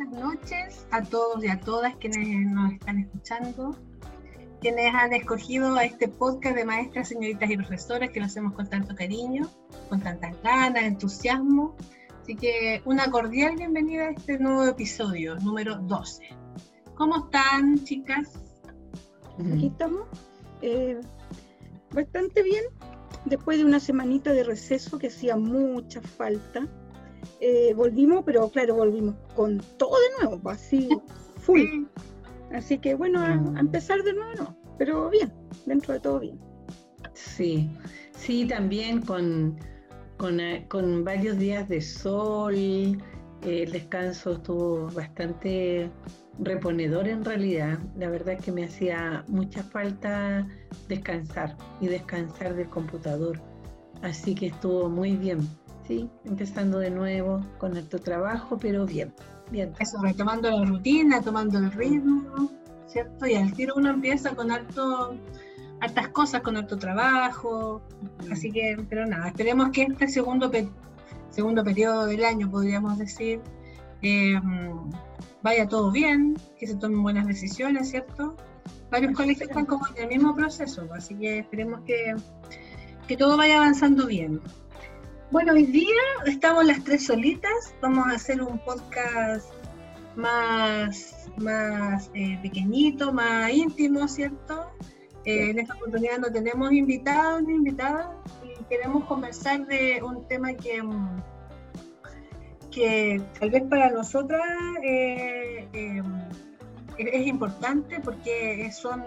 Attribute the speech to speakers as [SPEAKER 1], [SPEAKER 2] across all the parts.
[SPEAKER 1] buenas noches a todos y a todas quienes nos están escuchando, quienes han escogido a este podcast de maestras, señoritas y profesoras que lo hacemos con tanto cariño, con tantas ganas, entusiasmo. Así que una cordial bienvenida a este nuevo episodio, número 12. ¿Cómo están, chicas?
[SPEAKER 2] Aquí estamos. Eh, bastante bien, después de una semanita de receso que hacía mucha falta. Eh, volvimos, pero claro, volvimos con todo de nuevo, pues, así, full. Así que bueno, a, empezar de nuevo, pero bien, dentro de todo bien.
[SPEAKER 3] Sí, sí, también con, con, eh, varios días de sol, el descanso estuvo bastante reponedor en realidad. La verdad es que me hacía mucha falta descansar y descansar del computador. Así que estuvo muy bien, sí, empezando de nuevo con alto trabajo, pero bien, bien.
[SPEAKER 1] Eso, retomando la rutina, tomando el ritmo, ¿cierto? Y al tiro uno empieza con alto, hartas cosas, con alto trabajo. Así que, pero nada, esperemos que este segundo, segundo periodo del año, podríamos decir, eh, vaya todo bien, que se tomen buenas decisiones, ¿cierto? Varios colegios están como en el mismo proceso, así que esperemos que, que todo vaya avanzando bien. Bueno, hoy día estamos las tres solitas, vamos a hacer un podcast más, más eh, pequeñito, más íntimo, ¿cierto? Eh, en esta oportunidad no tenemos invitados ni invitadas y queremos conversar de un tema que, mm, que tal vez para nosotras eh, eh, es importante porque son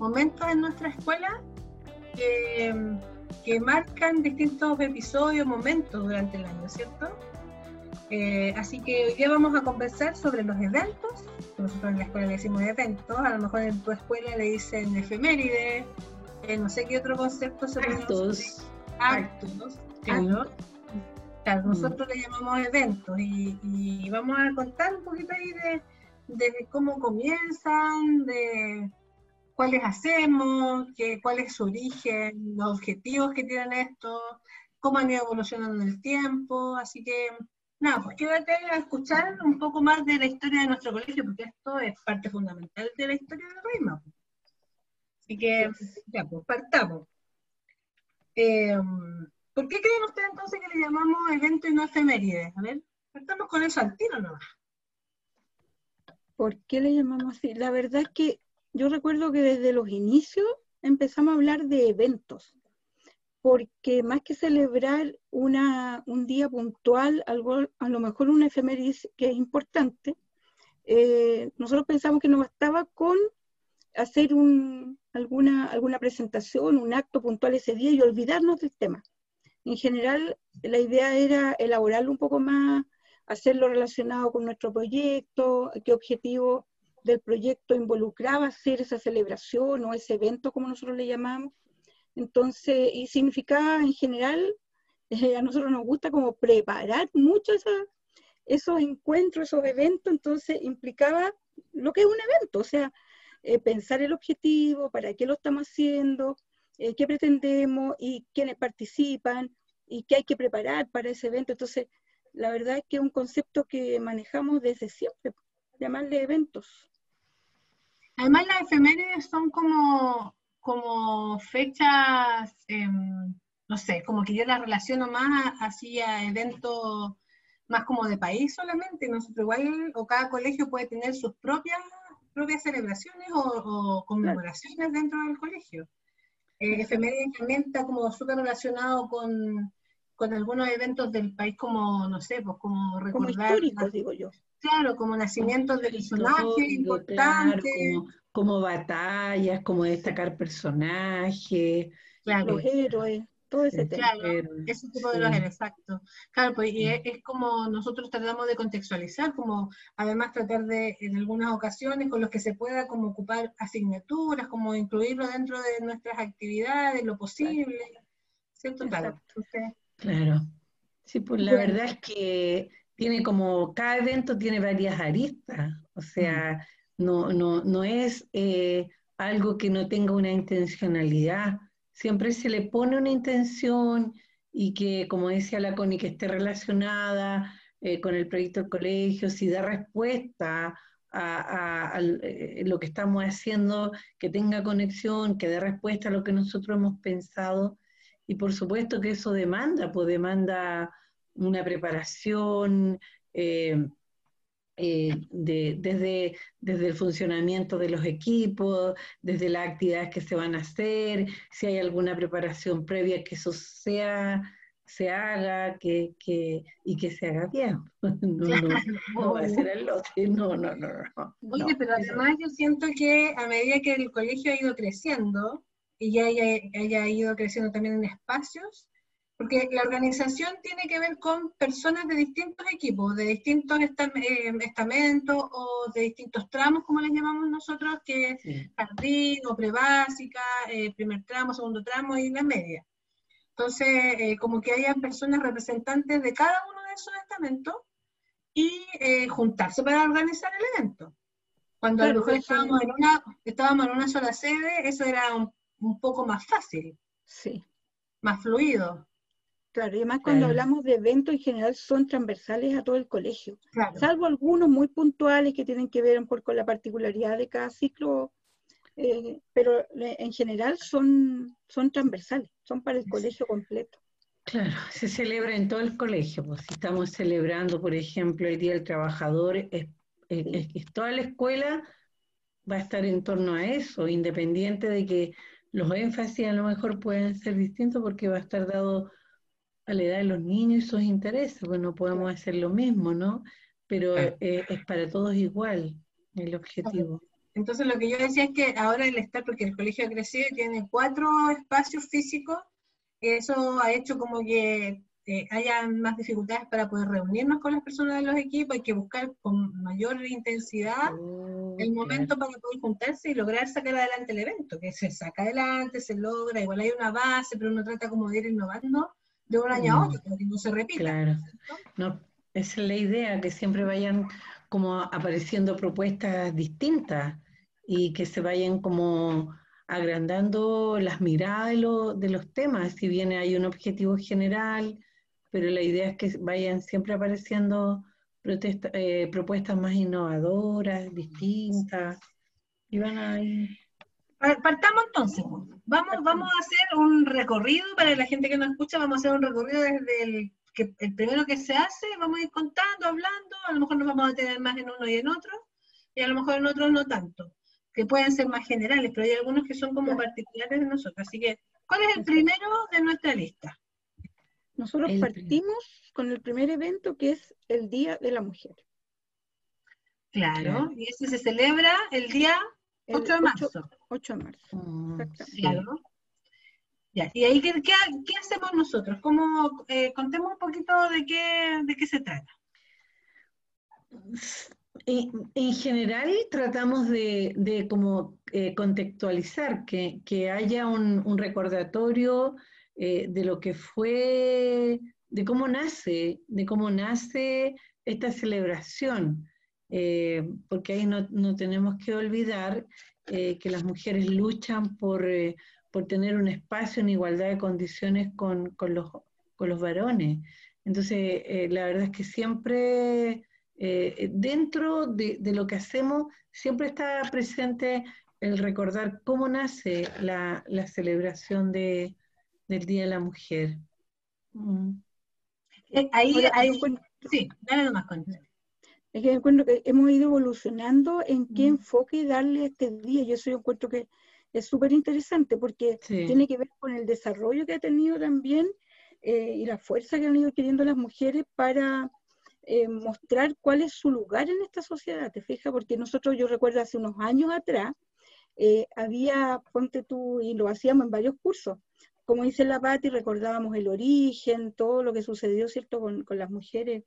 [SPEAKER 1] momentos en nuestra escuela que, marcan distintos episodios, momentos durante el año, ¿cierto? Eh, así que hoy día vamos a conversar sobre los eventos. Nosotros en la escuela le decimos eventos, a lo mejor en tu escuela le dicen efemérides, no sé qué otro concepto se
[SPEAKER 3] puede
[SPEAKER 1] Actos. Actos, claro. Mm. nosotros le llamamos eventos y, vamos a contar un poquito ahí de, cómo comienzan, de cuáles hacemos, que, cuál es su origen, los objetivos que tienen esto, cómo han ido evolucionando en el tiempo. Así que, nada, pues quédate a escuchar un poco más de la historia de nuestro colegio, porque esto es parte fundamental de la historia de la. Así que, ya, pues partamos. Eh, ¿Por qué creen ustedes entonces que le llamamos evento y no efeméride? A ver, estamos con eso al tiro nomás.
[SPEAKER 2] ¿Por qué le llamamos así? La verdad es que yo recuerdo que desde los inicios empezamos a hablar de eventos, porque más que celebrar una, un día puntual, algo, a lo mejor una efeméride que es importante, eh, nosotros pensamos que no bastaba con hacer un, alguna, alguna presentación, un acto puntual ese día y olvidarnos del tema. En general, la idea era elaborarlo un poco más, hacerlo relacionado con nuestro proyecto, qué objetivo del proyecto involucraba hacer esa celebración o ese evento, como nosotros le llamamos. Entonces, y significaba en general, eh, a nosotros nos gusta como preparar mucho esos encuentros, esos eventos, entonces implicaba lo que es un evento, o sea, eh, pensar el objetivo, para qué lo estamos haciendo, eh, qué pretendemos y quiénes participan y qué hay que preparar para ese evento. Entonces, la verdad es que es un concepto que manejamos desde siempre, llamarle eventos.
[SPEAKER 1] Además, las efemérides son como, como fechas, em, no sé, como que yo las relaciono más hacia eventos más como de país solamente. Nosotros igual, o cada colegio puede tener sus propias, propias celebraciones o conmemoraciones dentro del colegio eh, efeméride también está como súper relacionado con, con, algunos eventos del país, como, no sé, pues como recordar.
[SPEAKER 2] Como históricos, digo yo.
[SPEAKER 1] Claro, como nacimientos de personajes importantes.
[SPEAKER 3] como, batallas, como destacar personajes.
[SPEAKER 2] Claro. Los héroes todo ese
[SPEAKER 1] tema. ese tipo de los exacto. Claro, pues y es, como nosotros tratamos de contextualizar, como además tratar de, en algunas ocasiones, con los que se pueda como ocupar asignaturas, como incluirlo dentro de nuestras actividades, lo posible, ¿cierto? Claro.
[SPEAKER 3] claro. Sí, pues la verdad es que tiene como, cada evento tiene varias aristas, o sea, no, no, no es eh, algo que no tenga una intencionalidad, siempre se le pone una intención y que, como decía la Connie, que esté relacionada eh, con el proyecto del colegio, si da respuesta a, eh, lo que estamos haciendo, que tenga conexión, que dé respuesta a lo que nosotros hemos pensado. Y por supuesto que eso demanda, pues demanda una preparación, eh, eh, desde, desde el funcionamiento de los equipos, desde las actividades que se van a hacer, si hay alguna preparación previa que eso sea se haga que, que, y que se haga bien. No, no, va a ser el lote, no, no, no. no
[SPEAKER 1] Oye, pero además yo siento que a medida que el colegio ha ido creciendo y ya haya, haya ido creciendo también en espacios, porque la organización tiene que ver con personas de distintos equipos, de distintos eh, estamentos o de distintos tramos, como les llamamos nosotros, que es jardín o prebásica, eh, primer tramo, segundo tramo y la media. Entonces, eh, como que hayan personas representantes de cada uno de esos estamentos y juntarse para organizar el evento. Cuando a lo mejor estábamos en, una, estábamos en una sola sede, eso era un, un poco más fácil.
[SPEAKER 2] Sí.
[SPEAKER 1] Más fluido.
[SPEAKER 2] Claro, y además cuando hablamos de eventos en general son transversales a todo el colegio, salvo algunos muy puntuales que tienen que ver un poco con la particularidad de cada ciclo, eh, pero en general son, son transversales, son para el colegio completo.
[SPEAKER 3] Claro, se celebra en todo el colegio, pues si estamos celebrando, por ejemplo, el Día del Trabajador, es, toda la escuela va a estar en torno a eso, independiente de que los énfasis a lo mejor pueden ser distintos porque va a estar dado a la edad de los niños y sus intereses, bueno, podemos hacer lo mismo, ¿no? Pero eh, es para todos igual el objetivo.
[SPEAKER 1] Entonces lo que yo decía es que ahora el estar, porque el colegio ha crecido y tiene cuatro espacios físicos, eso ha hecho como que eh, haya más dificultades para poder reunirnos con las personas de los equipos, hay que buscar con mayor intensidad oh, el momento para poder juntarse y lograr sacar adelante el evento, que se saca adelante, se logra, igual hay una base, pero uno trata como de ir innovando de un año a mm. otro, que no se repita.
[SPEAKER 3] Claro. No, esa es la idea, que siempre vayan como apareciendo propuestas distintas y que se vayan como agrandando las miradas de, los temas, si bien hay un objetivo general, pero la idea es que vayan siempre apareciendo eh, propuestas más innovadoras, distintas, y van a ir
[SPEAKER 1] Partamos entonces. Vamos, vamos a hacer un recorrido para la gente que nos escucha. Vamos a hacer un recorrido desde el, que, el primero que se hace. Vamos a ir contando, hablando. A lo mejor nos vamos a tener más en uno y en otro. Y a lo mejor en otros no tanto. Que pueden ser más generales, pero hay algunos que son como particulares de nosotros. Así que, ¿cuál es el primero de nuestra lista?
[SPEAKER 2] Nosotros partimos con el primer evento que es el Día de la Mujer.
[SPEAKER 1] Claro, y ese se celebra el día 8 de marzo.
[SPEAKER 2] 8 de marzo.
[SPEAKER 1] Mm, claro. Ya, y ahí, ¿qué, qué, hacemos nosotros? ¿Cómo, eh, contemos un poquito de qué, de qué se trata.
[SPEAKER 3] En, general tratamos de, de como eh, contextualizar, que, que haya un, un recordatorio eh, de lo que fue, de cómo nace, de cómo nace esta celebración. Eh, porque ahí no, no, tenemos que olvidar eh, que las mujeres luchan por, eh, por, tener un espacio en igualdad de condiciones con, con, los, con los, varones. Entonces, la verdad es que siempre dentro de, de, lo que hacemos, siempre está presente el recordar cómo nace la, la celebración de, del Día de la Mujer.
[SPEAKER 1] Mm. Ahí, ahí, sí, dale nomás cuenta.
[SPEAKER 2] Es que encuentro que hemos ido evolucionando en qué mm. enfoque darle a este día. Yo eso yo encuentro que es súper interesante porque tiene que ver con el desarrollo que ha tenido también eh, y la fuerza que han ido teniendo las mujeres para eh, mostrar cuál es su lugar en esta sociedad. ¿Te fijas? Porque nosotros, yo recuerdo hace unos años atrás, eh, había, ponte tú, y lo hacíamos en varios cursos, como dice la Patti, recordábamos el origen, todo lo que sucedió, ¿cierto?, con, con las mujeres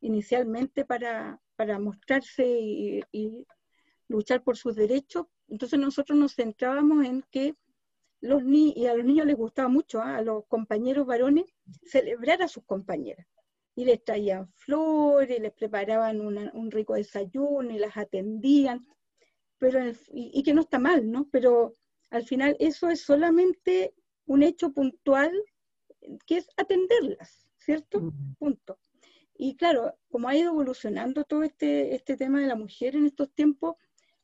[SPEAKER 2] inicialmente para, para mostrarse y, luchar por sus derechos. Entonces nosotros nos centrábamos en que los ni y a los niños les gustaba mucho, ¿ah? a los compañeros varones, celebrar a sus compañeras. Y les traían flores, les preparaban un rico desayuno y las atendían. Pero y, que no está mal, ¿no? Pero al final eso es solamente un hecho puntual que es atenderlas, ¿cierto? Punto. Y claro, como ha ido evolucionando todo este, este tema de la mujer en estos tiempos,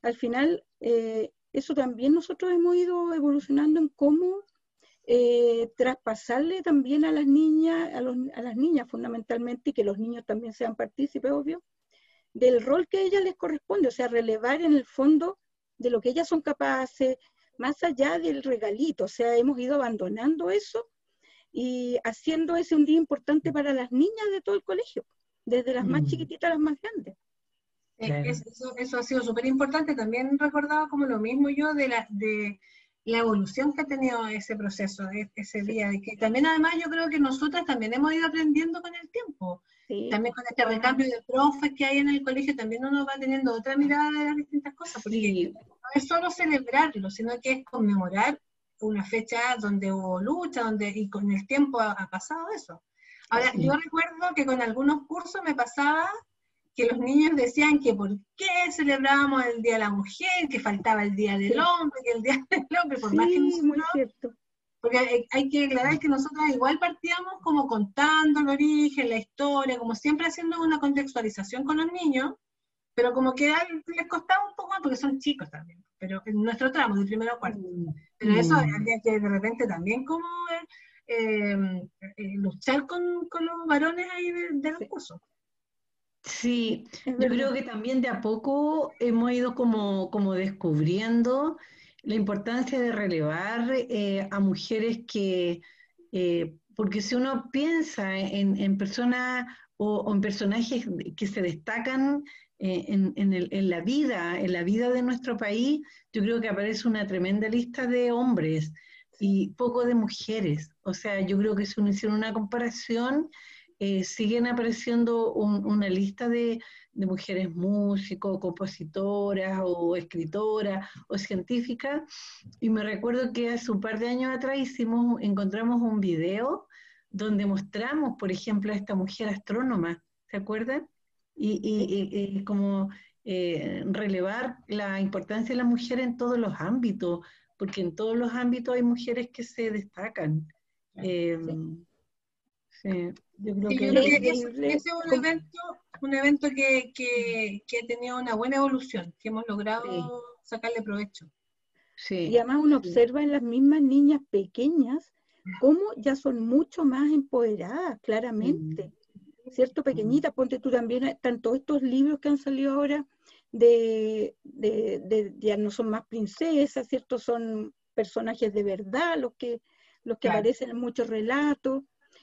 [SPEAKER 2] al final eh, eso también nosotros hemos ido evolucionando en cómo eh, traspasarle también a las niñas, a, a, las niñas fundamentalmente, y que los niños también sean partícipes, obvio, del rol que a ellas les corresponde, o sea, relevar en el fondo de lo que ellas son capaces, más allá del regalito, o sea, hemos ido abandonando eso y haciendo ese un día importante para las niñas de todo el colegio, desde las más mm. chiquititas a las más grandes.
[SPEAKER 1] Eso, eso, ha sido súper importante. También recordaba como lo mismo yo de la, de la evolución que ha tenido ese proceso, e, ese día. Y que también además yo creo que nosotras también hemos ido aprendiendo con el tiempo. También con este recambio de profes que hay en el colegio, también uno va teniendo otra mirada de las distintas cosas. Porque no es solo celebrarlo, sino que es conmemorar una fecha donde hubo lucha, donde y con el tiempo ha, pasado eso. Ahora, yo recuerdo que con algunos cursos me pasaba que los niños decían que por qué celebrábamos el Día de la Mujer, que faltaba el Día del Hombre, que el Día del Hombre, por más que
[SPEAKER 2] muy cierto.
[SPEAKER 1] Porque hay, que aclarar que nosotros igual partíamos como contando el origen, la historia, como siempre haciendo una contextualización con los niños, pero como que les costaba un poco más porque son chicos también, pero en nuestro tramo, de primero a cuarto. Mm. Pero eso mm. había que de repente también como eh, eh, luchar con, con, los varones ahí del de curso.
[SPEAKER 3] Sí, yo creo que también de a poco hemos ido como, como descubriendo la importancia de relevar eh, a mujeres que, eh, porque si uno piensa en, personas o, en personajes que se destacan eh, en, la vida, en la vida de nuestro país, yo creo que aparece una tremenda lista de hombres y poco de mujeres. O sea, yo creo que si uno hiciera una comparación, eh, siguen apareciendo una lista de, mujeres músicos, compositoras o escritoras o científicas. Y me recuerdo que hace un par de años atrás hicimos, encontramos un video donde mostramos, por ejemplo, a esta mujer astrónoma, ¿se acuerdan? Y, como eh, relevar la importancia de la mujer en todos los ámbitos, porque en todos los ámbitos hay mujeres que se destacan. Em,
[SPEAKER 1] sí. Yo creo que, ese es un evento, un evento que, que, que, ha tenido una buena evolución, que hemos logrado sacarle provecho.
[SPEAKER 2] Sí. Y además uno observa en las mismas niñas pequeñas cómo ya son mucho más empoderadas, claramente. Mm. ¿Cierto? Pequeñitas, ponte tú también, están todos estos libros que han salido ahora de, de, de, ya no son más princesas, ¿cierto? Son personajes de verdad los que, los que aparecen en muchos relatos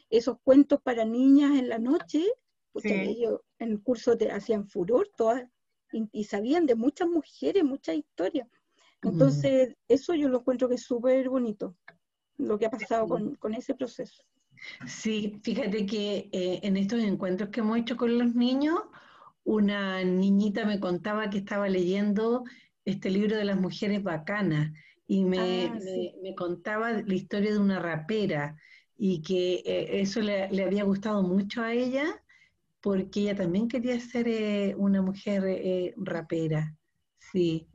[SPEAKER 2] esos cuentos para niñas en la noche, porque ellos en el curso te hacían furor todas y, sabían de muchas mujeres, muchas historias. Entonces, eso yo lo encuentro que es súper bonito, lo que ha pasado con, ese proceso.
[SPEAKER 3] Sí, fíjate que eh, en estos encuentros que hemos hecho con los niños, una niñita me contaba que estaba leyendo este libro de las mujeres bacanas y me, ah, me contaba la historia de una rapera y que eh, eso le, había gustado mucho a ella porque ella también quería ser eh, una mujer rapera. Sí.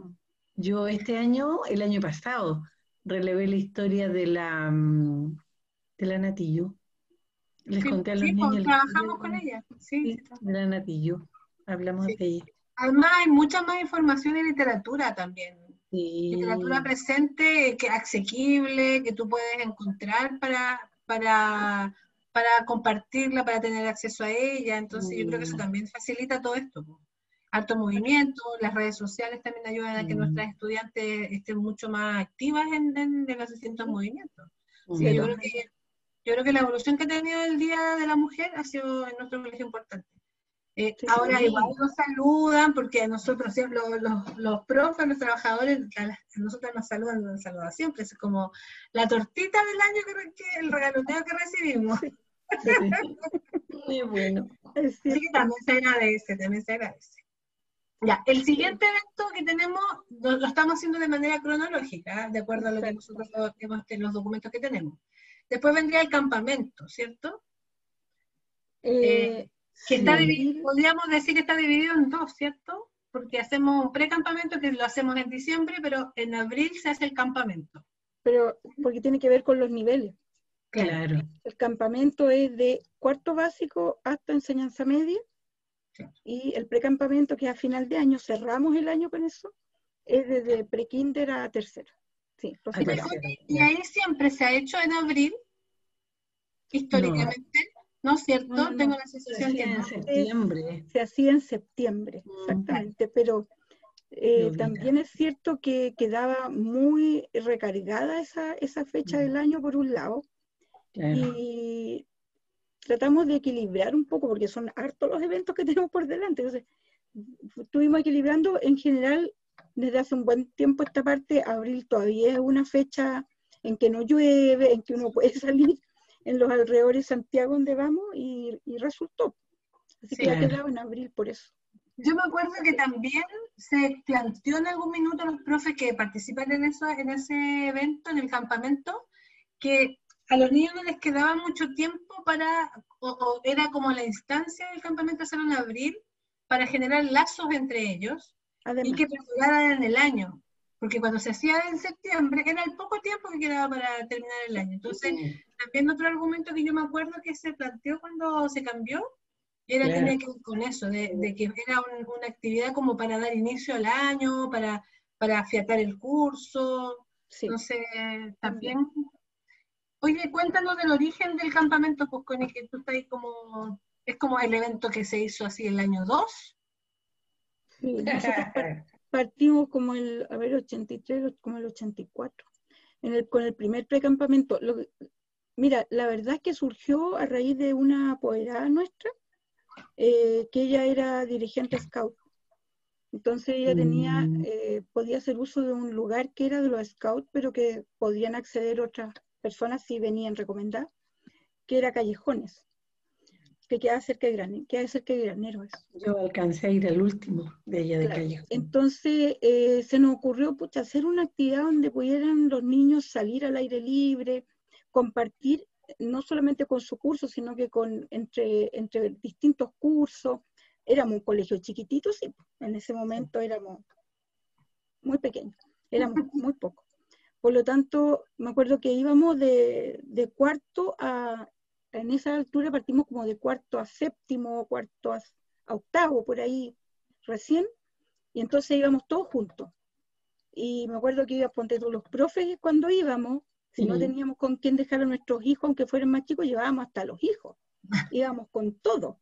[SPEAKER 3] Yo este año, el año pasado, relevé la historia de la mm, de la Natillo. Les conté a los
[SPEAKER 1] sí,
[SPEAKER 3] pues,
[SPEAKER 1] niños. Trabajamos con ella, sí.
[SPEAKER 3] De la Natillo. Hablamos de ella.
[SPEAKER 1] Además, hay mucha más información y literatura también. Literatura presente, que asequible, que tú puedes encontrar para, para, para compartirla, para tener acceso a ella. Entonces yo creo que eso también facilita todo esto. Alto movimiento, las redes sociales también ayudan a que nuestras estudiantes estén mucho más activas en, en, los distintos movimientos. yo, creo que, yo creo que la evolución que ha tenido el Día de la Mujer ha sido en nuestro colegio importante. Eh, ahora igual nos saludan porque a nosotros los, los, los profes, los trabajadores, a, nosotros nos saludan, nos saludan siempre, es como la tortita del año que, el regaloteo que recibimos.
[SPEAKER 3] Muy bueno.
[SPEAKER 1] Sí, también se agradece, también se agradece. Ya, el siguiente evento que tenemos lo, estamos haciendo de manera cronológica, de acuerdo a lo que nosotros en los documentos que tenemos. Después vendría el campamento, ¿cierto?
[SPEAKER 2] Eh, eh
[SPEAKER 1] que está dividido, podríamos decir que está dividido en dos, ¿cierto? Porque hacemos un precampamento que lo hacemos en diciembre, pero en abril se hace el campamento.
[SPEAKER 2] Pero porque tiene que ver con los niveles.
[SPEAKER 3] Claro.
[SPEAKER 2] El campamento es de cuarto básico hasta enseñanza media. Y el precampamento, que es a final de año, cerramos el año con eso, es desde prekinder a tercero. Sí,
[SPEAKER 1] y ahí siempre se ha hecho en abril, históricamente. ¿no es cierto? Tengo la sensación que
[SPEAKER 3] en septiembre.
[SPEAKER 2] Se hacía en septiembre, mm. exactamente, pero eh, también es cierto que quedaba muy recargada esa, esa fecha mm. del año por un lado, y tratamos de equilibrar un poco, porque son hartos los eventos que tenemos por delante, entonces estuvimos equilibrando en general desde hace un buen tiempo esta parte, abril todavía es una fecha en que no llueve, en que uno puede salir en los alrededores de Santiago donde vamos y, resultó. Así que ha quedado en abril por eso.
[SPEAKER 1] Yo me acuerdo que también se planteó en algún minuto los profes que participan en, eso, en ese evento, en el campamento, que a los niños no les quedaba mucho tiempo para, o, era como la instancia del campamento hacerlo en abril, para generar lazos entre ellos y que perduraran en el año porque cuando se hacía en septiembre era el poco tiempo que quedaba para terminar el año. Entonces, también otro argumento que yo me acuerdo que se planteó cuando se cambió, era que ver con eso, de, que era una actividad como para dar inicio al año, para, para afiatar el curso, no sé, también... Oye, cuéntanos del origen del campamento, pues con el que tú estás ahí como... Es como el evento que se hizo así el año 2.
[SPEAKER 2] Sí, partimos como el, a ver, 83, como el 84, en el, con el primer precampamento. Lo, mira, la verdad es que surgió a raíz de una apoderada nuestra, eh, que ella era dirigente scout. Entonces ella tenía, mm. eh, podía hacer uso de un lugar que era de los scouts, pero que podían acceder otras personas si venían recomendadas, que era Callejones que queda cerca de Granero, queda cerca de Granero.
[SPEAKER 3] Yo alcancé a ir al último de ella de calle.
[SPEAKER 2] Entonces eh, se nos ocurrió pucha, hacer una actividad donde pudieran los niños salir al aire libre, compartir no solamente con su curso, sino que con entre, entre distintos cursos. Éramos un colegio chiquitito, sí, en ese momento éramos muy pequeños, éramos muy pocos. Por lo tanto, me acuerdo que íbamos de, de cuarto a en esa altura partimos como de cuarto a séptimo, cuarto a, octavo, por ahí recién, y entonces íbamos todos juntos. Y me acuerdo que íbamos, ponte todos los profes cuando íbamos, si no teníamos con quién dejar a nuestros hijos, aunque fueran más chicos, llevábamos hasta los hijos. íbamos con todo,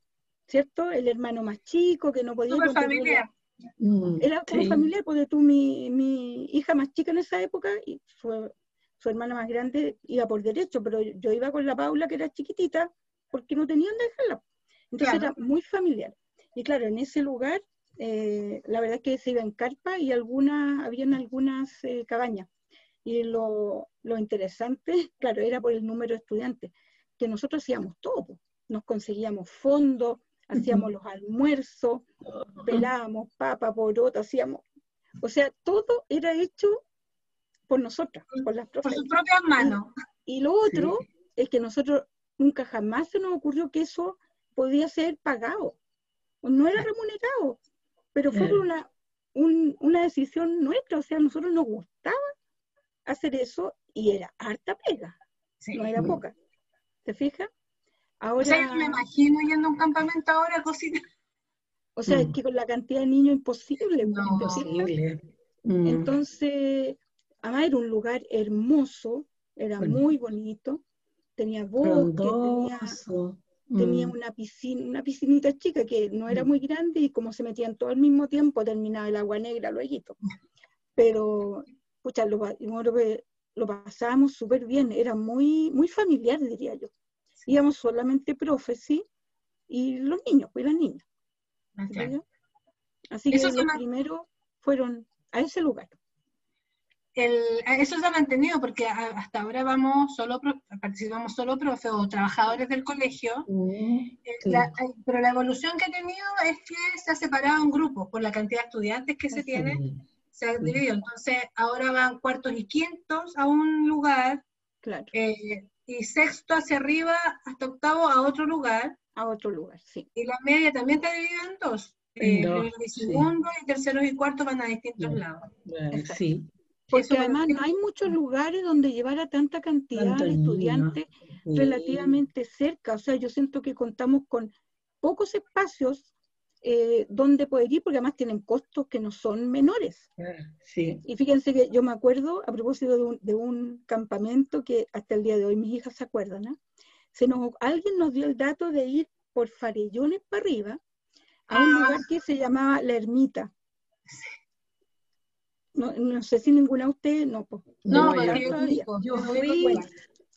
[SPEAKER 2] ¿cierto? El hermano más chico que no podía...
[SPEAKER 1] Como familiar.
[SPEAKER 2] Era como familiar, porque tú, mi, mi hija más chica en esa época, y fue su hermana más grande iba por derecho, pero yo iba con la Paula, que era chiquitita, porque no tenían de dejarla. Entonces era muy familiar. Y claro, en ese lugar, eh, la verdad es que se iba en carpa y algunas, habían algunas eh, cabañas. Y lo, lo, interesante, claro, era por el número de estudiantes, que nosotros hacíamos todo. Nos conseguíamos fondos, hacíamos los almuerzos, pelábamos papa, porota, hacíamos... O sea, todo era hecho por nosotras, por las
[SPEAKER 1] Por sus propias manos.
[SPEAKER 2] Y, lo otro es que nosotros nunca jamás se nos ocurrió que eso podía ser pagado. No era remunerado, pero fue una, una decisión nuestra. O sea, a nosotros nos gustaba hacer eso y era harta pega. No era poca. ¿Te fijas?
[SPEAKER 1] Ahora, o sea, me imagino yendo a un campamento ahora cocina.
[SPEAKER 2] O sea, es mm. que con la cantidad de niños imposible. imposible. Mm. Entonces, Además era un lugar hermoso, era muy bonito, tenía bosque, tenía, mm. una piscina, una piscinita chica que no era mm. muy grande y como se metían todo al mismo tiempo terminaba el agua negra luego. Pero, pucha, lo, lo pasábamos súper bien, era muy, muy familiar, diría yo. Íbamos solamente profes, ¿sí? Y los niños, pues las niñas. Así que los primeros fueron a ese lugar
[SPEAKER 1] eso se ha mantenido porque hasta ahora vamos solo, participamos solo profes o trabajadores del colegio, eh, pero la evolución que ha tenido es que se ha separado en grupos por la cantidad de estudiantes que se tiene, se ha dividido. Entonces ahora van cuartos y quintos a un lugar, eh, y sexto hacia arriba hasta octavo a otro lugar.
[SPEAKER 2] A otro lugar, sí.
[SPEAKER 1] Y la media también está dividida en dos. Eh, y segundo y terceros y cuartos van a distintos lados.
[SPEAKER 3] sí.
[SPEAKER 2] Porque además no hay muchos lugares donde llevar a tanta cantidad de estudiantes relativamente cerca. O sea, yo siento que contamos con pocos espacios eh, donde poder ir, porque además tienen costos que no son menores.
[SPEAKER 3] Sí.
[SPEAKER 2] Y fíjense que yo me acuerdo, a propósito de un, campamento que hasta el día de hoy mis hijas se acuerdan, ¿no? Se nos, alguien nos dio el dato de ir por Farellones para arriba a un lugar que se llamaba La Ermita. No, no sé si ninguna de ustedes, no. Pues,
[SPEAKER 1] no,
[SPEAKER 3] yo, yo, fui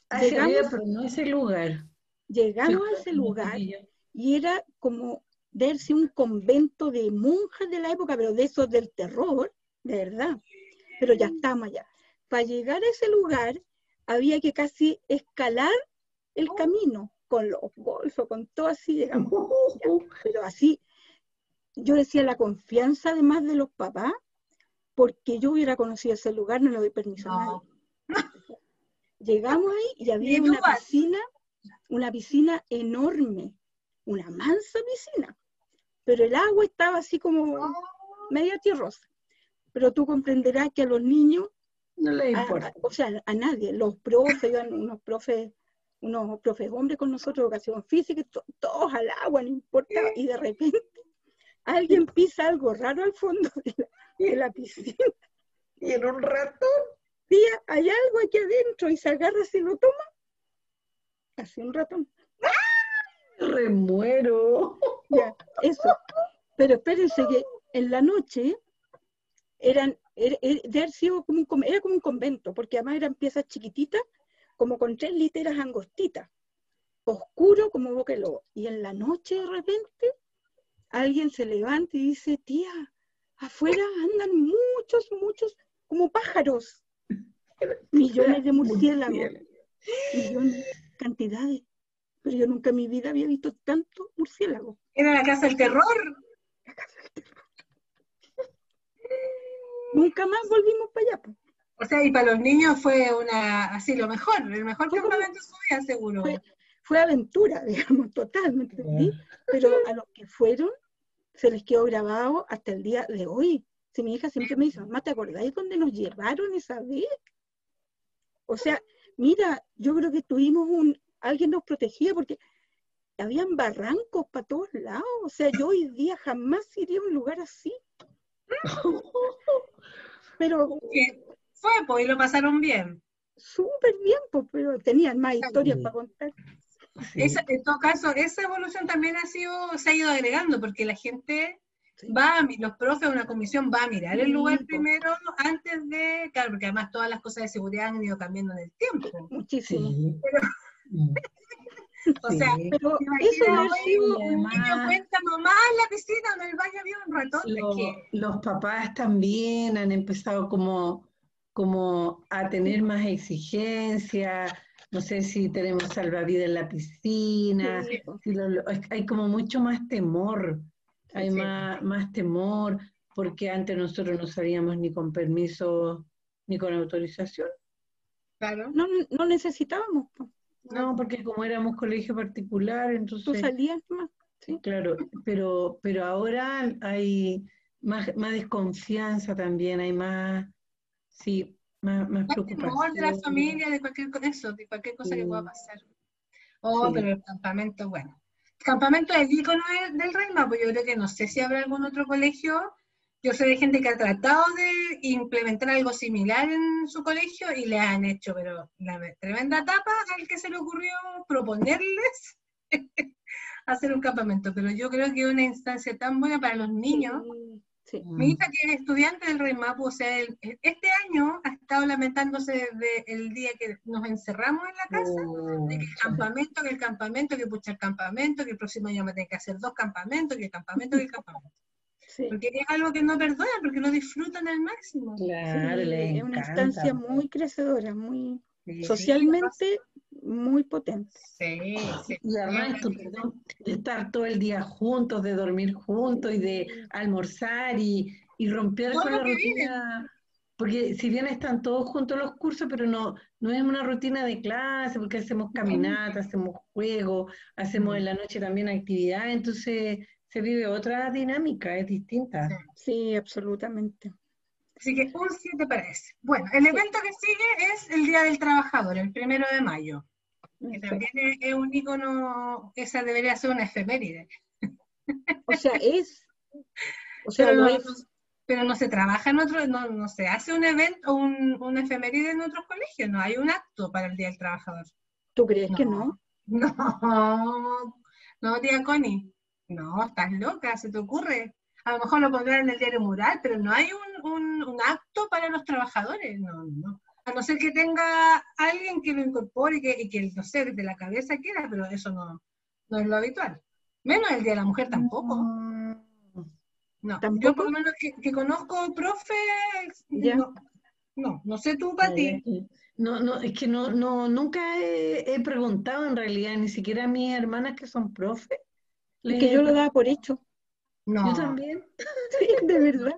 [SPEAKER 3] a llegamos, pero no ese lugar.
[SPEAKER 2] Llegamos a ese lugar y era como verse un convento de monjas de la época, pero de esos del terror, de verdad. Pero ya estamos allá. Para llegar a ese lugar había que casi escalar el camino con los bolsos, con todo así llegamos. pero así, yo decía la confianza además de los papás, porque yo hubiera conocido ese lugar, no le doy permiso a nadie. Llegamos ahí y había una piscina, una piscina enorme, una mansa piscina pero el agua estaba así como media tierrosa. Pero tú comprenderás que a los niños,
[SPEAKER 3] no les importa.
[SPEAKER 2] o sea, a nadie, los profes, iban unos profes, unos profes hombres con nosotros, educación física, todos al agua, no importa, y de repente alguien pisa algo raro al fondo de la, piscina.
[SPEAKER 3] Y en un ratón.
[SPEAKER 2] Tía, hay algo aquí adentro y se agarra y lo toma. Así un ratón.
[SPEAKER 3] Remuero.
[SPEAKER 2] Ya, eso. Pero espérense que en la noche eran, era, como un, era como un convento, porque además eran piezas chiquititas, como con tres literas angostitas, oscuro como boca Y en la noche de repente alguien se levanta y dice, tía, afuera andan muchos, muchos, como pájaros, millones de murciélagos, millones, cantidades pero yo nunca en mi vida había visto tanto murciélago.
[SPEAKER 1] Era la casa del terror. La casa del terror.
[SPEAKER 2] nunca más volvimos para allá.
[SPEAKER 1] O sea, y para los niños fue una, así lo mejor, el mejor campamento de su vida, seguro.
[SPEAKER 2] Fue, aventura, digamos, totalmente. Pero a los que fueron, se les quedó grabado hasta el día de hoy. Si mi hija siempre me dice, mamá, ¿te acordáis dónde nos llevaron esa vez? O sea, mira, yo creo que tuvimos un, alguien nos protegía porque habían barrancos para todos lados. O sea, yo hoy día jamás iría a un lugar así. Pero...
[SPEAKER 1] Fue, pues, y lo pasaron bien.
[SPEAKER 2] Súper bien, pues, pero tenían más historias para contar.
[SPEAKER 1] En todo caso, esa evolución también ha sido, se ha ido agregando, porque la gente va, los profes, una comisión va a mirar el lugar primero antes de, claro, porque además todas las cosas de seguridad han ido cambiando en el tiempo.
[SPEAKER 2] Muchísimo.
[SPEAKER 1] O sea, pero eso ha sido un niño cuenta mamá en la piscina en el baño había un ratón.
[SPEAKER 3] Los papás también han empezado como, como a tener más exigencia, no sé si tenemos salvavidas en la piscina, hay como mucho más temor, hay más, más temor, porque antes nosotros no salíamos ni con permiso ni con autorización.
[SPEAKER 2] Claro. No, no necesitábamos.
[SPEAKER 3] No, porque como éramos colegio particular, entonces...
[SPEAKER 2] Tú salías más,
[SPEAKER 3] sí. Claro, pero, pero ahora hay más, más desconfianza también, hay más, sí, más, más preocupación.
[SPEAKER 1] de la familia, de cualquier, eso, de cualquier cosa que pueda pasar. Oh, pero el campamento, bueno. El campamento es el icono del, del Reina, pues yo creo que no sé si habrá algún otro colegio yo sé de gente que ha tratado de implementar algo similar en su colegio y le han hecho, pero la tremenda tapa al que se le ocurrió proponerles hacer un campamento. Pero yo creo que es una instancia tan buena para los niños. Mi hija que es estudiante del Rey Mapu, o sea, este año ha estado lamentándose desde el día que nos encerramos en la casa, oh, de que el campamento, que el campamento, que pucha el campamento, que el próximo año me tengo que hacer dos campamentos, que el campamento, que el campamento. Porque es algo que no perdona, porque no disfrutan al máximo.
[SPEAKER 2] Claro, es una instancia muy crecedora, muy socialmente muy potente.
[SPEAKER 3] Sí, sí. Y además, de estar todo el día juntos, de dormir juntos y de almorzar y, y romper con la rutina. Porque si bien están todos juntos los cursos, pero no, no es una rutina de clase, porque hacemos caminatas, hacemos juegos, hacemos en la noche también actividades, entonces se vive otra dinámica, es distinta.
[SPEAKER 2] Sí, absolutamente.
[SPEAKER 1] Así que un 7 para ese. Bueno, el evento que sigue es el Día del Trabajador, el primero de mayo. Que también es, un icono, esa debería ser una efeméride.
[SPEAKER 2] O sea, es.
[SPEAKER 1] O sea, pero, no, es. pero no se trabaja en otro, no, no se hace un evento, un, una efeméride en otros colegios, no hay un acto para el Día del Trabajador.
[SPEAKER 2] ¿Tú crees que no?
[SPEAKER 1] No, no, tía Connie. No, estás loca, se te ocurre. A lo mejor lo pondrán en el diario mural, pero no hay un, un, acto para los trabajadores. No, no. A no ser que tenga alguien que lo incorpore y que, y que no sé, desde la cabeza quiera, pero eso no, no es lo habitual. Menos el Día de la Mujer tampoco. No, yo por lo menos que, conozco profe, no, no, no, sé tú, Pati.
[SPEAKER 3] No, no, es que no, no, nunca he, preguntado en realidad, ni siquiera a mis hermanas que son profe.
[SPEAKER 2] Es que yo lo daba por hecho.
[SPEAKER 3] No. Yo también.
[SPEAKER 2] sí, de verdad.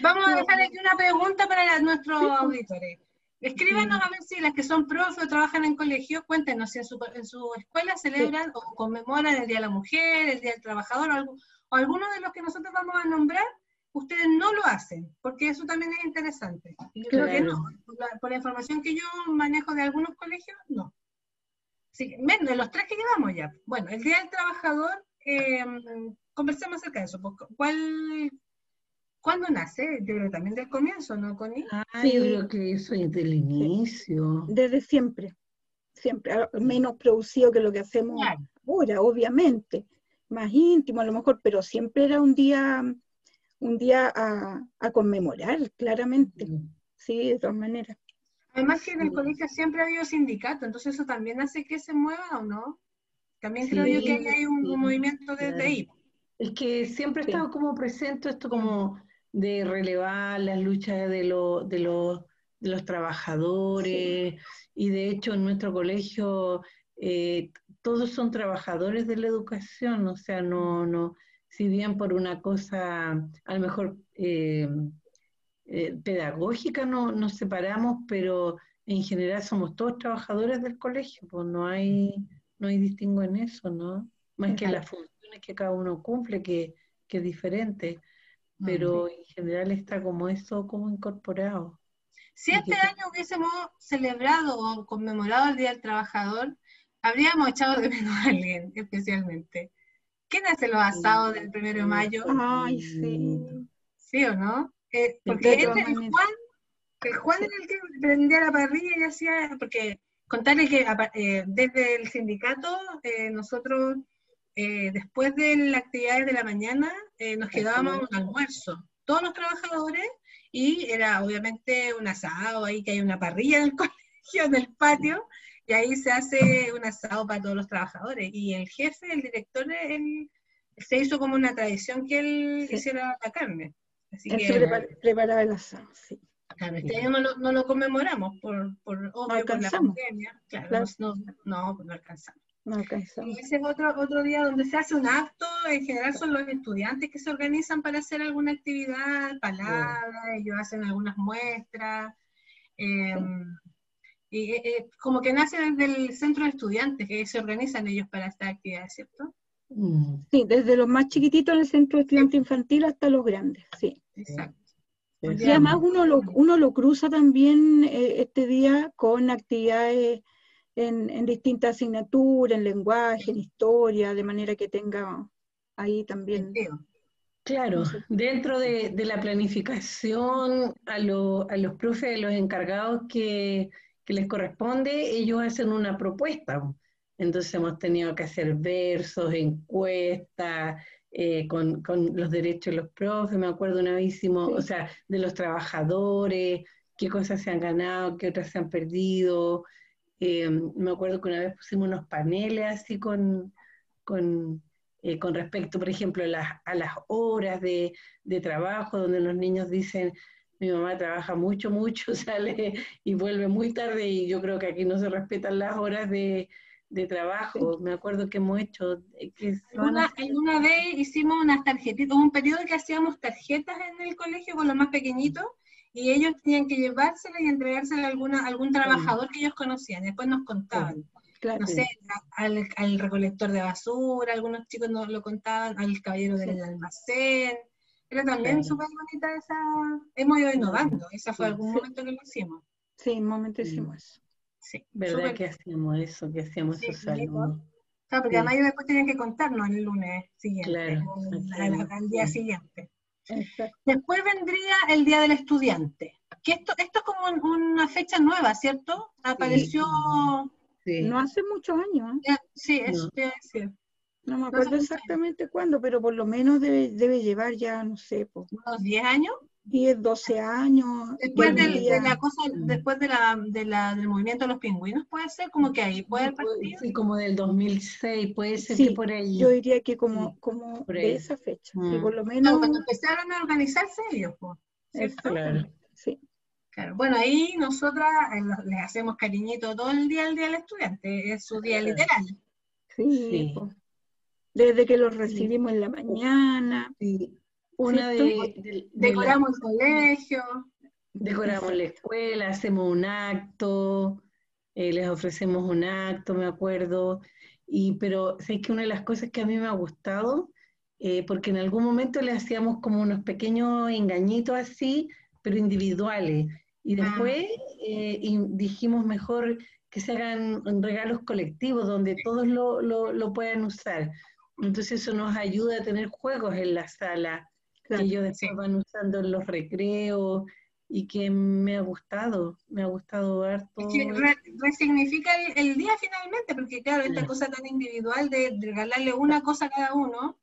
[SPEAKER 1] Vamos a dejar aquí una pregunta para nuestros auditores. Escríbanos a ver si las que son profe o trabajan en colegio, cuéntenos si en su, en su escuela celebran o conmemoran el Día de la Mujer, el Día del Trabajador o, algo, o alguno de los que nosotros vamos a nombrar, ustedes no lo hacen, porque eso también es interesante. yo creo que no, por la, información que yo manejo de algunos colegios, no. Menos de los tres que quedamos ya. Bueno, el Día del Trabajador, eh, conversemos acerca de eso. Pues, ¿Cuál, ¿Cuándo nace? Yo creo también del comienzo, ¿no, Connie?
[SPEAKER 3] Ah, sí. yo creo que eso es del inicio.
[SPEAKER 2] Desde siempre, siempre. Ah, menos producido que lo que hacemos ahora, obviamente. Más íntimo a lo mejor, pero siempre era un día un día a, conmemorar, claramente. Sí, de todas maneras.
[SPEAKER 1] Además que en el colegio siempre ha habido sindicato, entonces eso también hace que se mueva o no. También creo yo que hay un, movimiento desde ahí.
[SPEAKER 3] Es que siempre ha estado como presente esto como de relevar las luchas de, lo, de, los, de los trabajadores. Y de hecho en nuestro colegio eh, todos son trabajadores de la educación, o sea, no, no, si bien por una cosa a lo mejor eh, eh, pedagógica no, nos separamos, pero en general somos todos trabajadores del colegio, pues no hay, no hay distingo en eso, ¿no? Más que las funciones que cada uno cumple, que, que es diferente, pero en general está como eso, como incorporado.
[SPEAKER 1] Si este año hubiésemos celebrado o conmemorado el Día del Trabajador, habríamos echado de menos a alguien especialmente. ¿Quién hace los asados del primero de mayo?
[SPEAKER 2] Ay, sí.
[SPEAKER 1] ¿Sí o no? Eh, porque este, el Juan, el Juan era el que prendía la parrilla y hacía, porque contarle que eh, desde el sindicato eh, nosotros después de las actividades de la mañana nos quedábamos un almuerzo, todos los trabajadores, y era obviamente un asado ahí que hay una parrilla en el colegio, en el patio, y ahí se hace un asado para todos los trabajadores. Y el jefe, el director, él, se hizo como una tradición que él hiciera la carne.
[SPEAKER 2] Así él que, preparaba el asado, sí.
[SPEAKER 1] Claro, este año no lo, conmemoramos por, por, obvio, por la pandemia. Claro, No, no, no alcanzamos.
[SPEAKER 2] No.
[SPEAKER 1] Y ese es otro, otro día donde se hace un acto, en general son los estudiantes que se organizan para hacer alguna actividad, palabras, ellos hacen algunas muestras. Eh, y eh, eh, como que nace desde el centro de estudiantes, que se organizan ellos para esta actividad, ¿cierto?
[SPEAKER 2] Mm. Sí, desde los más chiquititos en el centro de estudiante infantil hasta los grandes, sí.
[SPEAKER 1] Exacto.
[SPEAKER 2] Y además uno lo, uno lo cruza también eh, este día con actividades en, distintas asignaturas, en lenguaje, en historia, de manera que tenga ahí también.
[SPEAKER 3] Claro, dentro de, la planificación a, a los profes, a los encargados que, que les corresponde, ellos hacen una propuesta. Entonces hemos tenido que hacer versos, encuestas, eh, con, los derechos de los profes, me acuerdo una vez o sea, de los trabajadores, qué cosas se han ganado, qué otras se han perdido. Eh, me acuerdo que una vez pusimos unos paneles así con, con, eh, con respecto, por ejemplo, a las, a las horas de, de trabajo, donde los niños dicen, mi mamá trabaja mucho, mucho, sale y vuelve muy tarde y yo creo que aquí no se respetan las horas de, trabajo. Me acuerdo que hemos hecho...
[SPEAKER 1] Eh, que una, una vez hicimos unas tarjetitas, un periodo que hacíamos tarjetas en el colegio con los más pequeñitos y ellos tenían que llevárselas y entregárselas a, alguna, algún trabajador que ellos conocían. Después nos contaban. No sé, al, al, recolector de basura, algunos chicos nos lo contaban, al caballero del almacén, Era también súper bonita esa. Hemos ido innovando. Ese fue algún momento que lo hicimos.
[SPEAKER 2] Sí, en un momento hicimos eso.
[SPEAKER 3] Sí. ¿Verdad que hacíamos eso? Que hacíamos esos saludos.
[SPEAKER 1] Claro, porque además ellos después tienen que contarnos el lunes siguiente,
[SPEAKER 3] claro,
[SPEAKER 1] al, día siguiente. Después vendría el Día del Estudiante, que esto, esto es como una fecha nueva, ¿cierto? Apareció...
[SPEAKER 2] No hace muchos años.
[SPEAKER 1] ¿eh? Sí, eso a decir.
[SPEAKER 2] No me acuerdo exactamente cuándo, pero por lo menos debe, debe llevar ya, no sé,
[SPEAKER 1] pues, unos 10 años.
[SPEAKER 2] 10, 12 años.
[SPEAKER 1] Después, de la cosa, después de la, de la, del movimiento de los pingüinos, puede ser como que ahí puede
[SPEAKER 3] partir. Sí, como del 2006, puede ser que por ahí.
[SPEAKER 2] Yo diría que como, como de esa fecha, mm. por lo menos.
[SPEAKER 1] cuando empezaron a organizarse ellos, pues.
[SPEAKER 2] Claro, sí.
[SPEAKER 1] Claro. Bueno, ahí nosotras eh, les hacemos cariñito todo el día al día del estudiante, es su día literal.
[SPEAKER 2] Sí. Desde que los recibimos en la mañana.
[SPEAKER 3] Una de,
[SPEAKER 1] decoramos el colegio.
[SPEAKER 3] Decoramos la escuela, hacemos un acto, eh, les ofrecemos un acto, me acuerdo. Y, pero sé que una de las cosas que a mí me ha gustado, eh, porque en algún momento le hacíamos como unos pequeños engañitos así, pero individuales. Y ah. después eh, dijimos mejor que se hagan regalos colectivos donde todos lo, lo, lo puedan usar. Entonces eso nos ayuda a tener juegos en la sala que ellos después van usando en los recreos y que me ha gustado, me ha gustado ver todo.
[SPEAKER 1] que resignifica el, día finalmente, porque claro, esta cosa tan individual de, regalarle una cosa a cada uno,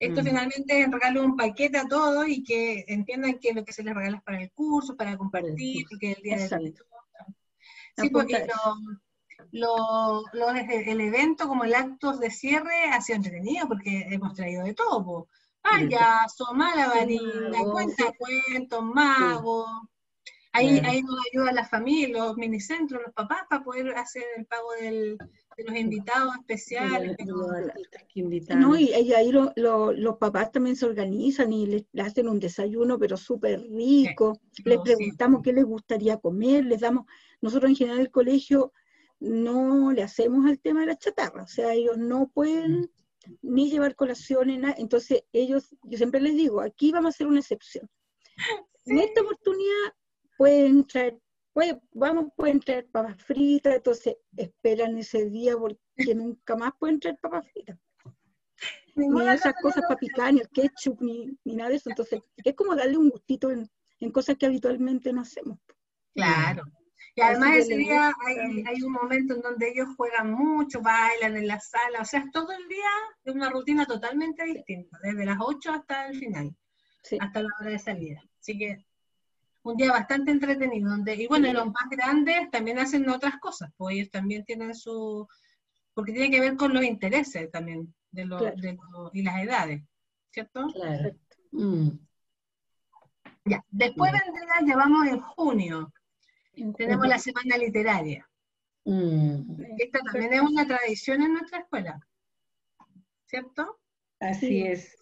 [SPEAKER 1] esto mm. finalmente es regalarle un paquete a todos y que entiendan que lo que se les regala es para el curso, para compartir, y que el día de Sí, porque lo, el evento como el acto de cierre ha sido entretenido porque hemos traído de todo, payaso, malabarina, cuenta cuentos, magos. Ahí, ahí nos ayuda la familia, los minicentros, los papás para poder hacer el pago del, de los invitados especiales.
[SPEAKER 2] No, y, ahí los papás también se organizan y les, hacen un desayuno, pero súper rico. les preguntamos qué les gustaría comer, les damos, nosotros en general el colegio no le hacemos al tema de la chatarra, o sea, ellos no pueden mm. Ni llevar colaciones, nada. entonces ellos, yo siempre les digo, aquí vamos a hacer una excepción. En esta oportunidad pueden traer, puede, vamos, pueden traer papas fritas, entonces esperan ese día porque nunca más pueden traer papas fritas. ni esas cosas para picar, ni el ketchup, ni, nada de eso. Entonces, es como darle un gustito en, en cosas que habitualmente no hacemos.
[SPEAKER 1] Claro. Y además ese día hay, un momento en donde ellos juegan mucho, bailan en la sala, o sea, todo el día es una rutina totalmente distinta, desde las 8 hasta el final, hasta la hora de salida. Así que un día bastante entretenido, donde, y bueno, los más grandes también hacen otras cosas, pues ellos también tienen su, porque tiene que ver con los intereses también de los, y las edades, ¿cierto?
[SPEAKER 3] Claro. Mm.
[SPEAKER 1] Ya, después vendrá, llevamos en junio, tenemos la semana literaria. Mm. Esta también es una tradición en nuestra escuela, ¿cierto?
[SPEAKER 3] Así es.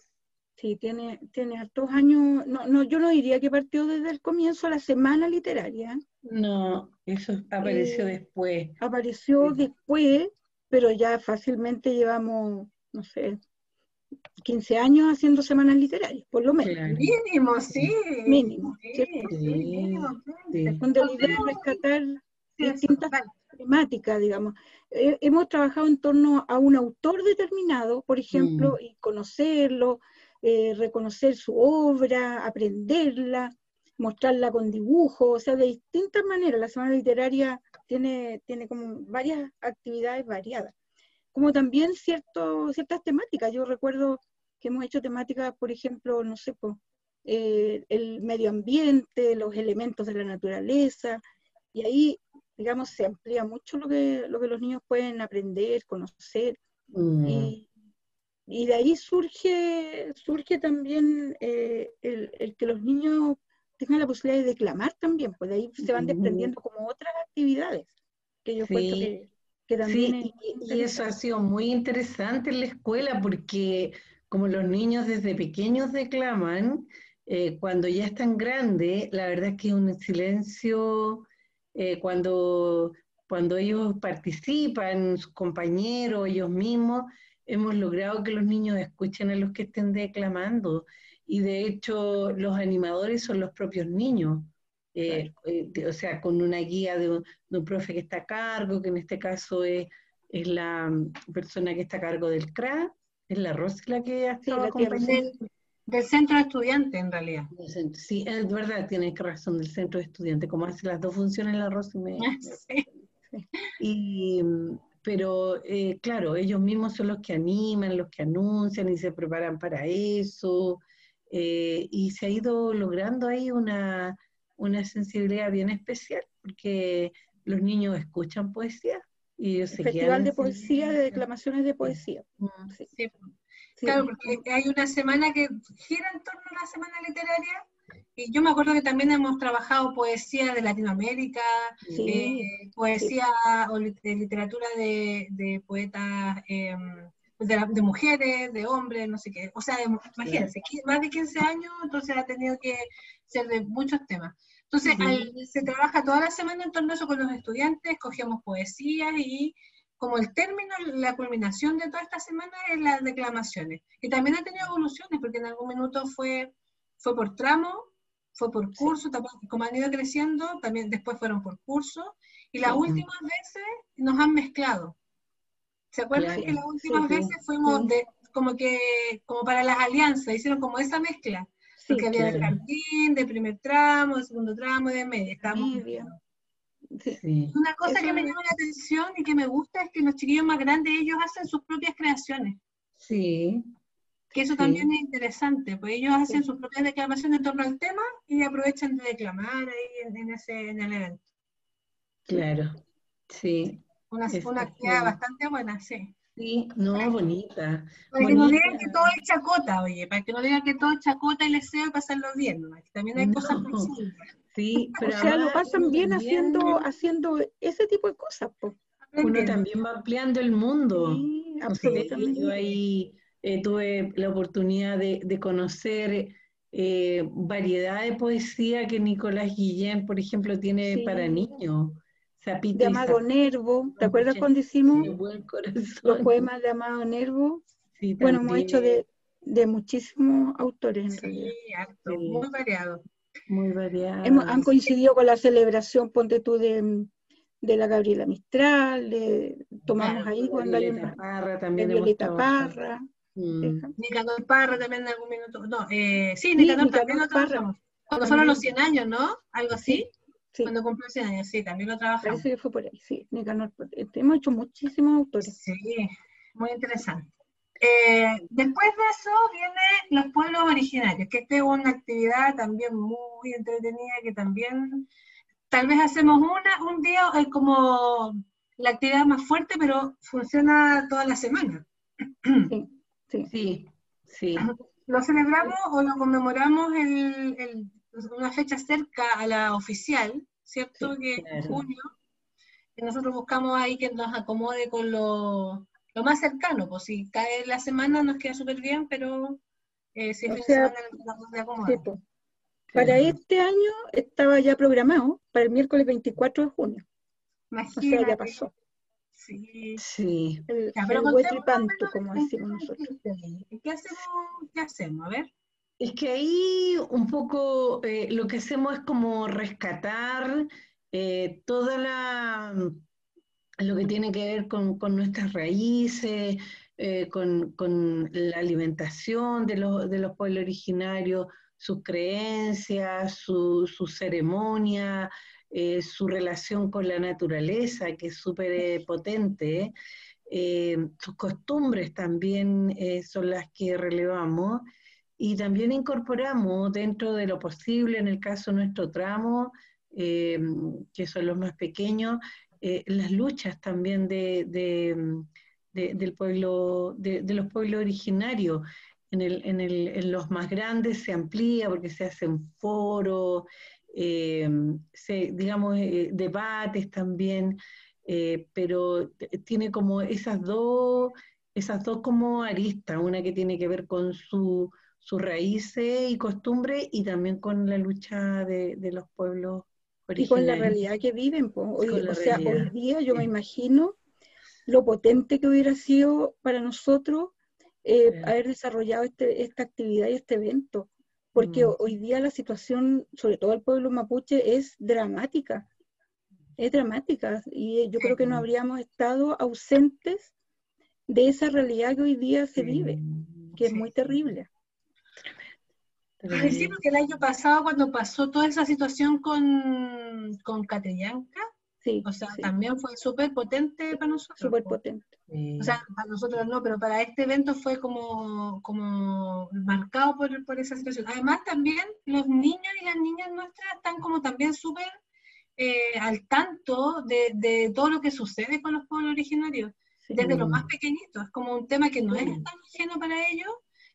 [SPEAKER 2] Sí, tiene, tiene hartos años, no, no, yo no diría que partió desde el comienzo la semana literaria.
[SPEAKER 3] No, eso apareció eh, después.
[SPEAKER 2] Apareció después, pero ya fácilmente llevamos, no sé, 15 años haciendo semanas literarias, por lo menos.
[SPEAKER 1] Mínimo, sí.
[SPEAKER 2] Mínimo. Sí, mínimo, Donde la idea es rescatar distintas temáticas, digamos. Eh, hemos trabajado en torno a un autor determinado, por ejemplo, mm. y conocerlo, eh, reconocer su obra, aprenderla, mostrarla con dibujo, o sea, de distintas maneras. La semana literaria tiene, tiene como varias actividades variadas como también cierto, ciertas temáticas. Yo recuerdo que hemos hecho temáticas, por ejemplo, no sé, eh, el medio ambiente, los elementos de la naturaleza, y ahí, digamos, se amplía mucho lo que, lo que los niños pueden aprender, conocer, mm. y, de ahí surge, surge también eh, el, que los niños tengan la posibilidad de declamar también, pues de ahí se van desprendiendo como otras actividades que yo que
[SPEAKER 3] sí, y, eso ha sido muy interesante en la escuela porque como los niños desde pequeños declaman, eh, cuando ya están grandes, la verdad es que es un silencio eh, cuando, cuando ellos participan, sus compañeros, ellos mismos, hemos logrado que los niños escuchen a los que estén declamando. y de hecho los animadores son los propios niños. Eh, eh, o sea, con una guía de un, profe que está a cargo, que en este caso es, es la persona que está a cargo del CRA, es la Rosla que ha estado
[SPEAKER 1] acompañando. Del centro de estudiantes, en realidad.
[SPEAKER 3] Sí, es verdad, tienes razón, del centro de estudiantes, como hace las dos funciones la Rosy me, Y, pero eh, claro, ellos mismos son los que animan, los que anuncian y se preparan para eso. Eh, y se ha ido logrando ahí una, una sensibilidad bien especial, porque los niños escuchan poesía. Y
[SPEAKER 2] ellos Festival de poesía, de declamaciones de poesía. Mm.
[SPEAKER 1] Sí. Claro, porque hay una semana que gira en torno a la semana literaria y yo me acuerdo que también hemos trabajado poesía de Latinoamérica, eh, poesía o literatura de, poetas em, de, mujeres, de hombres, no sé qué. O sea, imagínense, más de 15 años, entonces ha tenido que ser de muchos temas. Entonces, se trabaja toda la semana en torno a eso con los estudiantes, cogemos poesías y como el término, la culminación de toda esta semana es las declamaciones. Y también ha tenido evoluciones, porque en algún minuto fue, fue por tramo, fue por curso, como han ido creciendo, también después fueron por curso, y las últimas veces nos han mezclado. ¿Se acuerdan que las últimas veces fuimos de, como que, como para las alianzas, hicieron como esa mezcla? Porque había de jardín, de primer tramo, de segundo tramo, de media. Estábamos una cosa que me llama la atención y que me gusta es que los chiquillos más grandes, ellos hacen sus propias creaciones.
[SPEAKER 3] Sí.
[SPEAKER 1] Que eso también es interesante, pues ellos hacen sus propias declamaciones en torno al tema y aprovechan de declamar ahí en, ese, en el evento.
[SPEAKER 3] Claro, sí.
[SPEAKER 1] Una, una actividad bastante buena, sí.
[SPEAKER 3] Sí, no, bonita.
[SPEAKER 1] Para que no digan que todo es chacota, oye, para que no digan que todo es chacota y les sea pasarlo bien, ¿no? también hay cosas posibles.
[SPEAKER 2] Sí, pero o sea, lo pasan bien haciendo, haciendo ese tipo de cosas.
[SPEAKER 3] Uno también va ampliando el mundo. Sí, absolutamente. Yo ahí eh, tuve la oportunidad de, conocer eh, variedad de poesía que Nicolás Guillén, por ejemplo, tiene para niños.
[SPEAKER 2] De Amado Nervo, ¿te acuerdas cuando hicimos los poemas de Amado Nervo? Sí, bueno, hemos hecho de, de muchísimos autores en
[SPEAKER 1] sí, realidad. muy variado.
[SPEAKER 3] Muy variado.
[SPEAKER 2] han coincidido con la celebración, ponte tú, de, de la Gabriela Mistral, de, tomamos ahí cuando hay una...
[SPEAKER 3] Parra también.
[SPEAKER 2] De Violeta Parra.
[SPEAKER 1] Mm. Nicanor Parra también en algún minuto. No, eh, sí, Nicanor, también trabajamos. Cuando fueron los 100 años, ¿no? Algo así. Sí. Cuando cumplió 100 años, sí, también lo trabajamos.
[SPEAKER 2] Parece que fue por ahí, sí. Nicanor, hemos hecho muchísimos autores.
[SPEAKER 1] Sí, muy interesante. Eh, después de eso viene los pueblos originarios, que esta es una actividad también muy entretenida, que también tal vez hacemos una, un día es como la actividad más fuerte, pero funciona toda la semana.
[SPEAKER 3] Sí, sí, sí.
[SPEAKER 1] Lo celebramos o lo conmemoramos en una fecha cerca a la oficial, ¿cierto? que en junio, que nosotros buscamos ahí que nos acomode con los lo más cercano, pues si cae la semana nos queda súper bien, pero eh, si es semana
[SPEAKER 2] de Para este año estaba ya programado para el miércoles 24 de junio. Imagínate. O sea, ya pasó.
[SPEAKER 1] Sí.
[SPEAKER 3] sí.
[SPEAKER 2] El, ya, pero el como decimos nosotros.
[SPEAKER 1] ¿Qué hacemos? ¿Qué hacemos? A ver.
[SPEAKER 3] Es que ahí un poco eh, lo que hacemos es como rescatar eh, toda la lo que tiene que ver con, nuestras raíces, eh, con, la alimentación de, de, los pueblos originarios, sus creencias, su, su ceremonia, eh, su relación con la naturaleza, que es súper potente. sus costumbres también son las que relevamos y también incorporamos dentro de lo posible, en el caso de nuestro tramo, que son los más pequeños, eh, las luchas también de, del pueblo, de, los pueblos originarios. En, el, en, el, en, los más grandes se amplía porque se hacen foros, eh, se, digamos, eh, debates también, pero tiene como esas dos, esas dos como aristas, una que tiene que ver con su, sus raíces y costumbres y también con la lucha de, de los pueblos
[SPEAKER 2] y con la realidad que viven. Hoy, o sea, hoy día yo me imagino lo potente que hubiera sido para nosotros eh, haber desarrollado este, esta actividad y este evento. porque mm. hoy día la situación, sobre todo el pueblo mapuche, es dramática. Es dramática y yo creo que no habríamos estado ausentes de esa realidad que hoy día se vive, que es muy terrible.
[SPEAKER 1] Decimos que el año pasado, cuando pasó toda esa situación con, con Catellanca, o sea, también fue súper potente para nosotros.
[SPEAKER 2] Súper potente.
[SPEAKER 1] O sea, para nosotros no, pero para este evento fue como, como marcado por, por esa situación. Además, también los niños y las niñas nuestras están como también súper eh, al tanto de, de, todo lo que sucede con los pueblos originarios, desde los más pequeñitos. Es como un tema que no es tan ajeno para ellos,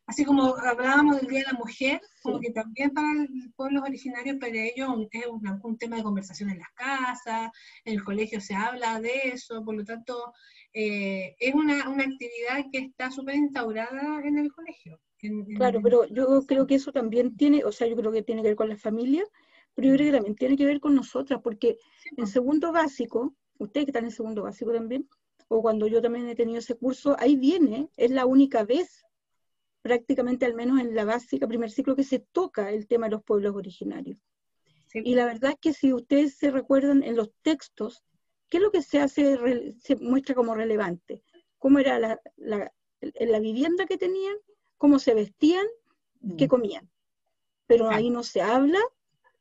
[SPEAKER 1] Así como hablábamos del Día de la Mujer, como que también para los pueblos originarios, para ellos es un, tema de conversación en las casas, en el colegio se habla de eso, por lo tanto, eh, es una, una, actividad que está súper instaurada en el colegio.
[SPEAKER 2] claro, pero yo creo que eso también tiene, o sea, yo creo que tiene que ver con la familia, pero yo creo que también tiene que ver con nosotras, porque en segundo básico, ustedes que están en segundo básico también, o cuando yo también he tenido ese curso, ahí viene, es la única vez prácticamente al menos en la básica, primer ciclo, que se toca el tema de los pueblos originarios. Y la verdad es que si ustedes se recuerdan en los textos, ¿qué es lo que se hace, se muestra como relevante? ¿Cómo era la, la, la vivienda que tenían? ¿Cómo se vestían? ¿Qué mm. comían? Pero ahí no se habla,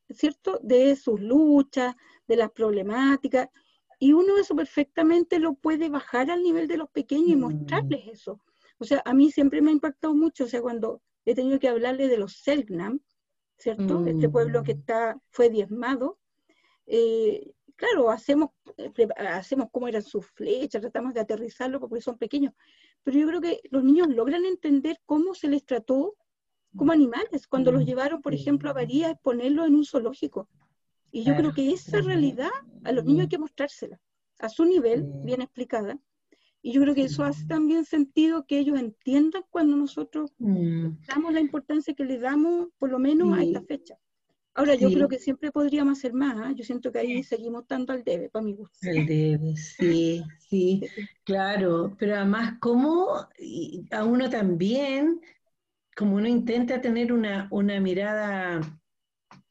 [SPEAKER 2] ¿cierto?, de sus luchas, de las problemáticas. Y uno eso perfectamente lo puede bajar al nivel de los pequeños y mm. mostrarles eso. O sea, a mí siempre me ha impactado mucho, o sea, cuando he tenido que hablarle de los Selknam, ¿cierto? Este pueblo que mm. está, fue diezmado. Eh, claro, hacemos, eh, hacemos cómo eran sus flechas, tratamos de aterrizarlo porque son pequeños, pero yo creo que los niños logran entender cómo se les trató como animales, cuando los mm. llevaron, por ejemplo, a Varía a exponerlos en un zoológico. Y yo creo que esa realidad a los niños hay que mostrársela, a su nivel, bien explicada, y yo creo que eso hace también sentido que ellos entiendan cuando nosotros mm. damos la importancia que le damos, por lo menos a esta fecha. Ahora, yo creo que siempre podríamos hacer más. ¿ah? Yo siento que ahí seguimos tanto al debe, para mi gusto.
[SPEAKER 3] El debe, sí, sí, claro. Pero además, como a uno también, como uno intenta tener una, una mirada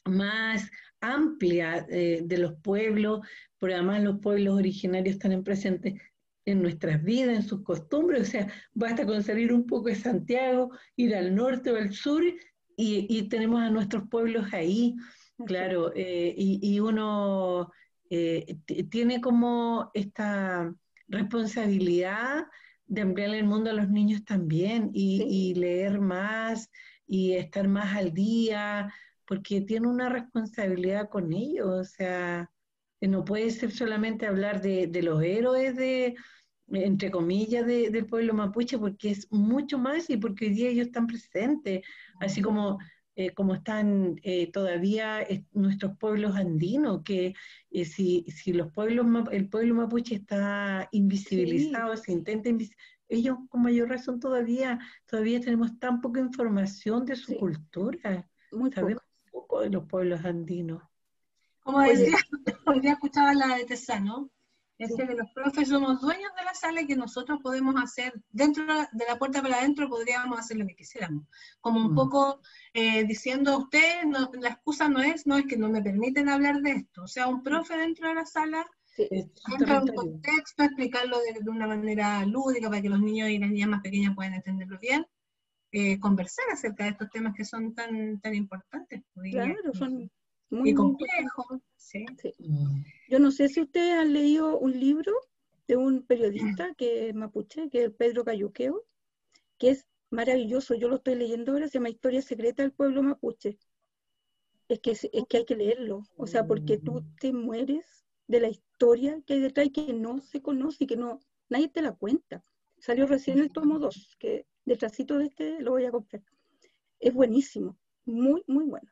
[SPEAKER 3] más amplia eh, de los pueblos, pero además los pueblos originarios están presentes, en nuestras vidas, en sus costumbres, o sea, basta con salir un poco de Santiago, ir al norte o al sur y, tenemos a nuestros pueblos ahí, claro, eh, y, uno eh, tiene como esta responsabilidad de ampliar el mundo a los niños también y, leer más y estar más al día, porque tiene una responsabilidad con ellos, o sea, no puede ser solamente hablar de los héroes de, entre comillas, del pueblo mapuche, porque es mucho más y porque hoy día ellos están presentes, así como, eh, como están eh, todavía nuestros pueblos andinos, que eh, si, si los pueblos, el pueblo mapuche está invisibilizado, se intenta ellos con mayor razón todavía, todavía tenemos tan poca información de su cultura, Muy sabemos poco. de los pueblos andinos.
[SPEAKER 1] Como decía, hoy día escuchaba la de Tesano, es que los profes somos dueños de la sala y que nosotros podemos hacer, dentro de la puerta para adentro, podríamos hacer lo que quisiéramos. Como un mm. poco eh, diciendo a usted, la excusa no es, no es que no me permiten hablar de esto. O sea, un profe dentro de la sala, entra un contexto, explicarlo de, una manera lúdica para que los niños y las niñas más pequeñas puedan entenderlo bien. Eh, conversar acerca de estos temas que son tan, tan importantes.
[SPEAKER 2] Claro, son
[SPEAKER 1] muy, complejo.
[SPEAKER 2] Mm. Yo no sé si ustedes han leído un libro de un periodista que es mapuche, que es Pedro Cayuqueo, que es maravilloso. Yo lo estoy leyendo ahora, se llama Historia Secreta del Pueblo Mapuche. Es que, es que hay que leerlo, o sea, porque tú mm. te mueres de la historia que hay detrás y que no se conoce y que no, nadie te la cuenta. Salió recién el tomo 2, que detrásito de este lo voy a comprar. Es buenísimo, muy, muy bueno.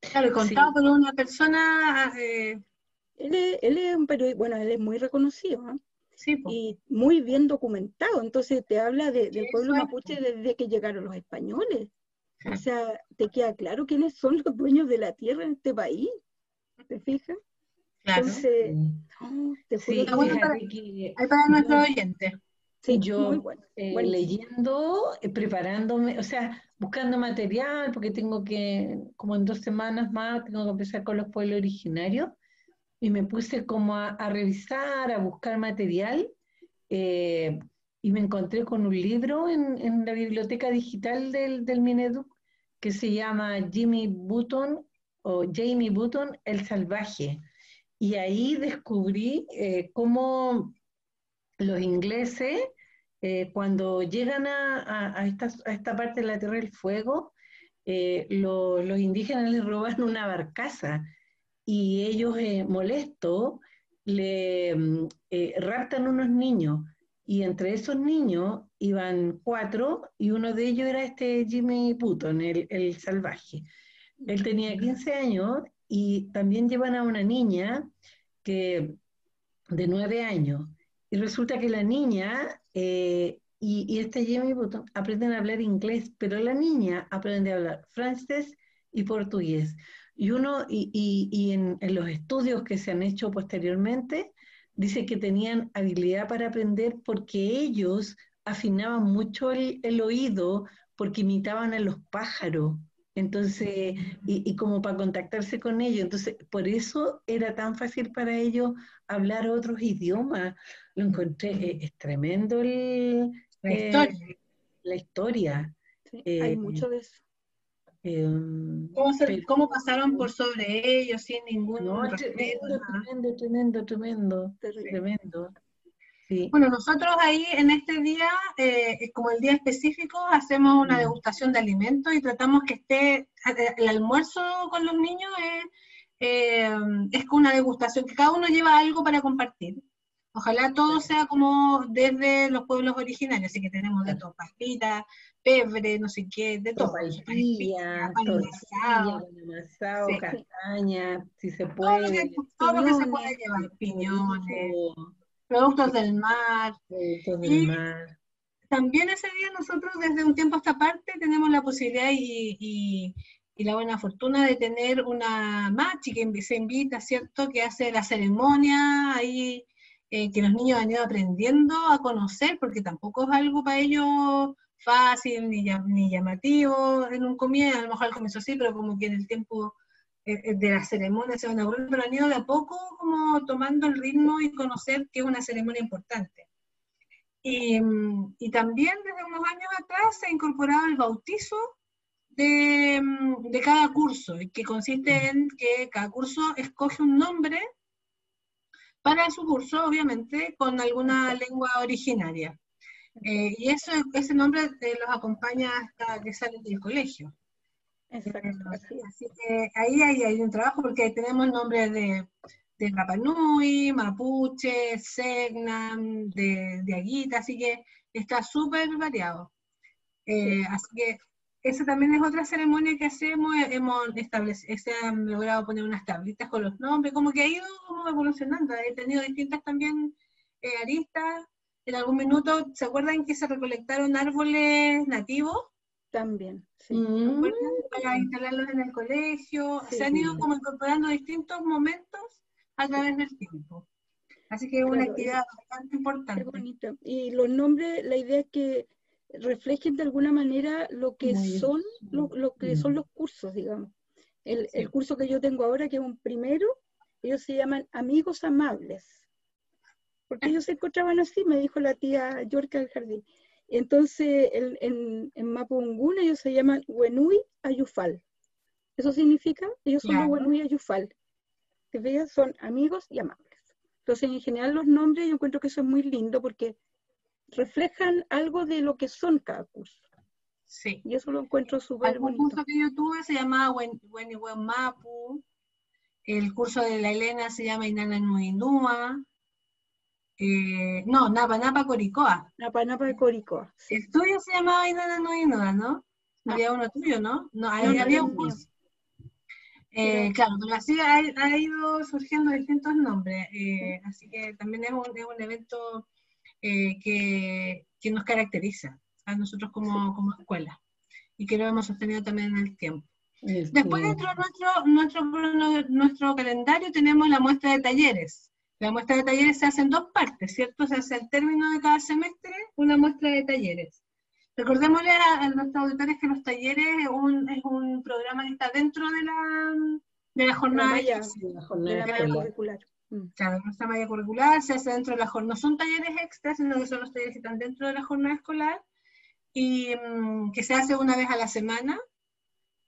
[SPEAKER 1] Claro, contado por una persona... Eh,
[SPEAKER 2] él, es, él es un periodista, bueno, él es muy reconocido, ¿ah? sí, y muy bien documentado, entonces te habla de, del pueblo mapuche desde que llegaron los españoles. O sea, te queda claro quiénes son los dueños de la tierra en este país, ¿te fijas?
[SPEAKER 1] Claro. Entonces, sí. te sí, para, para nuestro oyente.
[SPEAKER 3] Sí, yo eh, leyendo, eh, preparándome, o sea, buscando material, porque tengo que, como en dos semanas más, tengo que empezar con los pueblos originarios, y me puse como a, revisar, a buscar material, eh, y me encontré con un libro en, la biblioteca digital del, del Mineduc que se llama Jimmy Button o Jamie Button, El Salvaje. Y ahí descubrí cómo los ingleses eh, cuando llegan a, esta, parte de la Tierra del Fuego, eh, los indígenas les roban una barcaza y ellos, eh, molestos, le mm, raptan unos niños. Y entre esos niños iban cuatro y uno de ellos era este Jimmy Putton, el, el salvaje. Él tenía 15 años y también llevan a una niña que, de 9 años. Y resulta que la niña eh, y, este Jamie Button aprenden a hablar inglés, pero la niña aprende a hablar francés y portugués. Y uno, y, en, los estudios que se han hecho posteriormente, dice que tenían habilidad para aprender porque ellos afinaban mucho el oído porque imitaban a los pájaros. Entonces, y, como para contactarse con ellos. Entonces, por eso era tan fácil para ellos hablar otros idiomas. Lo encontré, eh, es tremendo el,
[SPEAKER 1] la eh, historia.
[SPEAKER 3] La historia.
[SPEAKER 2] hay eh, mucho de eso.
[SPEAKER 1] Em, ¿Cómo, pasaron por sobre ellos sin ningún
[SPEAKER 3] no, tremendo, tremendo, tremendo, tremendo, tremendo.
[SPEAKER 1] Bueno, nosotros ahí en este día, eh, como el día específico, hacemos una mm. degustación de alimentos y tratamos que esté, el almuerzo con los niños es, eh, es con una degustación, que cada uno lleva algo para compartir. Ojalá todo sea como desde los pueblos originarios, así que tenemos de todo, pastitas, pebre, no sé qué, de todo.
[SPEAKER 3] Tortilla, tortilla, castaña, si se puede. Todo lo que,
[SPEAKER 1] todo lo que se puede llevar, piñones productos del mar.
[SPEAKER 3] del mar.
[SPEAKER 1] También ese día nosotros desde un tiempo a esta parte tenemos la posibilidad y, la buena fortuna de tener una machi que se invita, ¿cierto? Que hace la ceremonia ahí, eh, que los niños han ido aprendiendo a conocer, porque tampoco es algo para ellos fácil ni, ni llamativo en un comienzo, a lo mejor al comienzo sí, pero como que en el tiempo eh, eh, de la ceremonia se van a pero han ido de a poco como tomando el ritmo y conocer que es una ceremonia importante. Y, mm, y también desde unos años atrás se ha incorporado el bautizo de, mm, de, cada curso, que consiste en que cada curso escoge un nombre para su curso, obviamente, con alguna lengua originaria. Eh, y eso, ese nombre los acompaña hasta que salen del colegio.
[SPEAKER 2] Exacto.
[SPEAKER 1] Así, que ahí hay, un trabajo porque tenemos nombres de, de Rapanui, Mapuche, Segnam, de, de Aguita, así que está súper variado. Eh, así que esa también es otra ceremonia que hacemos, hemos establecido, se han logrado poner unas tablitas con los nombres, como que ha ido evolucionando, he tenido distintas también eh, aristas. En algún minuto, ¿se acuerdan que se recolectaron árboles nativos?
[SPEAKER 2] También, sí.
[SPEAKER 1] Mm. Para instalarlos en el colegio. Se han ido como incorporando distintos momentos a través del tiempo. Así que es una actividad bastante importante.
[SPEAKER 2] bonito. Y los nombres, la idea es que reflejen de alguna manera lo que son lo, que son mm. los cursos, digamos. El, el, curso que yo tengo ahora, que es un primero, ellos se llaman Amigos Amables. Porque ellos se encontraban así, me dijo la tía Yorka del jardín. Entonces, en, en, Mapungún ellos se llaman Wenui Ayufal. Eso significa, ellos son los Wenui Ayufal. Te son amigos y amables. Entonces, en general, los nombres yo encuentro que eso es muy lindo porque reflejan algo de lo que son cada curso.
[SPEAKER 1] Sí.
[SPEAKER 2] Y eso lo encuentro súper bonito.
[SPEAKER 1] El curso que yo tuve se llamaba Weni Mapu. El curso de la Elena se llama Inana Nuinua. Eh, no, Napa Napa Coricoa.
[SPEAKER 2] Napa Napa de Coricoa.
[SPEAKER 1] El tuyo se llamaba Inana no ¿no? Había uno tuyo, ¿no? No, había un curso. Eh, claro, pero así ha, ido surgiendo distintos nombres, eh, así que también es un, es un evento que, que, nos caracteriza a nosotros como, como, escuela y que lo hemos sostenido también en el tiempo. Después dentro de nuestro, nuestro, nuestro calendario tenemos la muestra de talleres, La muestra de talleres se hace en dos partes, ¿cierto? Se hace al término de cada semestre una muestra de talleres. Recordémosle a, nuestros auditores que los talleres es un, programa que está dentro de la, de la jornada, de la jornada curricular. Mm. Claro, nuestra malla curricular se hace dentro de la jornada. No son talleres extras, sino que son los talleres que están dentro de la jornada escolar y mm, que se hace una vez a la semana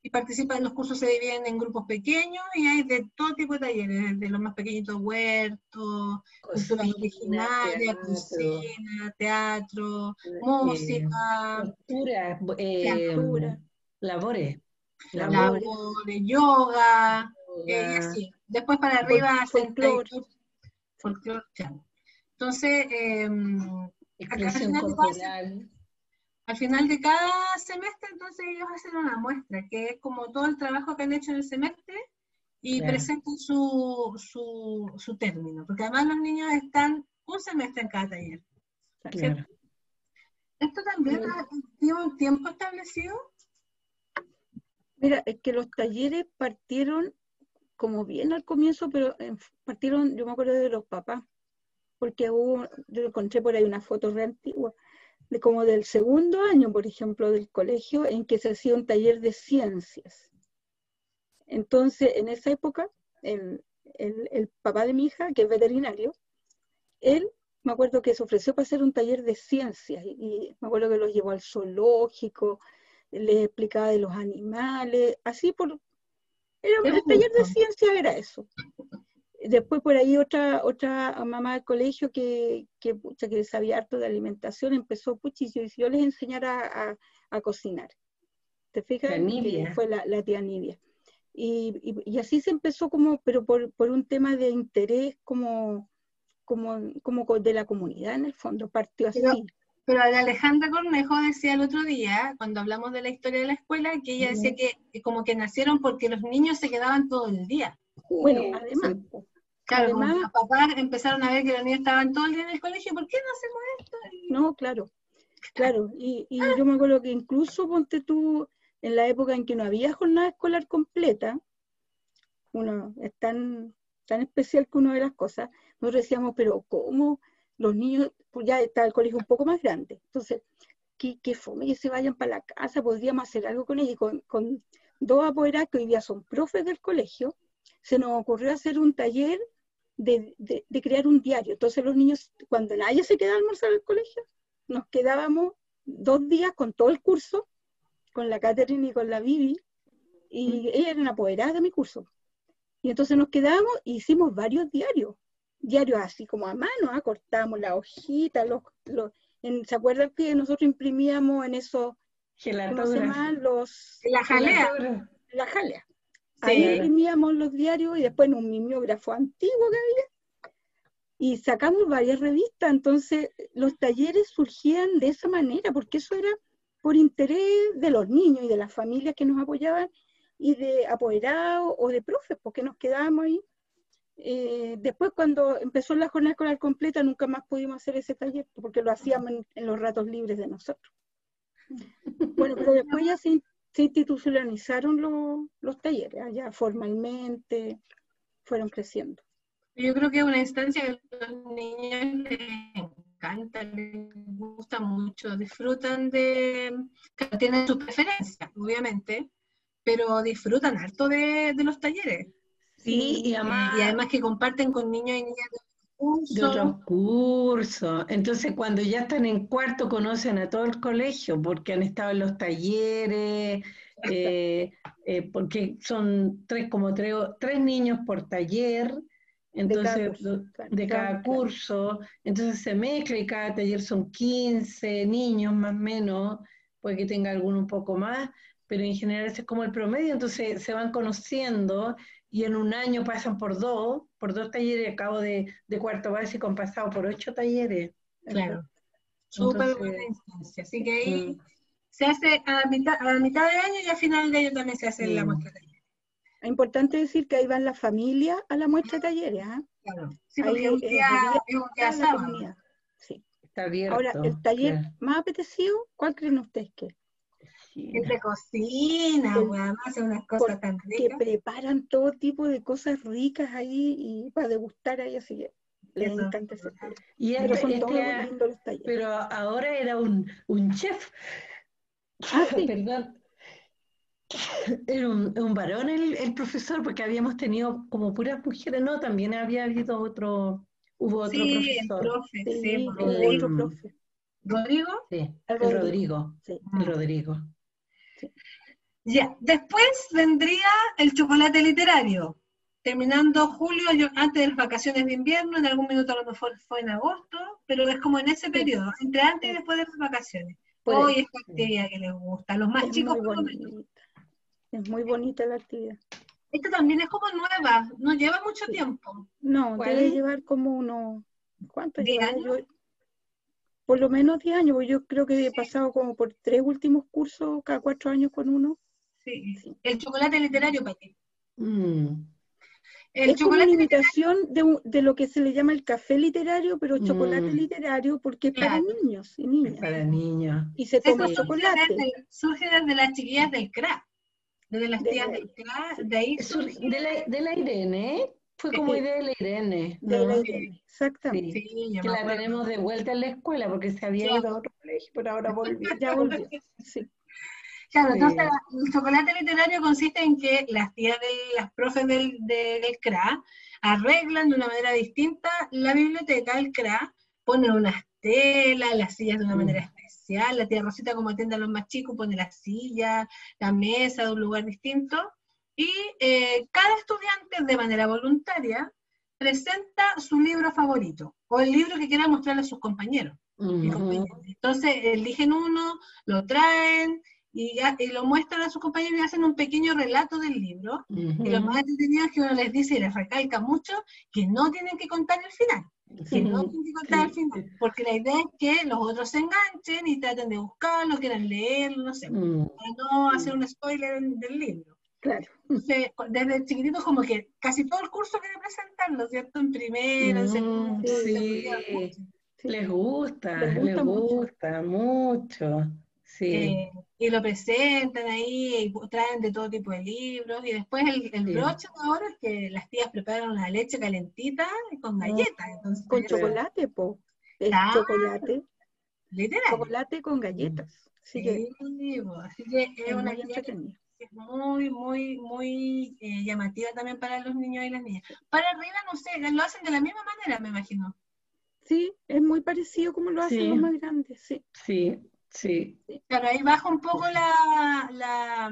[SPEAKER 1] y participan, los cursos se dividen en grupos pequeños y hay de todo tipo de talleres, de los más pequeñitos, huertos, cultura originaria, cocina, teatro, eh, música,
[SPEAKER 3] cultura, eh, labores,
[SPEAKER 1] labores, yoga, eh, y así. Después para arriba, folclore. folclore, Entonces, eh,
[SPEAKER 3] expresión cultural
[SPEAKER 1] al final de cada semestre, entonces ellos hacen una muestra, que es como todo el trabajo que han hecho en el semestre y presentan su, su, su, término, porque además los niños están un semestre en cada taller. ¿Esto también tiene un tiempo establecido?
[SPEAKER 2] Mira, es que los talleres partieron como bien al comienzo, pero partieron, yo me acuerdo de los papás, porque hubo, yo encontré por ahí una foto re antigua, de como del segundo año, por ejemplo, del colegio, en que se hacía un taller de ciencias. Entonces, en esa época, el, papá de mi hija, que es veterinario, él me acuerdo que se ofreció para hacer un taller de ciencias y, me acuerdo que los llevó al zoológico, le explicaba de los animales, así por... Era, el taller de ciencias era eso después por ahí otra otra mamá del colegio que, que, que sabía harto de alimentación empezó, puchillo, y yo les enseñara a, cocinar. ¿Te fijas? Fue la, la, tía Nidia. Y, y, así se empezó como, pero por, por un tema de interés como, como, como de la comunidad en el fondo, partió así.
[SPEAKER 1] Pero, Alejandra Cornejo decía el otro día, cuando hablamos de la historia de la escuela, que ella decía que como que nacieron porque los niños se quedaban todo el día.
[SPEAKER 2] Bueno, además,
[SPEAKER 1] Claro, Además, los papás empezaron a ver que los niños estaban todo el día en el colegio, ¿por qué no hacemos esto?
[SPEAKER 2] No, claro, claro. Y, y yo me acuerdo que incluso, ponte tú, en la época en que no había jornada escolar completa, uno es tan, tan especial que uno de las cosas, nosotros decíamos, pero ¿cómo los niños, pues ya está el colegio un poco más grande, entonces, qué, qué fome que se vayan para la casa, podríamos hacer algo con ellos, y con, con dos apoderados que hoy día son profes del colegio, se nos ocurrió hacer un taller de, crear un diario. Entonces los niños, cuando nadie se quedaba a almorzar al colegio, nos quedábamos dos días con todo el curso, con la Catherine y con la Vivi, y ella era una apoderada de mi curso. Y entonces nos quedábamos e hicimos varios diarios, diarios así como a mano, ¿ah? cortamos la hojita, los, los ¿se acuerdan que nosotros imprimíamos en esos,
[SPEAKER 3] ¿cómo se?
[SPEAKER 2] Los,
[SPEAKER 1] la jalea.
[SPEAKER 2] La jalea. Ahí imprimíamos los diarios y después en un mimeógrafo antiguo que había. Y sacamos varias revistas, entonces los talleres surgían de esa manera, porque eso era por interés de los niños y de las familias que nos apoyaban y de apoderados o de profes, porque nos quedábamos ahí. Eh, después cuando empezó la jornada escolar completa nunca más pudimos hacer ese taller, porque lo hacíamos en, en los ratos libres de nosotros. Bueno, pero después ya se, se institucionalizaron los talleres, allá formalmente fueron creciendo.
[SPEAKER 1] Yo creo que es una instancia que a los niños les encanta, les gusta mucho, disfrutan de, tienen sus preferencias, obviamente, pero disfrutan harto de, los talleres.
[SPEAKER 3] Sí, y
[SPEAKER 1] además, que comparten con niños y niñas
[SPEAKER 3] de otros cursos. Entonces, cuando ya están en cuarto, conocen a todo el colegio porque han estado en los talleres, eh, eh, porque son tres, como tres, tres niños por taller, entonces, de cada, curso, entonces se mezcla y cada taller son 15 niños más o menos, puede que tenga alguno un poco más, pero en general ese es como el promedio, entonces se van conociendo y en un año pasan por dos, por dos talleres, acabo de, de cuarto básico han pasado por ocho talleres.
[SPEAKER 1] Claro. Súper buena instancia. Así que ahí mm. se hace a mitad, a mitad de año y a final de año también se hace la muestra de talleres.
[SPEAKER 2] Es importante decir que ahí van las familias a la muestra de talleres.
[SPEAKER 1] ¿ah? Claro. Sí, porque es un día, es un día sábado.
[SPEAKER 2] Sí. Está abierto. Ahora, el taller más apetecido, ¿cuál creen ustedes que es?
[SPEAKER 1] Entre cocina, además hacen unas cosas tan ricas.
[SPEAKER 2] Que preparan todo tipo de cosas ricas ahí y para degustar ahí así que. Les encanta ese taller.
[SPEAKER 3] Y
[SPEAKER 2] Pero son todos lindos los talleres.
[SPEAKER 3] pero ahora era un, un chef.
[SPEAKER 2] Ah, sí.
[SPEAKER 3] Perdón. Era un, un varón el, el profesor, porque habíamos tenido como puras mujeres, no, también había habido otro, hubo otro
[SPEAKER 1] Sí, el
[SPEAKER 3] profesor.
[SPEAKER 1] profe,
[SPEAKER 2] Sí,
[SPEAKER 1] sí,
[SPEAKER 2] el
[SPEAKER 3] el-
[SPEAKER 2] otro profe.
[SPEAKER 1] Rodrigo.
[SPEAKER 3] Sí,
[SPEAKER 2] El
[SPEAKER 3] el
[SPEAKER 2] Rodrigo.
[SPEAKER 3] Rodrigo,
[SPEAKER 2] Sí.
[SPEAKER 3] el Rodrigo.
[SPEAKER 1] Ya, después vendría el chocolate literario. Terminando julio, yo, antes de las vacaciones de invierno, en algún minuto a lo mejor fue en agosto, pero es como en ese periodo, entre antes y después de las vacaciones.
[SPEAKER 2] Por
[SPEAKER 1] Hoy
[SPEAKER 2] eso.
[SPEAKER 1] esta actividad que les gusta, los más
[SPEAKER 2] Es
[SPEAKER 1] chicos
[SPEAKER 2] muy
[SPEAKER 1] por lo menos.
[SPEAKER 2] bonita. Es muy bonita la actividad.
[SPEAKER 1] Esta también es como nueva, no lleva mucho
[SPEAKER 2] Sí.
[SPEAKER 1] tiempo.
[SPEAKER 2] No,
[SPEAKER 3] ¿Cuál?
[SPEAKER 2] debe llevar como unos, ¿cuánto
[SPEAKER 1] ¿Diez
[SPEAKER 2] lleva?
[SPEAKER 1] años?
[SPEAKER 2] Yo- por lo menos 10 años, porque yo creo que he pasado como por tres últimos cursos, cada cuatro años con uno.
[SPEAKER 1] Sí.
[SPEAKER 2] Sí.
[SPEAKER 1] El chocolate literario, Pati.
[SPEAKER 3] Mm,
[SPEAKER 1] El
[SPEAKER 2] es como
[SPEAKER 1] chocolate
[SPEAKER 2] una imitación de, un- de lo que se le llama el café literario, pero chocolate
[SPEAKER 3] Mm.
[SPEAKER 2] literario porque es para niños y
[SPEAKER 3] es
[SPEAKER 2] niñas.
[SPEAKER 3] para niños.
[SPEAKER 2] Y se
[SPEAKER 1] Eso
[SPEAKER 2] toma
[SPEAKER 1] surge
[SPEAKER 2] chocolate.
[SPEAKER 1] desde, surge desde las chiquillas del CRA, desde las
[SPEAKER 2] De
[SPEAKER 1] tías
[SPEAKER 2] la-
[SPEAKER 1] del CRA, de ahí
[SPEAKER 3] Sur-
[SPEAKER 1] surge.
[SPEAKER 3] de, la, de la Irene, ¿eh? Fue como
[SPEAKER 2] Sí.
[SPEAKER 3] idea de la Irene,
[SPEAKER 2] De
[SPEAKER 3] ¿no?
[SPEAKER 2] la Irene, exactamente.
[SPEAKER 3] Sí.
[SPEAKER 1] Sí, yo
[SPEAKER 3] que la
[SPEAKER 1] acuerdo.
[SPEAKER 3] tenemos de vuelta en la escuela porque se había ido a otro colegio, pero ahora volvió.
[SPEAKER 2] Ya volvió. Sí.
[SPEAKER 1] Claro, entonces el chocolate literario consiste en que las tías de las profes del, de- del CRA arreglan de una manera distinta la biblioteca del CRA, ponen unas telas, las sillas de una
[SPEAKER 3] Mm.
[SPEAKER 1] manera especial, la tía Rosita como atiende a los más chicos pone las sillas, la mesa de un lugar distinto, y eh, cada estudiante de manera voluntaria presenta su libro favorito o el libro que quiera mostrarle a sus compañeros. Entonces eligen uno, lo traen y, ya- y lo muestran a sus compañeros y hacen un pequeño relato del libro. Y lo más entretenido es que uno les dice y les recalca mucho que no tienen que contar el final. Que no tienen que contar el final. Porque la idea es que los otros se enganchen y traten de buscarlo, quieran leerlo, no sé, para no hacer un spoiler del libro.
[SPEAKER 2] Claro.
[SPEAKER 1] Entonces, desde chiquititos como que casi todo el curso quiere presentarlo, ¿cierto? En primero, en
[SPEAKER 3] Mm,
[SPEAKER 1] segundo, en
[SPEAKER 3] sí.
[SPEAKER 1] segundo.
[SPEAKER 2] Sí.
[SPEAKER 3] Les gusta,
[SPEAKER 2] Les
[SPEAKER 3] les
[SPEAKER 2] gusta mucho.
[SPEAKER 3] gusta mucho. Sí.
[SPEAKER 1] Eh, y lo presentan ahí, y traen de todo tipo de libros, y después el, el
[SPEAKER 3] Sí.
[SPEAKER 1] broche de ahora es que las tías preparan una leche calentita con galletas, entonces
[SPEAKER 2] Con
[SPEAKER 1] ya-
[SPEAKER 2] chocolate, po. Es
[SPEAKER 1] Claro.
[SPEAKER 2] chocolate,
[SPEAKER 1] literal.
[SPEAKER 2] chocolate con galletas. Así que
[SPEAKER 1] Sí, po, así que es una actividad que es muy, muy, muy eh, llamativa también para los niños y las niñas. Para arriba, no sé, lo hacen de la misma manera, me imagino.
[SPEAKER 2] Sí, es muy parecido como lo hacen
[SPEAKER 3] Sí.
[SPEAKER 2] los más grandes, sí.
[SPEAKER 3] Sí, sí.
[SPEAKER 1] Claro, ahí baja un poco la... la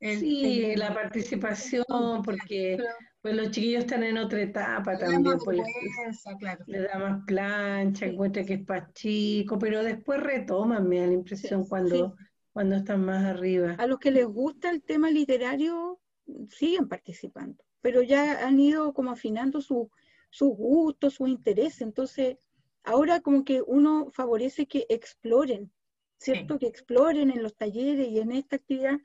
[SPEAKER 1] el-
[SPEAKER 3] Sí,
[SPEAKER 1] el-
[SPEAKER 3] la participación, porque
[SPEAKER 1] pero
[SPEAKER 3] pues los chiquillos están en otra etapa
[SPEAKER 1] le
[SPEAKER 3] también,
[SPEAKER 1] más
[SPEAKER 3] pues les,
[SPEAKER 1] vergüenza, claro.
[SPEAKER 3] les da más plancha, encuentra que es para chico, pero después retoman, me da la impresión,
[SPEAKER 2] Sí,
[SPEAKER 3] cuando, cuando están más arriba.
[SPEAKER 2] A los que les gusta el tema literario siguen participando, pero ya han ido como afinando su- sus gustos, sus intereses. Entonces, ahora como que uno favorece que exploren, ¿cierto? Que exploren en los talleres y en esta actividad,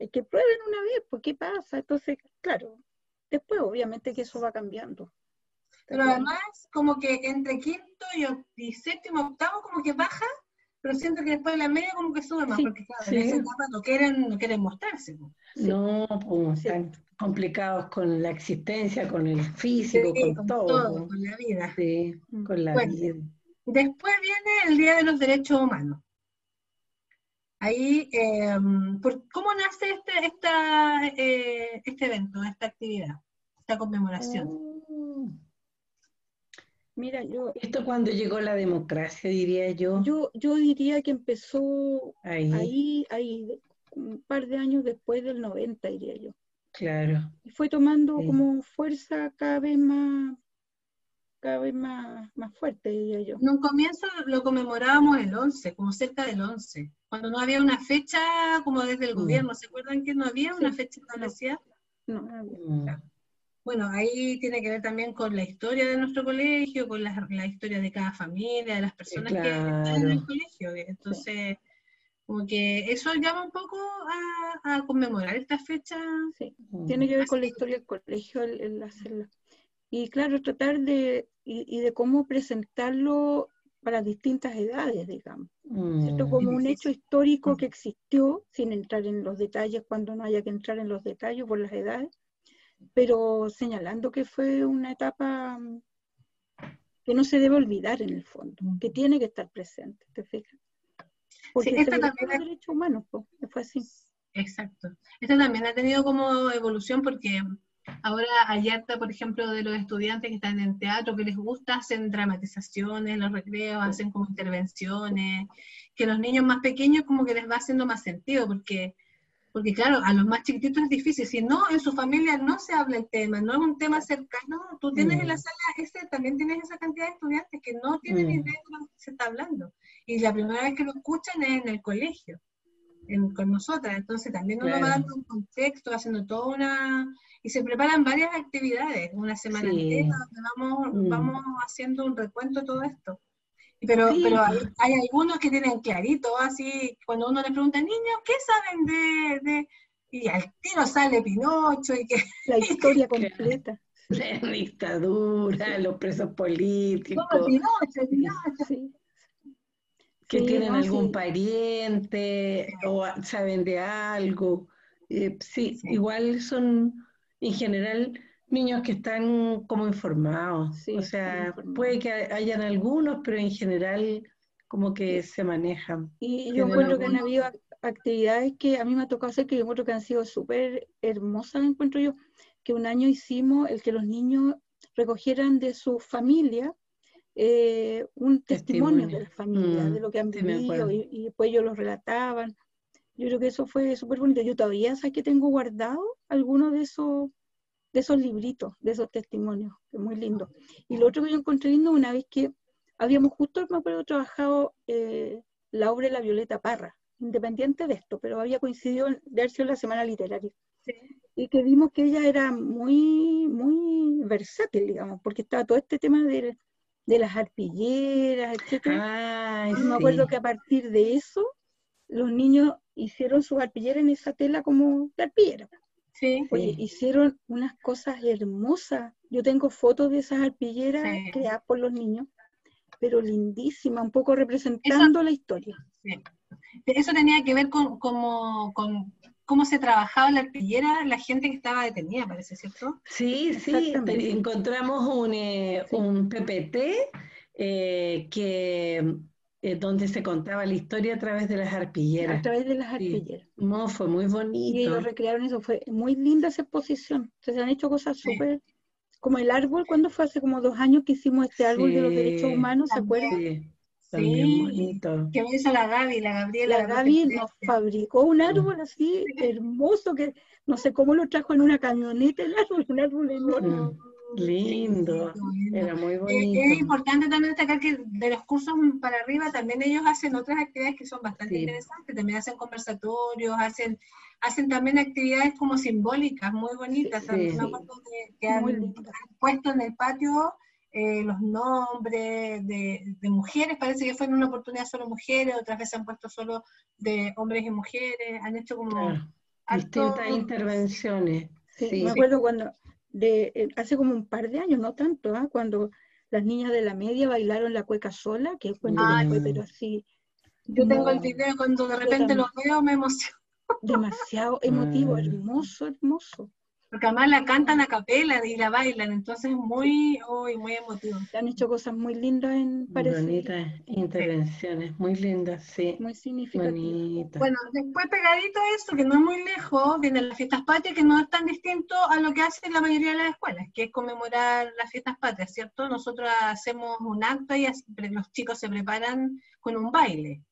[SPEAKER 2] eh, que prueben una vez, pues qué pasa. Entonces, claro, después obviamente que eso va cambiando.
[SPEAKER 1] Pero además, como que entre quinto y séptimo, octavo, como que baja, pero siento que después de la media como que sube más,
[SPEAKER 2] Sí,
[SPEAKER 1] porque claro,
[SPEAKER 3] sí.
[SPEAKER 1] en esa etapa no quieren, no quieren mostrarse.
[SPEAKER 2] Sí.
[SPEAKER 3] No, pues están complicados con la existencia, con el físico,
[SPEAKER 1] Sí,
[SPEAKER 3] con,
[SPEAKER 1] con
[SPEAKER 3] todo.
[SPEAKER 1] todo, con la vida.
[SPEAKER 3] Sí,
[SPEAKER 2] Mm.
[SPEAKER 3] con la
[SPEAKER 1] Bueno.
[SPEAKER 3] vida.
[SPEAKER 1] Después viene el Día de los Derechos Humanos. Ahí, eh, ¿por- ¿cómo nace este, esta, eh, este evento, esta actividad, esta conmemoración?
[SPEAKER 3] Mm.
[SPEAKER 2] Mira, yo,
[SPEAKER 3] Esto cuando llegó la democracia, diría yo,
[SPEAKER 2] yo, yo diría que empezó
[SPEAKER 3] ahí,
[SPEAKER 2] ahí, ahí, un par de años después del 90, diría yo.
[SPEAKER 3] claro.
[SPEAKER 2] Y fue tomando
[SPEAKER 3] Sí.
[SPEAKER 2] como fuerza cada vez más, cada vez más, más fuerte, diría yo.
[SPEAKER 1] En un comienzo lo conmemorábamos el 11, como cerca del 11, cuando no había una fecha como desde el
[SPEAKER 3] Mm.
[SPEAKER 1] gobierno, ¿se acuerdan que no había una
[SPEAKER 2] Sí.
[SPEAKER 1] fecha establecida?
[SPEAKER 2] No, no había.
[SPEAKER 3] Mm.
[SPEAKER 1] Bueno, ahí tiene que ver también con la historia de nuestro colegio, con la, la historia de cada familia, de las personas que están en el colegio. Entonces, como que eso llama un poco a, a conmemorar esta fecha.
[SPEAKER 2] Sí,
[SPEAKER 3] Mm.
[SPEAKER 2] tiene que ver con la historia del colegio el, el hacerla. Y claro, tratar de, y, y de cómo presentarlo para distintas edades, digamos. ¿cierto?
[SPEAKER 3] Mm.
[SPEAKER 2] Como un hecho histórico que existió, sin entrar en los detalles cuando no haya que entrar en los detalles por las edades, pero señalando que fue una etapa mm, que no se debe olvidar en el fondo, que tiene que estar presente, ¿te fijas? Porque
[SPEAKER 1] Sí, esto también
[SPEAKER 2] derechos humanos, po, fue así.
[SPEAKER 1] Exacto. Esto también ha tenido como evolución porque ahora hay harta, por ejemplo, de los estudiantes que están en teatro, que les gusta, hacen dramatizaciones, los recreos, hacen como intervenciones, que los niños más pequeños como que les va haciendo más sentido, porque, porque claro, a los más chiquititos es difícil, si no, en su familia no se habla el tema, no es un tema cercano, tú tienes en la
[SPEAKER 3] Mm.
[SPEAKER 1] sala, ese, también tienes esa cantidad de estudiantes que no tienen
[SPEAKER 3] Mm.
[SPEAKER 1] idea de lo que se está hablando, y la primera vez que lo escuchan es en el colegio en- con nosotras. Entonces también uno va dando un contexto, haciendo toda una... Y se preparan varias actividades, una semana
[SPEAKER 3] Sí.
[SPEAKER 1] entera, donde vamos,
[SPEAKER 3] Mm.
[SPEAKER 1] vamos haciendo un recuento de todo esto. Pero,
[SPEAKER 2] Sí.
[SPEAKER 1] pero hay, hay algunos que tienen clarito, así, cuando uno le pregunta, niños, ¿qué saben de...? de-?" Y al tiro sale Pinocho y que...
[SPEAKER 2] La historia completa.
[SPEAKER 3] La dictadura, los presos políticos,
[SPEAKER 1] "No, Pinocho, Pinocho".
[SPEAKER 2] Sí.
[SPEAKER 3] que
[SPEAKER 2] Sí,
[SPEAKER 3] tienen
[SPEAKER 2] no,
[SPEAKER 3] algún pariente o saben de algo. Eh, Sí. igual son en general niños que están como informados.
[SPEAKER 2] Sí,
[SPEAKER 3] o sea,
[SPEAKER 2] informados.
[SPEAKER 3] puede que hayan algunos, pero en general como que se manejan.
[SPEAKER 2] Y yo encuentro que han habido ac- actividades que a mí me ha tocado hacer que yo encuentro que han sido súper hermosas, encuentro yo, que un año hicimos el que los niños recogieran de su familia eh, un testimonio,
[SPEAKER 3] Testimonio.
[SPEAKER 2] de la familia,
[SPEAKER 3] Mm,
[SPEAKER 2] de lo que han vivido, y, y después ellos lo relataban. Yo creo que eso fue súper bonito. Yo todavía, ¿sabes que tengo guardado algunos de esos, de esos libritos, de esos testimonios? Que es muy lindo. Y lo otro que yo encontré lindo una vez que habíamos justo, me acuerdo, trabajado eh, la obra de la Violeta Parra, independiente de esto, pero había coincidido en- de haber sido en la Semana Literaria. Y que vimos que ella era muy, muy versátil, digamos, porque estaba todo este tema de, de las arpilleras, etcétera.
[SPEAKER 3] Ay,
[SPEAKER 2] Y me acuerdo
[SPEAKER 3] sí.
[SPEAKER 2] que a partir de eso, los niños hicieron sus arpilleras en esa tela como de arpillera.
[SPEAKER 1] Sí,
[SPEAKER 2] Oye, hicieron unas cosas hermosas. Yo tengo fotos de esas arpilleras
[SPEAKER 1] Sí.
[SPEAKER 2] creadas por los niños, pero lindísimas, un poco representando la historia.
[SPEAKER 1] sí. Eso tenía que ver con, como- con cómo se trabajaba la arpillera, la gente que estaba detenida, parece, ¿cierto?
[SPEAKER 3] Sí, sí, encontramos un, eh,
[SPEAKER 2] Sí.
[SPEAKER 3] un PPT eh, que, eh, donde se contaba la historia a través de las
[SPEAKER 2] A
[SPEAKER 3] arpilleras.
[SPEAKER 2] través de las
[SPEAKER 3] Sí.
[SPEAKER 2] arpilleras.
[SPEAKER 3] No, fue muy
[SPEAKER 2] Y
[SPEAKER 3] bonito.
[SPEAKER 2] ellos recrearon eso, fue muy linda esa exposición. Se han hecho cosas
[SPEAKER 1] Sí.
[SPEAKER 2] súper, como el árbol, cuando fue hace como dos años que hicimos este árbol de los derechos humanos, ¿se acuerdan?
[SPEAKER 3] Sí, bonito.
[SPEAKER 1] Que hizo la Gaby, la Gabriela.
[SPEAKER 2] La Gaby nos fabricó un árbol así hermoso que no sé cómo lo trajo en una camioneta el árbol, un árbol enorme.
[SPEAKER 3] Lindo, era muy
[SPEAKER 1] Eh, es
[SPEAKER 3] bonito.
[SPEAKER 1] importante también destacar que de los cursos para arriba también ellos hacen otras actividades que son bastante
[SPEAKER 3] Sí.
[SPEAKER 1] interesantes, también hacen conversatorios, hacen, hacen también actividades como simbólicas, muy bonitas.
[SPEAKER 3] Sí.
[SPEAKER 1] También me
[SPEAKER 2] Sí.
[SPEAKER 1] acuerdo que, que han, puesto en el patio eh, los nombres de, de mujeres, parece que fue en una oportunidad solo mujeres, otras veces han puesto solo de hombres y mujeres, han hecho como
[SPEAKER 3] Claro,
[SPEAKER 1] harto-
[SPEAKER 3] distintas intervenciones.
[SPEAKER 2] Sí,
[SPEAKER 3] Sí,
[SPEAKER 2] me acuerdo cuando, de, eh, hace como un par de años, no tanto, ¿ah? cuando las niñas de la media bailaron la cueca sola, que encuentro que
[SPEAKER 1] Ah,
[SPEAKER 2] fue, pero así,
[SPEAKER 1] Yo tengo el video cuando de repente lo veo me emociono.
[SPEAKER 2] demasiado emotivo,
[SPEAKER 3] Ah.
[SPEAKER 2] hermoso, hermoso.
[SPEAKER 1] Porque además la cantan a capela y la bailan, entonces es muy, uy, muy emotivo.
[SPEAKER 2] Han hecho cosas muy lindas en parece,
[SPEAKER 3] bonitas intervenciones, muy lindas, sí,
[SPEAKER 2] muy significativas.
[SPEAKER 1] Bueno, después pegadito a eso, que no es muy lejos, vienen las fiestas patrias, que no es tan distinto a lo que hacen la mayoría de las escuelas, que es conmemorar las fiestas patrias, ¿cierto? Nosotros hacemos un acto y los chicos se preparan con un baile.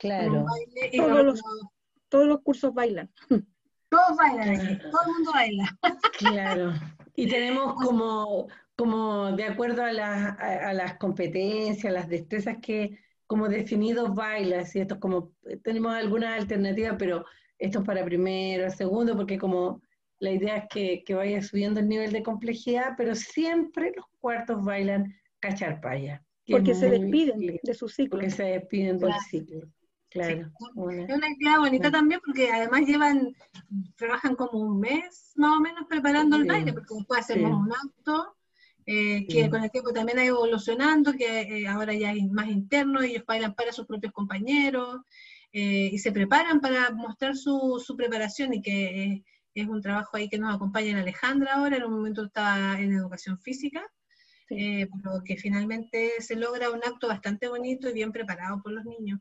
[SPEAKER 1] Con un
[SPEAKER 3] Claro,
[SPEAKER 1] baile y
[SPEAKER 2] Todos
[SPEAKER 1] los-
[SPEAKER 2] los- Todos los cursos bailan.
[SPEAKER 1] todos bailan todo el mundo baila.
[SPEAKER 3] claro. Y tenemos como, como de acuerdo a las, a, a las competencias, las destrezas que como definidos bailas, y esto es como, tenemos algunas alternativas, pero esto es para primero, segundo, porque como la idea es que, que vaya subiendo el nivel de complejidad, pero siempre los cuartos bailan cacharpaya.
[SPEAKER 2] Porque se despiden de su ciclo.
[SPEAKER 3] Porque se despiden del ciclo. Claro. una-
[SPEAKER 1] Es una actividad bonita también porque además llevan, trabajan como un mes más o menos preparando el baile, porque después hacemos
[SPEAKER 3] Sí.
[SPEAKER 1] un acto eh, que con el tiempo también ha ido evolucionando, que eh, ahora ya es más interno, ellos bailan para sus propios compañeros eh, y se preparan para mostrar su, su preparación y que es un trabajo ahí que nos acompaña en Alejandra ahora, en un momento estaba en educación física. pero que finalmente se logra un acto bastante bonito y bien preparado por los niños.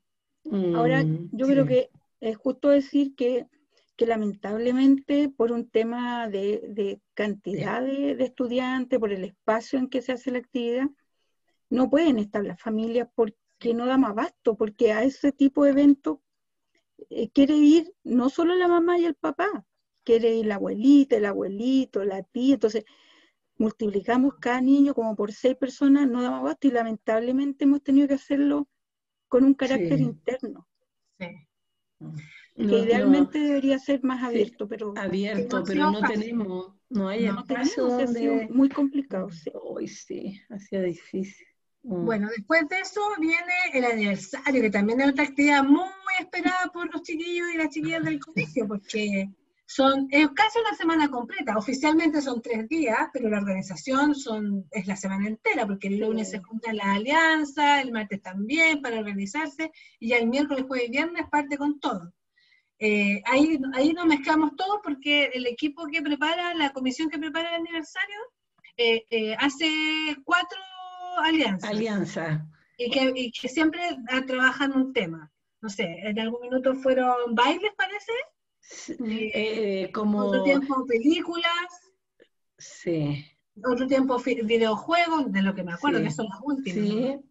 [SPEAKER 2] Ahora,
[SPEAKER 3] Mm,
[SPEAKER 2] yo
[SPEAKER 3] sí.
[SPEAKER 2] creo que es justo decir que, que lamentablemente por un tema de, de cantidad de, de estudiantes, por el espacio en que se hace la actividad, no pueden estar las familias porque no damos abasto, porque a ese tipo de eventos eh, quiere ir no solo la mamá y el papá, quiere ir la abuelita, el abuelito, la tía, entonces multiplicamos cada niño como por seis personas, no damos abasto y lamentablemente hemos tenido que hacerlo con un carácter
[SPEAKER 3] Sí.
[SPEAKER 2] interno,
[SPEAKER 1] Sí.
[SPEAKER 2] que
[SPEAKER 3] No,
[SPEAKER 2] idealmente debería ser más
[SPEAKER 3] Sí.
[SPEAKER 2] abierto, pero
[SPEAKER 3] no, abierto,
[SPEAKER 1] no
[SPEAKER 3] pero no
[SPEAKER 1] fácil.
[SPEAKER 3] tenemos, no hay espacio
[SPEAKER 2] tenemos, ha sido
[SPEAKER 3] donde...
[SPEAKER 2] muy complicado. sí.
[SPEAKER 3] Hoy sí, ha sido difícil. Mm.
[SPEAKER 1] Bueno, después de eso viene el aniversario, que también es otra actividad muy esperada por los chiquillos y las chiquillas del colegio, porque son es casi una semana completa. Oficialmente son tres días, pero la organización son es la semana entera, porque el lunes se juntan las alianzas, el martes también para organizarse, y ya el miércoles, jueves y viernes parte con todo. Eh, ahí, ahí nos mezclamos todos porque el equipo que prepara, la comisión que prepara el aniversario, eh, eh, hace cuatro alianzas
[SPEAKER 3] Alianza.
[SPEAKER 1] y que, y que siempre ah, trabajan un tema. No sé, en algún minuto fueron bailes, parece,
[SPEAKER 3] Eh, eh, como...
[SPEAKER 1] otro tiempo películas,
[SPEAKER 3] Sí,
[SPEAKER 1] otro tiempo videojuegos, de lo que me acuerdo,
[SPEAKER 3] Sí.
[SPEAKER 1] que son las últimas.
[SPEAKER 3] sí,
[SPEAKER 1] ¿no?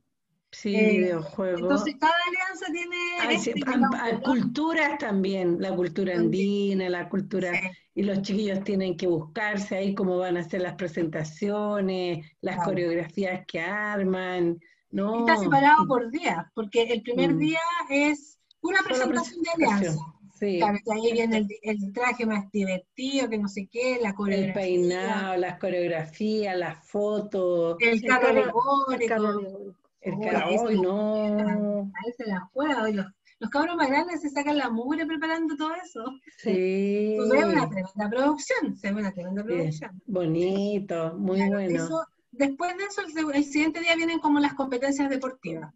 [SPEAKER 3] sí,
[SPEAKER 1] Eh,
[SPEAKER 3] videojuegos.
[SPEAKER 1] Entonces, cada alianza tiene...
[SPEAKER 3] Sí,
[SPEAKER 1] este,
[SPEAKER 3] culturas también, la cultura andina, la cultura,
[SPEAKER 1] Sí.
[SPEAKER 3] y los chiquillos tienen que buscarse ahí cómo van a hacer las presentaciones, las
[SPEAKER 1] Claro.
[SPEAKER 3] coreografías que arman, ¿no?
[SPEAKER 1] Está separado por días, porque el primer
[SPEAKER 3] Mm.
[SPEAKER 1] día es una
[SPEAKER 3] Solo
[SPEAKER 1] presentación de
[SPEAKER 3] presentación.
[SPEAKER 1] alianza.
[SPEAKER 3] Sí,
[SPEAKER 1] Claro, que ahí viene el, el traje más divertido, que no sé qué, la
[SPEAKER 3] el
[SPEAKER 1] coreografía,
[SPEAKER 3] peinado, las coreografías, las fotos,
[SPEAKER 1] el
[SPEAKER 2] El
[SPEAKER 1] carro
[SPEAKER 2] carro-
[SPEAKER 1] alegórico.
[SPEAKER 3] El ca-
[SPEAKER 1] ahí se
[SPEAKER 3] ¡Ay,
[SPEAKER 1] la
[SPEAKER 3] no!
[SPEAKER 1] Ahí se la juega. Los, los cabros más grandes se sacan la mugre preparando todo eso.
[SPEAKER 3] Sí,
[SPEAKER 1] Se ve una tremenda producción, se ve una tremenda producción.
[SPEAKER 3] bonito, muy
[SPEAKER 1] Claro,
[SPEAKER 3] bueno.
[SPEAKER 1] eso- después de eso, el, el siguiente día vienen como las competencias deportivas.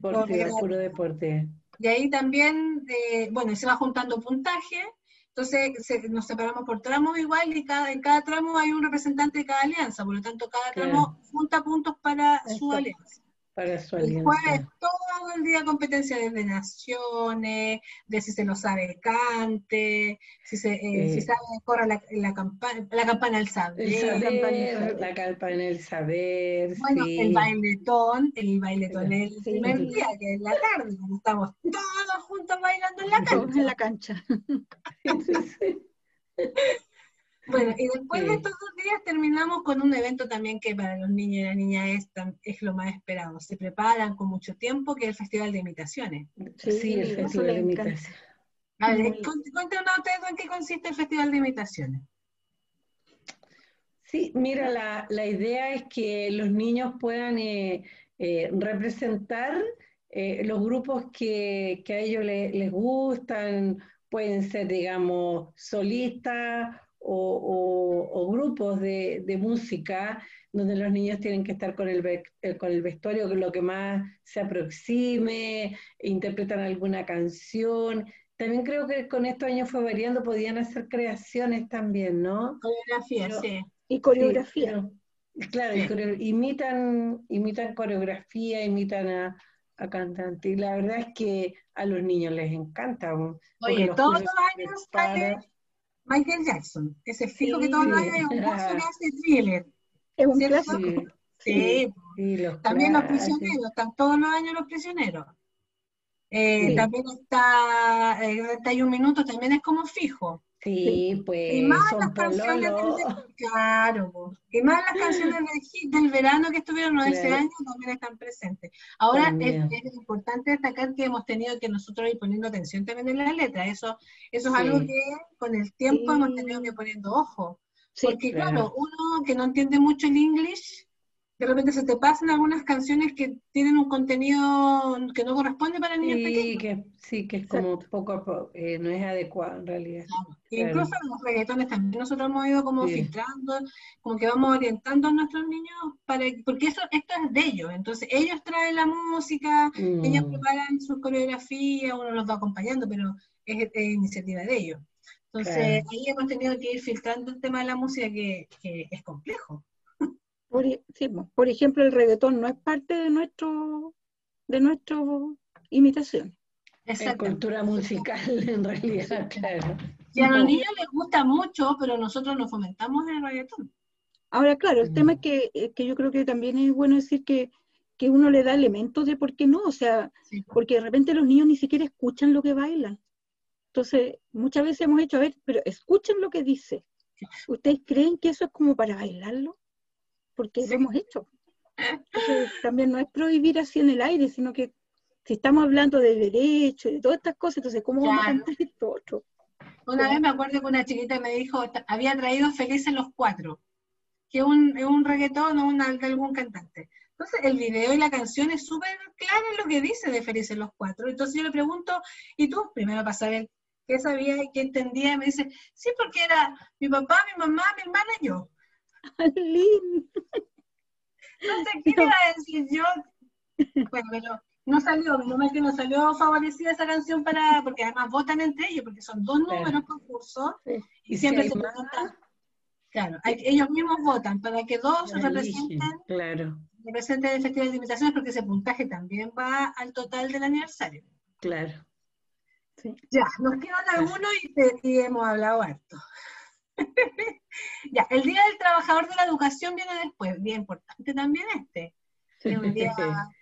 [SPEAKER 1] Porque-
[SPEAKER 3] puro deporte.
[SPEAKER 1] Y ahí también, eh, bueno, se va juntando puntaje. Entonces se- nos separamos por tramos igual y cada, en cada tramo hay un representante de cada alianza. Por lo tanto, cada
[SPEAKER 3] Claro.
[SPEAKER 1] tramo junta puntos para su alianza.
[SPEAKER 3] Para su
[SPEAKER 1] El
[SPEAKER 3] alianza.
[SPEAKER 1] jueves todo el día competencia de naciones, de si se lo sabe cante, si se eh,
[SPEAKER 3] Eh.
[SPEAKER 1] si sabe corra la, la campana, la campana del saber,
[SPEAKER 3] El saber, la calpa en el saber,
[SPEAKER 1] bueno,
[SPEAKER 3] sí.
[SPEAKER 1] el bailetón, el bailetón el
[SPEAKER 2] Sí.
[SPEAKER 1] primer día, que es la tarde, cuando estamos todos juntos bailando en la cancha.
[SPEAKER 2] en la cancha.
[SPEAKER 1] Bueno, y después de estos dos días terminamos con un evento también que para los niños y las niñas es, es lo más esperado. Se preparan con mucho tiempo, que es el Festival de Imitaciones.
[SPEAKER 3] Sí,
[SPEAKER 2] Sí,
[SPEAKER 3] el festival de.
[SPEAKER 1] A ver, cont- cuéntenos ustedes en qué consiste el Festival de Imitaciones.
[SPEAKER 3] Sí, mira, la, la idea es que los niños puedan eh, eh, representar eh, los grupos que, que a ellos le- les gustan, pueden ser, digamos, solistas o, o- o grupos de, de música, donde los niños tienen que estar con el, ve- eh, con el vestuario, lo que más se aproxime, interpretan alguna canción. También creo que con estos años fue variando, podían hacer creaciones también, ¿no?
[SPEAKER 1] Coreografía, sí.
[SPEAKER 2] Y coreografía.
[SPEAKER 3] Sí, pero- claro, y
[SPEAKER 1] Sí.
[SPEAKER 3] coreo- imitan, imitan coreografía, imitan a, a cantantes. Y la verdad es que a los niños les encanta.
[SPEAKER 1] Oye, todos los años sale Michael Jackson. Ese fijo que
[SPEAKER 2] Sí.
[SPEAKER 1] todos los años hay un curso que hace thriller.
[SPEAKER 2] Es un clásico.
[SPEAKER 3] Sí,
[SPEAKER 1] Sí,
[SPEAKER 3] sí, los
[SPEAKER 1] también los prisioneros, están todos los años los prisioneros. Eh,
[SPEAKER 2] Sí.
[SPEAKER 1] También está eh, 31 minutos, también es como fijo.
[SPEAKER 3] Sí, pues
[SPEAKER 1] Y más
[SPEAKER 3] son
[SPEAKER 1] las canciones del, claro, y más las canciones del del verano que estuvieron ¿no? ese
[SPEAKER 3] Claro.
[SPEAKER 1] año también están presentes. Ahora es, es importante destacar que hemos tenido que nosotros ir poniendo atención también en la letra. Eso, eso es
[SPEAKER 3] Sí.
[SPEAKER 1] algo que con el tiempo
[SPEAKER 2] Sí.
[SPEAKER 1] hemos tenido que ir poniendo ojo.
[SPEAKER 2] Sí,
[SPEAKER 1] Porque claro.
[SPEAKER 3] claro.
[SPEAKER 1] uno que no entiende mucho el inglés, de repente se te pasan algunas canciones que tienen un contenido que no corresponde para niños
[SPEAKER 3] Sí,
[SPEAKER 1] pequeños.
[SPEAKER 3] que, sí, que es como poco a poco, eh, no es adecuado en realidad.
[SPEAKER 1] E Incluso los reggaetones también nosotros hemos ido como
[SPEAKER 3] Sí.
[SPEAKER 1] filtrando, como que vamos orientando a nuestros niños para porque eso esto es de ellos, entonces ellos traen la música, ellos
[SPEAKER 3] Mm,
[SPEAKER 1] preparan sus coreografías, uno los va acompañando, pero es, es iniciativa de ellos. Entonces
[SPEAKER 3] Claro.
[SPEAKER 1] ahí hemos tenido que ir filtrando el tema de la música que, que es complejo.
[SPEAKER 2] Por, e, por ejemplo, el reggaetón no es parte de nuestro de nuestra imitación.
[SPEAKER 3] Es cultura musical, en realidad, claro.
[SPEAKER 1] Y a los niños les gusta mucho, pero nosotros no fomentamos el reggaetón.
[SPEAKER 2] Ahora, claro, el tema es que, que, yo creo que también es bueno decir que, que, uno le da elementos de por qué no, o sea, porque de repente los niños ni siquiera escuchan lo que bailan. Entonces, muchas veces hemos hecho, a ver, pero escuchen lo que dice. ¿Ustedes creen que eso es como para bailarlo? Porque lo hemos hecho. Entonces, también no es prohibir así en el aire, sino que si estamos hablando de derecho y de todas estas cosas, entonces, ¿cómo vamos a cantar esto otro?
[SPEAKER 1] Una vez me acuerdo que una chiquita me dijo, había traído Felices los Cuatro, que es un, un reggaetón o de algún cantante. Entonces, el video y la canción es súper clara en lo que dice de Felices los Cuatro. Entonces, yo le pregunto, ¿y tú? Primero para saber qué sabía y qué entendía. Y me dice, sí, porque era mi papá, mi mamá, mi hermana y yo. No sé qué iba a decir yo. Bueno, pero no salió, mamá es que no salió favorecida esa canción para, porque además votan entre ellos, porque son dos números concursos, y, siempre se votan. Claro, ellos mismos votan para que dos representen,
[SPEAKER 3] claro.
[SPEAKER 1] representen el Festival de Invitaciones, porque ese puntaje también va al total del aniversario.
[SPEAKER 3] Claro.
[SPEAKER 1] Ya, nos quedan algunos y, y hemos hablado harto. ya, el Día del Trabajador de la Educación viene después, bien importante también este. Es un día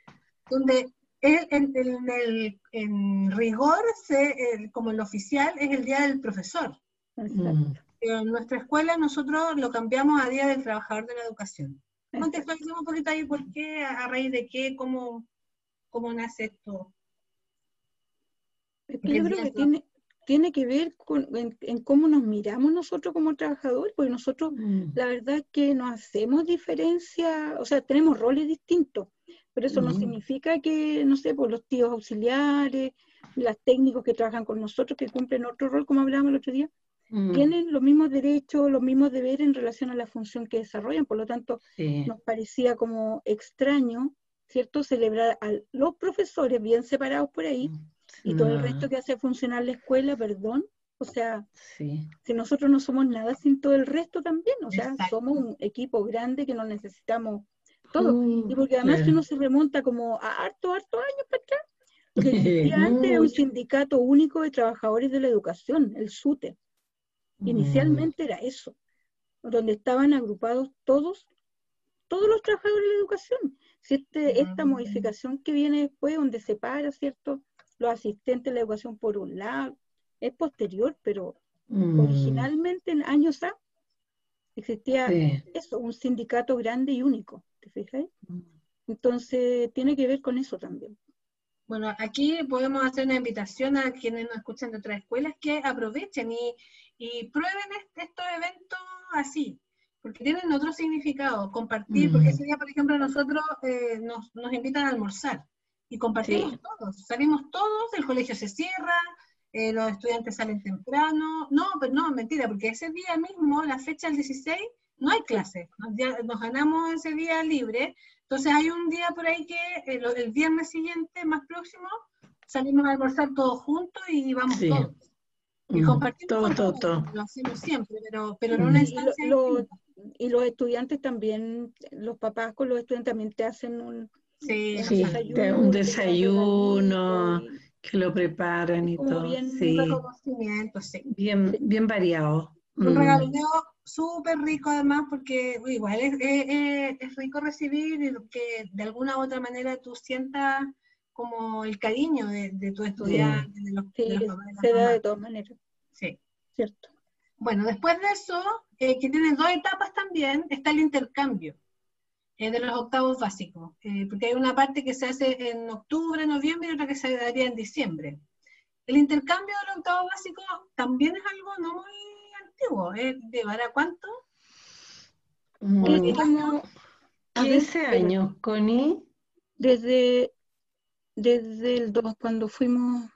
[SPEAKER 1] donde en, rigor, se, como el oficial, es el Día del Profesor. Mm. En nuestra escuela nosotros lo cambiamos a Día del Trabajador de la Educación. Contextualicemos un poquito ahí por qué, a raíz de qué, cómo, cómo nace esto.
[SPEAKER 2] Yo creo que tiene, tiene que ver con en, cómo nos miramos nosotros como trabajadores, porque nosotros mm. la verdad es que no hacemos diferencia, o sea, tenemos roles distintos, pero eso no mm. significa que, no sé, por los tíos auxiliares, los técnicos que trabajan con nosotros, que cumplen otro rol, como hablábamos el otro día, mm. tienen los mismos derechos, los mismos deberes en relación a la función que desarrollan, por lo tanto, nos parecía como extraño, ¿cierto?, celebrar a los profesores bien separados por ahí y todo el resto que hace funcionar la escuela, perdón. O sea, si nosotros no somos nada sin todo el resto también, o sea, somos un equipo grande que nos necesitamos todo. y uh, porque además si uno se remonta como a harto, harto años para atrás, que existía antes un sindicato único de trabajadores de la educación, el SUTE. Mm. Inicialmente era eso, donde estaban agrupados todos, todos los trabajadores de la educación. Si este, esta mm. modificación que viene después, donde se para, ¿cierto? Los asistentes de la educación por un lado, es posterior, pero mm. originalmente en años A existía eso, un sindicato grande y único, ¿te fijas? Mm. Entonces tiene que ver con eso también.
[SPEAKER 1] Bueno, aquí podemos hacer una invitación a quienes nos escuchan de otras escuelas que aprovechen y, prueben estos eventos así, porque tienen otro significado, compartir, porque mm. ese día, por ejemplo, nosotros eh, nos, nos invitan a almorzar y compartimos todos, salimos todos, el colegio se cierra, eh, los estudiantes salen temprano, no, pero no, mentira, porque ese día mismo, la fecha del 16, no hay clase, nos, ganamos ese día libre, entonces hay un día por ahí que eh, el, viernes siguiente, más próximo, salimos a almorzar todos juntos y vamos todos. Y mm, compartimos
[SPEAKER 3] todo, todo,
[SPEAKER 1] lo hacemos siempre, pero, pero no una instancia.
[SPEAKER 2] y los estudiantes también, los papás con los estudiantes también te hacen un,
[SPEAKER 3] Sí, un desayuno, que lo preparan y todo.
[SPEAKER 1] Bien,
[SPEAKER 3] sí. Bien, bien variado.
[SPEAKER 1] Un mm. regalo súper rico además porque igual es, es, rico recibir y que de alguna u otra manera tú sientas como el cariño de, de tu estudiante, de los,
[SPEAKER 2] sí, se da de todas maneras.
[SPEAKER 1] Sí.
[SPEAKER 2] Cierto.
[SPEAKER 1] Bueno, después de eso, eh, que tiene dos etapas también, está el intercambio de los octavos básicos, eh, porque hay una parte que se hace en octubre, noviembre y otra que se daría en diciembre. El intercambio de los octavos básicos también es algo no muy antiguo, ¿eh? ¿llevará cuánto?
[SPEAKER 3] Mm. ¿A ese año, Connie?
[SPEAKER 2] Desde, desde el 2, cuando fuimos,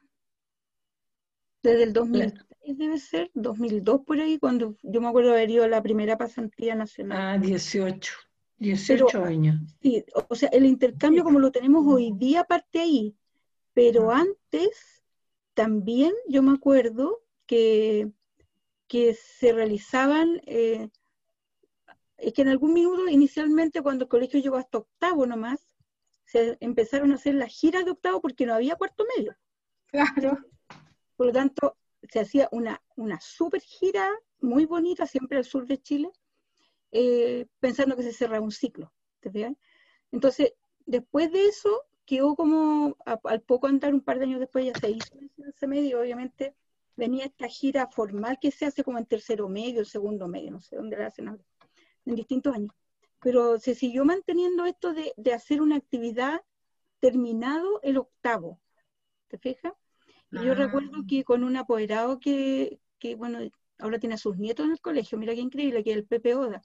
[SPEAKER 2] desde el 2000 debe ser, 2002 por ahí, cuando yo me acuerdo haber ido a la primera pasantía nacional.
[SPEAKER 3] Ah, 18. 18 años.
[SPEAKER 2] Sí, o sea, el intercambio como lo tenemos hoy día parte ahí, pero antes también yo me acuerdo que, que se realizaban, eh, es que en algún minuto, inicialmente, cuando el colegio llegó hasta octavo nomás, se empezaron a hacer las giras de octavo porque no había cuarto medio.
[SPEAKER 1] Claro.
[SPEAKER 2] Por lo tanto, se hacía una, una super gira muy bonita, siempre al sur de Chile, eh, pensando que se cerraba un ciclo. ¿te Entonces, después de eso, quedó como, al poco andar, un par de años después, ya se hizo ese medio, obviamente, venía esta gira formal que se hace como en tercero medio, segundo medio, no sé dónde la hacen ahora, en distintos años. Pero se siguió manteniendo esto de, de hacer una actividad terminado el octavo, ¿te fijas? Y yo recuerdo ah. que con un apoderado que, que, bueno, ahora tiene a sus nietos en el colegio, mira qué increíble, que es el Pepe Oda.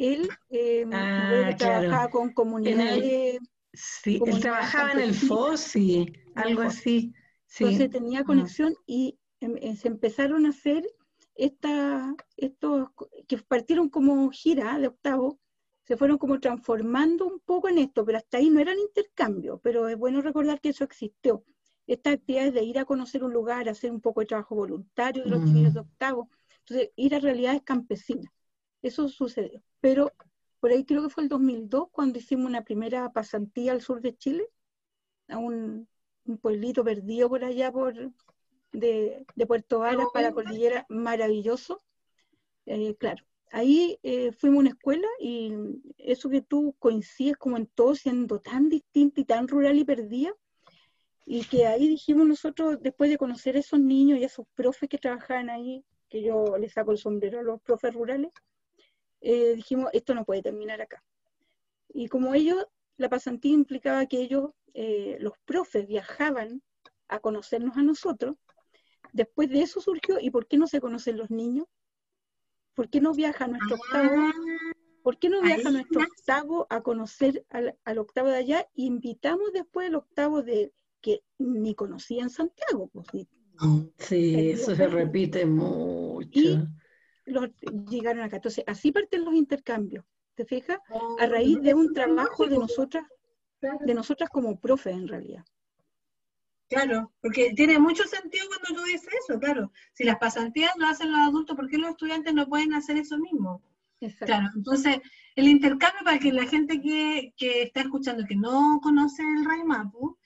[SPEAKER 2] Él eh,
[SPEAKER 3] ah,
[SPEAKER 2] trabajaba con comunidades.
[SPEAKER 3] Sí, él trabajaba en el FOSI, algo así.
[SPEAKER 2] Entonces tenía conexión y em, eh, se empezaron a hacer esta, estos que partieron como gira de octavo, se fueron como transformando un poco en esto, pero hasta ahí no eran intercambios, pero es bueno recordar que eso existió. Estas actividades de ir a conocer un lugar, hacer un poco de trabajo voluntario de los chiquillos de octavo, entonces ir a realidades campesinas. Eso sucedió. Pero por ahí creo que fue el 2002 cuando hicimos una primera pasantía al sur de Chile, a un, pueblito perdido por allá por de, Puerto Varas para la cordillera, maravilloso. Eh, claro, ahí eh, fuimos a una escuela y eso que tú coincides como en todo siendo tan distinto y tan rural y perdida, y que ahí dijimos nosotros, después de conocer a esos niños y a esos profes que trabajaban ahí, que yo les saco el sombrero a los profes rurales, eh, dijimos, esto no puede terminar acá. Y como ellos, la pasantía implicaba que ellos, eh, los profes, viajaban a conocernos a nosotros, después de eso surgió, ¿y por qué no se conocen los niños? ¿Por qué no viaja nuestro octavo? Ah, ¿Por qué no viaja nuestro octavo a conocer al, octavo de allá? invitamos después el octavo de que ni conocía en Santiago. Pues,
[SPEAKER 3] sí, eso se repite mucho
[SPEAKER 2] llegaron acá. Entonces, así parten los intercambios, ¿te fijas? A raíz de un trabajo de nosotras, de nosotras como profe en realidad.
[SPEAKER 1] Claro, porque tiene mucho sentido cuando tú dices eso, claro. Si las pasantías lo hacen los adultos, ¿por qué los estudiantes no pueden hacer eso mismo? Claro, entonces el intercambio para que la gente que, que está escuchando que no conoce el Raimapu,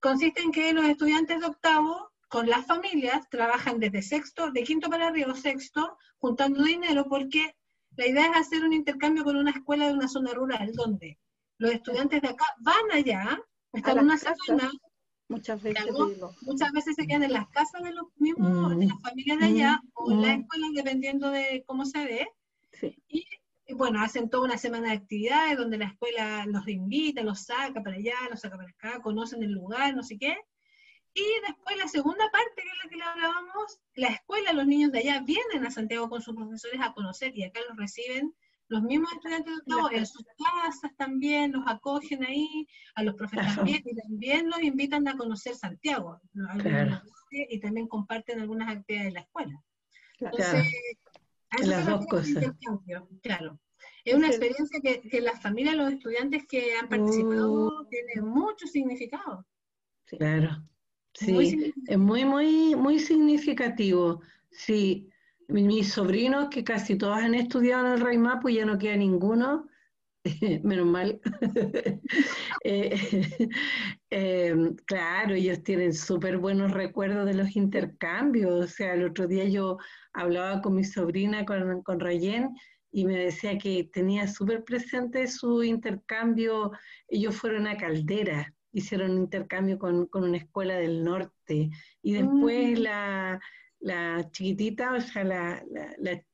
[SPEAKER 1] consiste en que los estudiantes de octavo con las familias trabajan desde sexto, de quinto para arriba sexto, juntando dinero, porque la idea es hacer un intercambio con una escuela de una zona rural, donde los estudiantes de acá van allá, están una semana,
[SPEAKER 2] muchas veces,
[SPEAKER 1] muchas veces se quedan en las casas de los mismos, de las familias de allá, o en las escuelas, dependiendo de cómo se ve, y bueno, hacen toda una semana de actividades donde la escuela los invita, los saca para allá, los saca para acá, conocen el lugar, no sé qué, y después la segunda parte, que es la que le hablábamos, la escuela, los niños de allá vienen a Santiago con sus profesores a conocer y acá los reciben los mismos estudiantes de octavo en sus casas también, los acogen ahí, a los profesores también, y también los invitan a conocer Santiago. Y también comparten algunas actividades de la escuela.
[SPEAKER 3] Entonces, las dos cosas.
[SPEAKER 1] Claro. Es una experiencia que, que las familias, los estudiantes que han participado, uh. tiene mucho significado.
[SPEAKER 3] Claro. Sí, es muy, muy, muy significativo. Sí, mis sobrinos, que casi todos han estudiado en el Rey Mapu, ya no queda ninguno, menos mal. Eh, em, claro, ellos tienen súper buenos recuerdos de los intercambios. O sea, el otro día yo hablaba con mi sobrina, con, con Rayen, y me decía que tenía súper presente su intercambio. Ellos fueron a Caldera hicieron un intercambio con, una escuela del norte y después mm. la, chiquitita, o sea, la,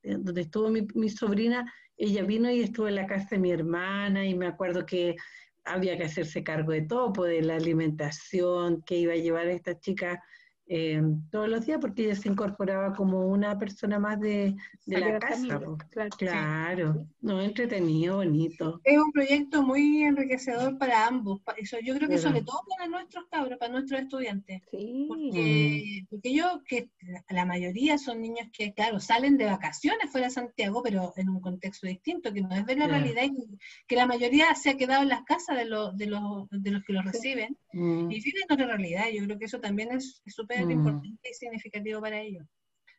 [SPEAKER 3] donde estuvo mi, mi, sobrina, ella vino y estuvo en la casa de mi hermana y me acuerdo que había que hacerse cargo de todo, pues, de la alimentación que iba a llevar a esta chica eh, todos los días porque ella se incorporaba como una persona más de, la casa. claro, no, entretenido, bonito.
[SPEAKER 1] Es un proyecto muy enriquecedor para ambos. Eso, yo creo que sobre todo para nuestros cabros, para nuestros estudiantes. Porque, porque yo, que la mayoría son niños que, claro, salen de vacaciones fuera de Santiago, pero en un contexto distinto, que no es ver la realidad y que la mayoría se ha quedado en las casas de, los de, los, de los que lo reciben mm. y viven otra realidad. Yo creo que eso también es súper Mm. importante y significativo para ellos.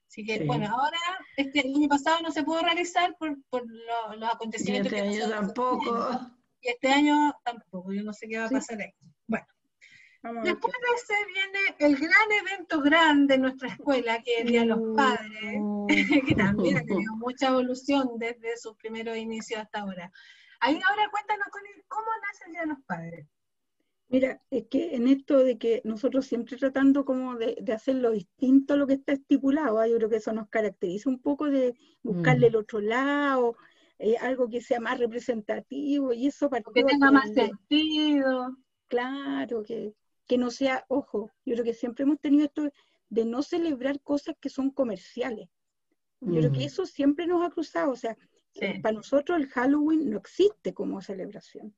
[SPEAKER 1] Así que, bueno, ahora, este año pasado no se pudo realizar por, por los acontecimientos.
[SPEAKER 3] Y este año tampoco.
[SPEAKER 1] Y este año tampoco, yo no sé qué va a pasar ahí. Bueno. Después de ese viene el gran evento grande en nuestra escuela, que es el Día de los mm. Padres, que también ha tenido mucha evolución desde sus primeros inicios hasta ahora. Ahí ahora cuéntanos, ¿cómo nace el Día de los Padres?
[SPEAKER 2] Mira, es que en esto de que nosotros siempre tratando como de, de hacer lo distinto a lo que está estipulado, ¿ah? yo creo que eso nos caracteriza un poco de buscarle mm. el otro lado, eh, algo que sea más representativo y eso
[SPEAKER 1] para que tenga más sentido.
[SPEAKER 2] Claro, que, que no sea, ojo, yo creo que siempre hemos tenido esto de no celebrar cosas que son comerciales. Yo creo que mm. eso siempre nos ha cruzado, o sea, para nosotros el Halloween no existe como celebración.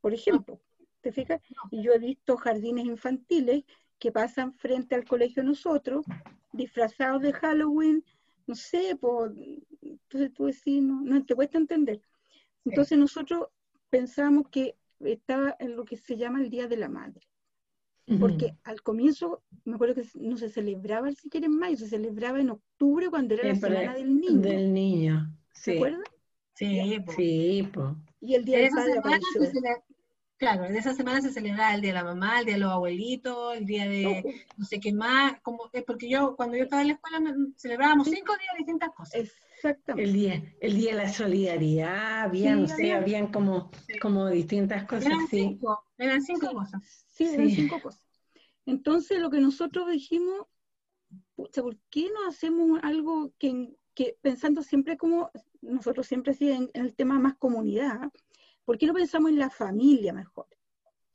[SPEAKER 2] Por ejemplo, ¿te fijas? Y yo he visto jardines infantiles que pasan frente al colegio nosotros, disfrazados de Halloween, no sé, pues, entonces tú decís, no, no te cuesta entender. Entonces nosotros pensamos que estaba en lo que se llama el Día de la Madre. Porque al comienzo, me acuerdo que no se celebraba el si en mayo, se celebraba en octubre cuando era la semana del niño.
[SPEAKER 3] Del niño,
[SPEAKER 2] ¿Se acuerdan?
[SPEAKER 1] Sí,
[SPEAKER 3] sí, pues.
[SPEAKER 2] Y el día de la madre
[SPEAKER 1] Claro, en esa semana se celebraba el día de la mamá, el día de los abuelitos, el día de no, sé qué más, como, es porque yo cuando yo estaba en la escuela celebrábamos cinco días de distintas cosas.
[SPEAKER 3] Exactamente. El día, el día de la solidaridad, habían, sí, habían como, como distintas cosas.
[SPEAKER 1] Eran cinco, eran cinco cosas.
[SPEAKER 2] Sí, eran cinco cosas. Entonces lo que nosotros dijimos, ¿por qué no hacemos algo que, que pensando siempre como, nosotros siempre sí en el tema más comunidad, ¿Por qué no pensamos en la familia mejor?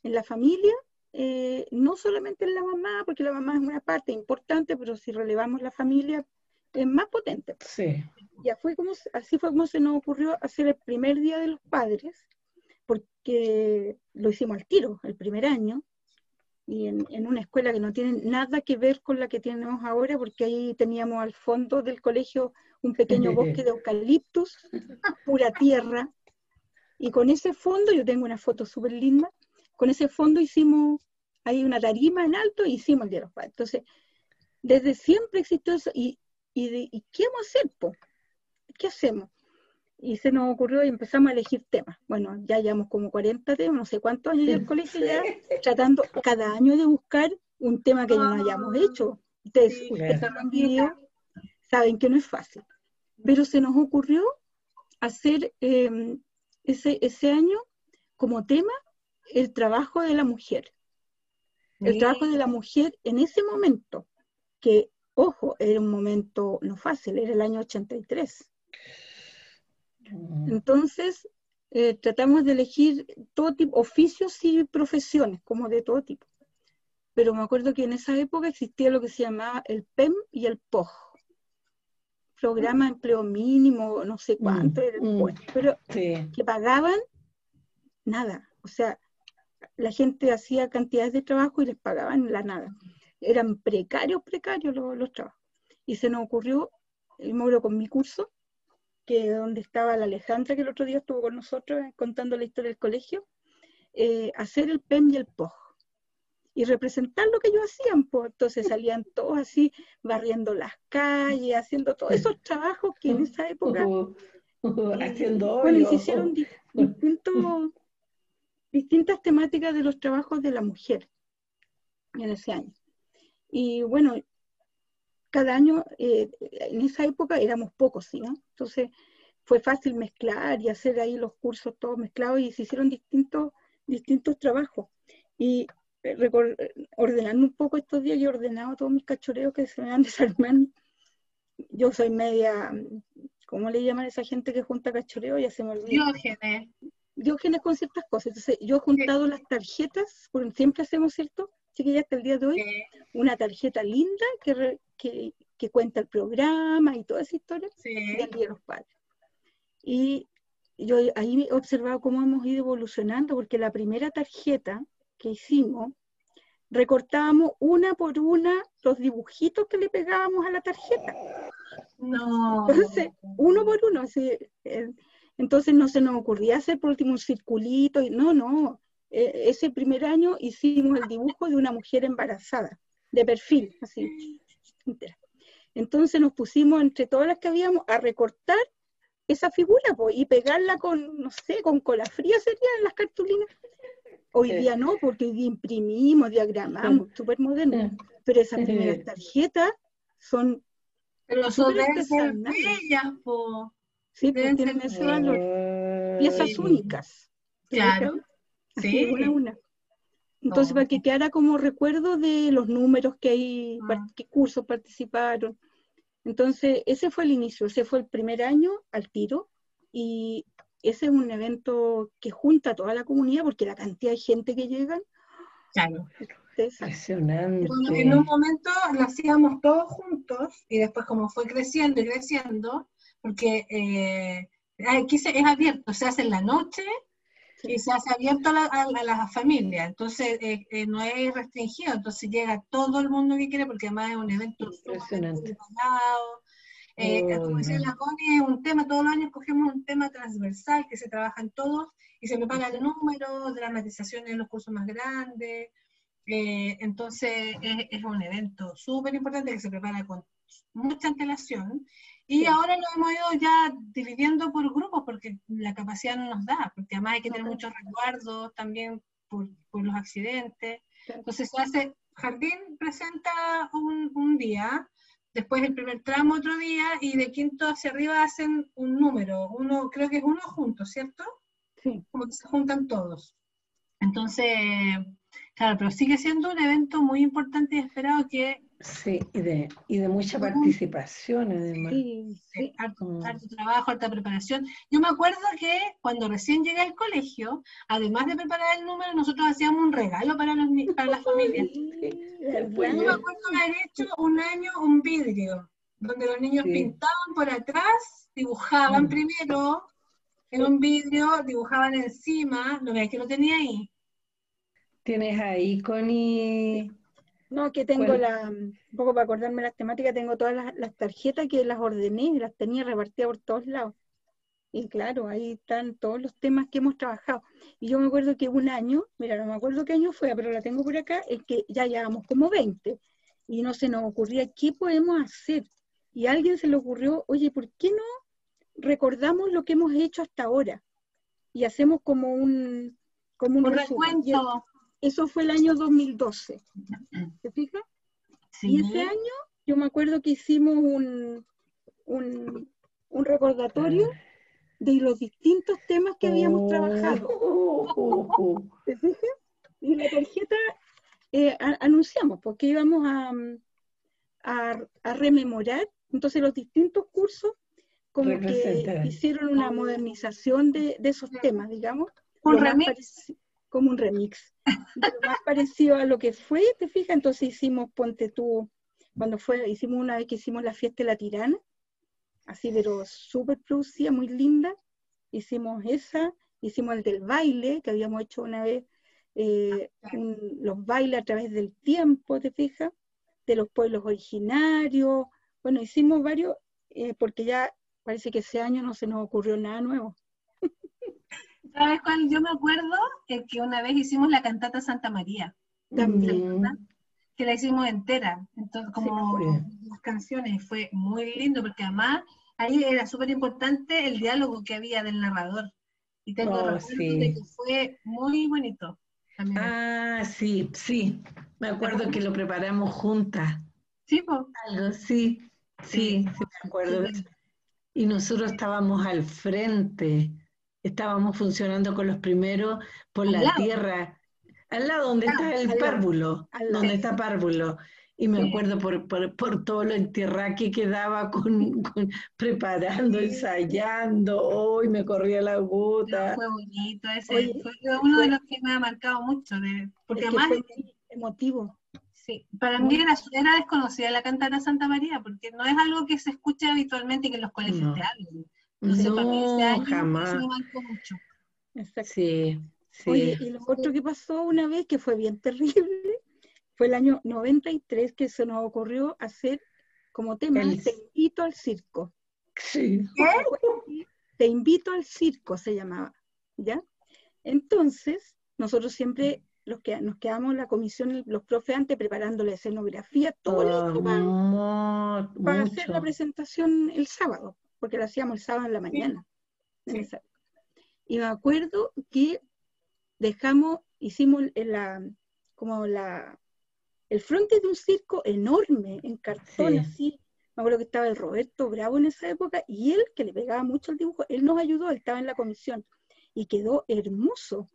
[SPEAKER 2] En la familia, eh, no solamente en la mamá, porque la mamá es una parte importante, pero si relevamos la familia, es más potente.
[SPEAKER 3] Sí.
[SPEAKER 2] Ya fue como, así fue como se nos ocurrió hacer el primer día de los padres, porque lo hicimos al tiro, el primer año, y en, en, una escuela que no tiene nada que ver con la que tenemos ahora, porque ahí teníamos al fondo del colegio un pequeño bosque de eucaliptus, pura tierra, y con ese fondo, yo tengo una foto súper linda, con ese fondo hicimos, hay una tarima en alto y hicimos el Día de los Padres. Entonces, desde siempre existió eso. ¿Y, y, qué vamos a hacer? Po? ¿Qué hacemos? Y se nos ocurrió y empezamos a elegir temas. Bueno, ya llevamos como 40 temas, no sé cuántos años en el colegio ya, tratando cada año de buscar un tema que no hayamos hecho. Ustedes, ustedes saben que no es fácil. Pero se nos ocurrió hacer eh, ese, ese año como tema el trabajo de la mujer. El trabajo de la mujer en ese momento, que, ojo, era un momento no fácil, era el año 83. Mm. Entonces, eh, tratamos de elegir todo tipo, oficios y profesiones, como de todo tipo. Pero me acuerdo que en esa época existía lo que se llamaba el PEM y el POG, programa de empleo mínimo, no sé cuánto, mm, mm. pero que pagaban nada. O sea, la gente hacía cantidades de trabajo y les pagaban la nada. Eran precarios, precarios los, trabajos. Y se nos ocurrió, el módulo con mi curso, que donde estaba la Alejandra, que el otro día estuvo con nosotros eh, contando la historia del colegio, eh, hacer el PEM y el POG y representar lo que ellos hacían. Pues. Entonces salían todos así, barriendo las calles, haciendo todos esos trabajos que en esa época...
[SPEAKER 3] haciendo
[SPEAKER 2] bueno, se hicieron distintas temáticas de los trabajos de la mujer en ese año. Y bueno, cada año, eh, en esa época éramos pocos, ¿sí? ¿no? Entonces fue fácil mezclar y hacer ahí los cursos todos mezclados y se hicieron distintos, distintos trabajos. Y ordenando un poco estos días, yo he ordenado todos mis cachoreos que se me van desarmando. Yo soy media, ¿cómo le llaman a esa gente que junta cachoreo? Ya se me olvidó.
[SPEAKER 1] Diógenes.
[SPEAKER 2] Diógenes con ciertas cosas. Entonces, yo he juntado las tarjetas, porque siempre hacemos, ¿cierto? Así que ya hasta el día de hoy, una tarjeta linda que, que, que, cuenta el programa y toda esa historia
[SPEAKER 1] sí.
[SPEAKER 2] del Día de los Padres. Y yo ahí he observado cómo hemos ido evolucionando, porque la primera tarjeta que hicimos, recortábamos una por una los dibujitos que le pegábamos a la tarjeta.
[SPEAKER 1] No.
[SPEAKER 2] Entonces, uno por uno, así, eh, entonces no se nos ocurría hacer por último un circulito, y, no, no, e, ese primer año hicimos el dibujo de una mujer embarazada, de perfil, así, Entonces nos pusimos entre todas las que habíamos a recortar esa figura y pegarla con, no sé, con cola fría serían las cartulinas. Hoy día no, porque imprimimos, diagramamos, súper moderno. Pero esas primeras tarjetas son.
[SPEAKER 1] Pero son bellas, po.
[SPEAKER 2] Sí, pues tienen ese valor. Piezas únicas.
[SPEAKER 1] Claro.
[SPEAKER 2] Sí. una a una. Entonces, para que quedara como recuerdo de los números que hay, ah. qué cursos participaron. Entonces, ese fue el inicio, ese fue el primer año al tiro. Y ese es un evento que junta a toda la comunidad porque la cantidad de gente que llegan.
[SPEAKER 1] Claro.
[SPEAKER 3] Impresionante.
[SPEAKER 1] en un momento lo hacíamos todos juntos y después como fue creciendo y creciendo, porque eh, aquí es abierto, se hace en la noche y se hace abierto a la, familia, entonces eh, eh, no es restringido, entonces llega todo el mundo que quiere porque además es un evento
[SPEAKER 3] impresionante.
[SPEAKER 1] Eh, como decía la Connie, es un tema, todos los años cogemos un tema transversal que se trabaja en todos y se prepara el número, dramatizaciones en los cursos más grandes. Eh, entonces es, es, un evento súper importante que se prepara con mucha antelación. Y ahora lo hemos ido ya dividiendo por grupos porque la capacidad no nos da, porque además hay que tener muchos resguardos también por, por los accidentes. Entonces se hace, Jardín presenta un, un día, después el primer tramo otro día y de quinto hacia arriba hacen un número, uno creo que es uno juntos, ¿cierto?
[SPEAKER 2] Sí.
[SPEAKER 1] Como que se juntan todos. Entonces, claro, pero sigue siendo un evento muy importante y esperado que
[SPEAKER 3] Sí, y de, y de mucha participación además.
[SPEAKER 1] Sí, sí harto, trabajo, harta preparación. Yo me acuerdo que cuando recién llegué al colegio, además de preparar el número, nosotros hacíamos un regalo para, los, para las familias. Yo me acuerdo haber hecho un año un vidrio, donde los niños pintaban por atrás, dibujaban mm. primero en un vidrio, dibujaban encima, lo que lo tenía ahí.
[SPEAKER 3] Tienes ahí, Connie
[SPEAKER 2] no, que tengo la, un poco para acordarme las temáticas, tengo todas las, tarjetas que las ordené, las tenía repartidas por todos lados. Y claro, ahí están todos los temas que hemos trabajado. Y yo me acuerdo que un año, mira, no me acuerdo qué año fue, pero la tengo por acá, es que ya llevamos como 20 y no se nos ocurría qué podemos hacer. Y a alguien se le ocurrió, oye, ¿por qué no recordamos lo que hemos hecho hasta ahora? Y hacemos como un, como un,
[SPEAKER 1] recuento.
[SPEAKER 2] Eso fue el año 2012. ¿Se fija? Y ese año yo me acuerdo que hicimos un, un, recordatorio de los distintos temas que habíamos trabajado. ¿Se fija? Y la tarjeta eh, anunciamos porque íbamos a, a, rememorar entonces los distintos cursos como que hicieron una modernización de, esos temas, digamos.
[SPEAKER 1] Un remix
[SPEAKER 2] como un remix. Más parecido a lo que fue, ¿te fijas? Entonces hicimos, ponte tú, cuando fue, hicimos una vez que hicimos la fiesta de la tirana, así pero súper producida, muy linda. Hicimos esa, hicimos el del baile, que habíamos hecho una vez, eh, los bailes a través del tiempo, ¿te fijas? De los pueblos originarios. Bueno, hicimos varios, eh, porque ya parece que ese año no se nos ocurrió nada nuevo.
[SPEAKER 1] ¿Sabes cuál? Yo me acuerdo que una vez hicimos la cantata Santa María. También. Que la hicimos entera. Entonces, como las canciones, fue muy lindo porque además ahí era súper importante el diálogo que había del narrador. Y tengo oh, de que fue muy bonito.
[SPEAKER 3] Ah, sí, sí. Me acuerdo que lo preparamos juntas.
[SPEAKER 1] Sí, pues.
[SPEAKER 3] Algo, sí, sí, sí, me acuerdo. Y nosotros estábamos al frente estábamos funcionando con los primeros por la tierra, al lado donde está el párvulo, donde está párvulo. Y me acuerdo por, por, todo lo entierra que quedaba con, preparando, ensayando, hoy me corría la gota.
[SPEAKER 1] fue bonito, ese fue uno de los que me ha marcado mucho, de, porque además
[SPEAKER 2] emotivo.
[SPEAKER 1] Sí, para mí era, era, desconocida la cantata Santa María, porque no es algo que se escuche habitualmente que en los colegios te hablen
[SPEAKER 3] no, jamás.
[SPEAKER 2] Sí, sí. Oye, y lo otro que pasó una vez, que fue bien terrible, fue el año 93 que se nos ocurrió hacer como tema Te invito al circo.
[SPEAKER 3] Sí.
[SPEAKER 2] Te invito al circo se llamaba, ¿ya? Entonces, nosotros siempre los que nos quedamos en la comisión, los profes antes preparando la escenografía, todo listo para, hacer la presentación el sábado, porque la hacíamos el sábado en la mañana. y me acuerdo que dejamos, hicimos la, como la, el frente de un circo enorme, en cartón así. Me acuerdo que estaba el Roberto Bravo en esa época y él, que le pegaba mucho el dibujo, él nos ayudó, él estaba en la comisión y quedó hermoso.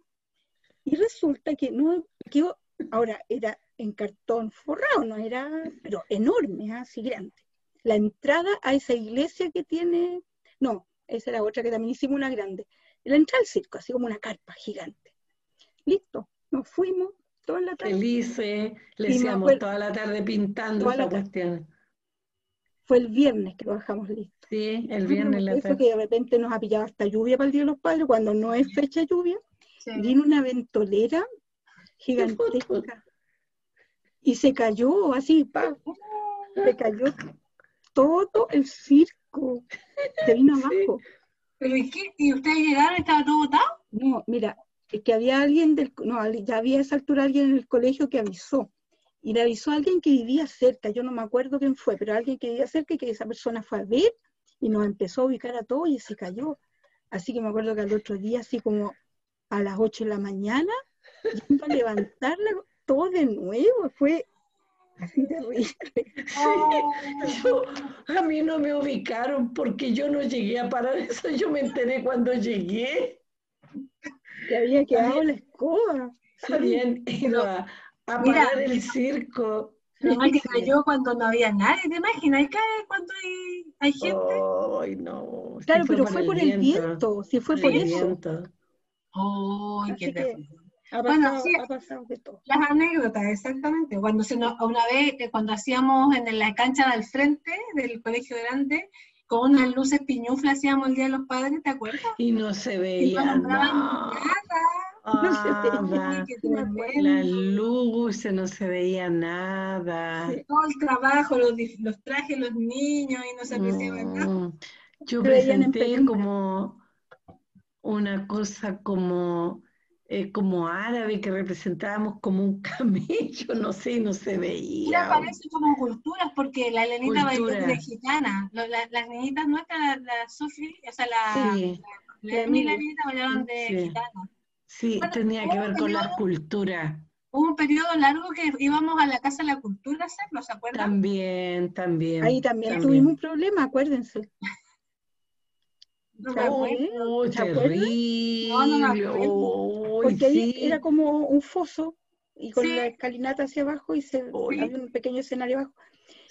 [SPEAKER 2] Y resulta que no quedó, ahora era en cartón forrado, no era, pero enorme, así grande. La entrada a esa iglesia que tiene, no, esa era otra que también hicimos una grande. La entrada al circo, así como una carpa gigante. Listo, nos fuimos toda la tarde.
[SPEAKER 3] Felices, le decíamos toda la tarde pintando esa cuestión.
[SPEAKER 2] Fue el viernes que lo bajamos listo.
[SPEAKER 3] Sí, el viernes.
[SPEAKER 2] la tarde. que de repente nos ha pillado hasta lluvia para el Día de los Padres, cuando no es fecha lluvia Vino una ventolera gigantesca y se cayó así, pa, se cayó todo el circo, se vino abajo.
[SPEAKER 1] ¿Pero y qué? ¿Y ustedes llegaron y estaba todo botado?
[SPEAKER 2] No, mira, es que había alguien del, no, ya había a esa altura alguien en el colegio que avisó. Y le avisó a alguien que vivía cerca, yo no me acuerdo quién fue, pero alguien que vivía cerca y que esa persona fue a ver y nos empezó a ubicar a todos y se cayó. Así que me acuerdo que al otro día, así como a las 8 de la mañana, yendo a levantarla todo de nuevo, fue así terrible.
[SPEAKER 3] a mí no me ubicaron porque yo no llegué a parar eso, yo me enteré cuando llegué.
[SPEAKER 2] Que había quedado la escoba.
[SPEAKER 3] Habían ido a, parar el circo.
[SPEAKER 1] Además que cayó cuando no había nadie, ¿te imaginas? Cae cuando hay, gente.
[SPEAKER 3] Ay, no.
[SPEAKER 2] Claro, pero fue por el viento, si fue por eso.
[SPEAKER 1] Oh, qué bueno, sí, Las anécdotas, exactamente. Cuando se una vez, eh, cuando hacíamos en la cancha del frente del colegio grande, con unas luces piñuflas hacíamos el Día de los Padres, ¿te acuerdas?
[SPEAKER 3] Y no se veía no nada. no se veía La luz, no se veía nada.
[SPEAKER 1] todo el trabajo, los, los trajes, los niños, y no se apreciaba nada. Mm.
[SPEAKER 3] Yo presenté como una cosa como, eh, como árabe que representábamos como un camello, no sé, no se veía.
[SPEAKER 1] parece como culturas, porque la Elenita bailó de gitana. las niñitas nuestras, la, Sofi, o sea, la, sí. la, la, bailaron de gitana.
[SPEAKER 3] Sí, tenía que ver con la cultura.
[SPEAKER 1] Hubo un periodo largo que íbamos a la Casa de la Cultura a hacerlo, ¿se acuerdan?
[SPEAKER 3] También, también.
[SPEAKER 2] Ahí también, tuvimos un problema, acuérdense.
[SPEAKER 3] No terrible.
[SPEAKER 2] Porque ahí era como un foso y con la escalinata hacia abajo y se, había un pequeño escenario abajo.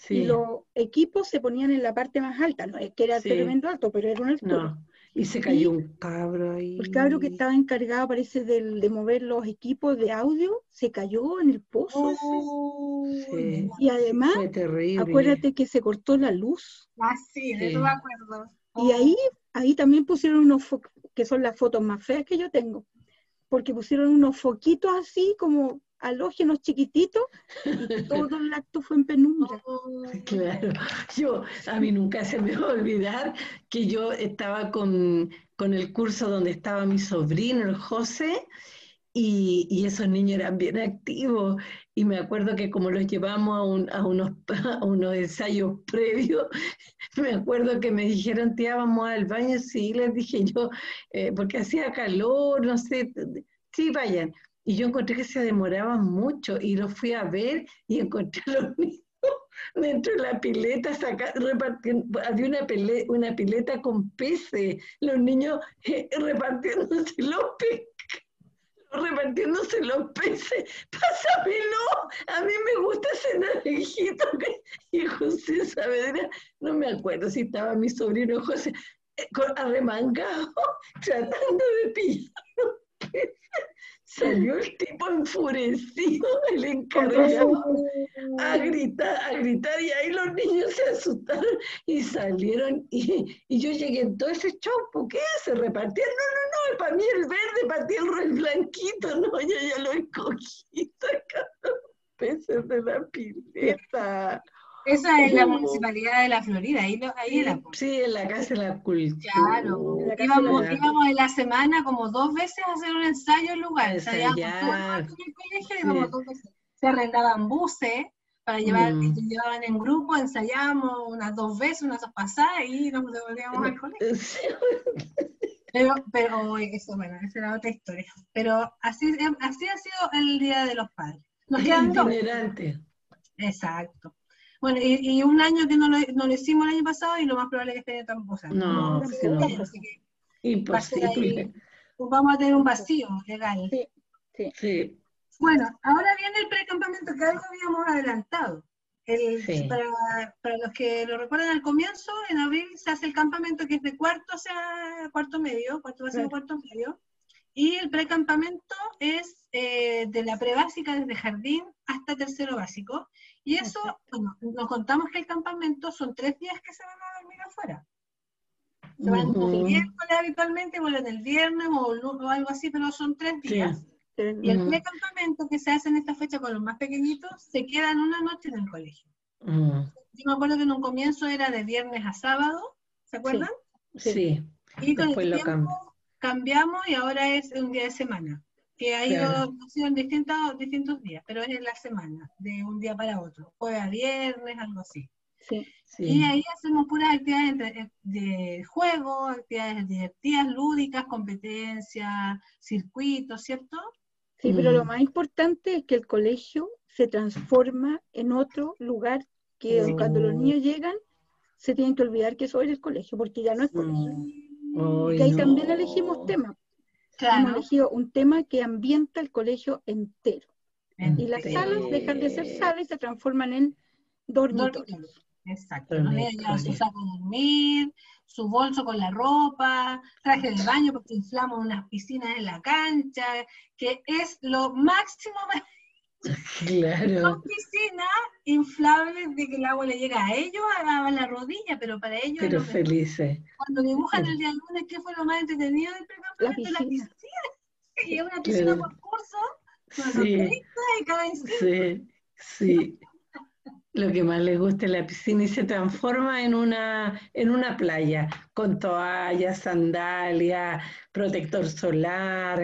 [SPEAKER 2] Y los equipos se ponían en la parte más alta, no es que era tremendo alto, pero era un altura.
[SPEAKER 3] Y se cayó un cabro ahí.
[SPEAKER 2] El cabro que estaba encargado, parece, de, mover los equipos de audio, se cayó en el pozo. y además, acuérdate que se cortó la luz.
[SPEAKER 1] Ah, sí, de eso me acuerdo.
[SPEAKER 2] Y ahí ahí también pusieron unos focos, que son las fotos más feas que yo tengo, porque pusieron unos foquitos así como halógenos chiquititos y todo el acto fue en penumbra.
[SPEAKER 3] Claro, yo, a mí nunca se me va a olvidar que yo estaba con, con el curso donde estaba mi sobrino, el José, y, esos niños eran bien activos. Y me acuerdo que como los llevamos a, unos, ensayos previos, me acuerdo que me dijeron, tía, vamos al baño. Sí, les dije yo, eh, porque hacía calor, no sé, sí, vayan. Y yo encontré que se demoraban mucho y los fui a ver y encontré a los niños dentro de la pileta, repartiendo, había una, una pileta con peces, los niños eh, repartiéndose los peces repartiéndose los peces, pásamelo, a mí me gusta ese naranjito. Y José Saavedra, no me acuerdo si estaba mi sobrino José, eh, arremangado, tratando de pillar los peces. Salió el tipo enfurecido, el encargado, a gritar, a gritar, y ahí los niños se asustaron y salieron. Y, yo llegué en todo ese chopo, ¿qué? ¿Se repartieron? No, no, no, para mí el verde, para ti el, blanquito, no, yo ya lo he cogido, peces de la pileta.
[SPEAKER 1] Esa es la municipalidad de la Florida, ahí, lo, ahí era.
[SPEAKER 3] Sí, en la Casa de la Cultura.
[SPEAKER 1] Claro, íbamos, íbamos, en la semana como dos veces a hacer un ensayo en lugar. Ensayar. En el colegio, dos veces. Se arrendaban buses para llevar, mm. llevaban en grupo, ensayamos unas dos veces, unas dos pasadas y nos devolvíamos al colegio. Pero, pero eso, bueno, esa era otra historia. Pero así, así ha sido el Día de los Padres.
[SPEAKER 3] Nos quedan.
[SPEAKER 1] Exacto. Bueno, y, un año que no lo, no lo, hicimos el año pasado y lo más probable es que este año tampoco.
[SPEAKER 3] no, no, no. Imposible.
[SPEAKER 1] Pues vamos a tener un vacío legal.
[SPEAKER 3] Sí, sí.
[SPEAKER 1] Bueno, ahora viene el precampamento que algo habíamos adelantado. para, para, los que lo recuerdan al comienzo, en abril se hace el campamento que es de cuarto a cuarto medio, cuarto básico, cuarto medio. Y el precampamento es eh, de la prebásica desde jardín hasta tercero básico. Y eso, bueno, nos contamos que el campamento son tres días que se van a dormir afuera. Se van el miércoles habitualmente, vuelven el viernes o, algo así, pero son tres días. Y el precampamento que se hace en esta fecha con los más pequeñitos se quedan una noche en el colegio. Yo me acuerdo que en un comienzo era de viernes a sábado, ¿se acuerdan?
[SPEAKER 3] Sí.
[SPEAKER 1] Y con el tiempo cambiamos y ahora es un día de semana que ha ido, en distintos, distintos días, pero es en la semana, de un día para otro, jueves a viernes, algo así. Sí, Y ahí hacemos puras actividades de, juego, actividades divertidas, lúdicas, competencias, circuitos, ¿cierto?
[SPEAKER 2] Sí, pero lo mm. más importante es que el colegio se transforma en otro lugar que cuando los niños llegan se tienen que olvidar que eso es el colegio, porque ya no es colegio. y ahí también elegimos temas. Hemos elegido un tema que ambienta el colegio entero. Y las salas dejan de ser salas y se transforman en dormitorios.
[SPEAKER 1] Exacto. Su saco de dormir, su bolso con la ropa, traje de baño porque inflamos unas piscinas en la cancha, que es lo máximo.
[SPEAKER 3] Claro.
[SPEAKER 1] Son piscinas inflables de que el agua le llega a ellos a, la rodilla, pero para ellos.
[SPEAKER 3] Pero felices.
[SPEAKER 1] Cuando dibujan el día lunes, ¿qué fue lo más entretenido del precampamento? La piscina. La piscina. una piscina por curso, con sí. y cada
[SPEAKER 3] Sí, sí lo que más les gusta es la piscina y se transforma en una, en una playa con toallas, sandalias, protector solar,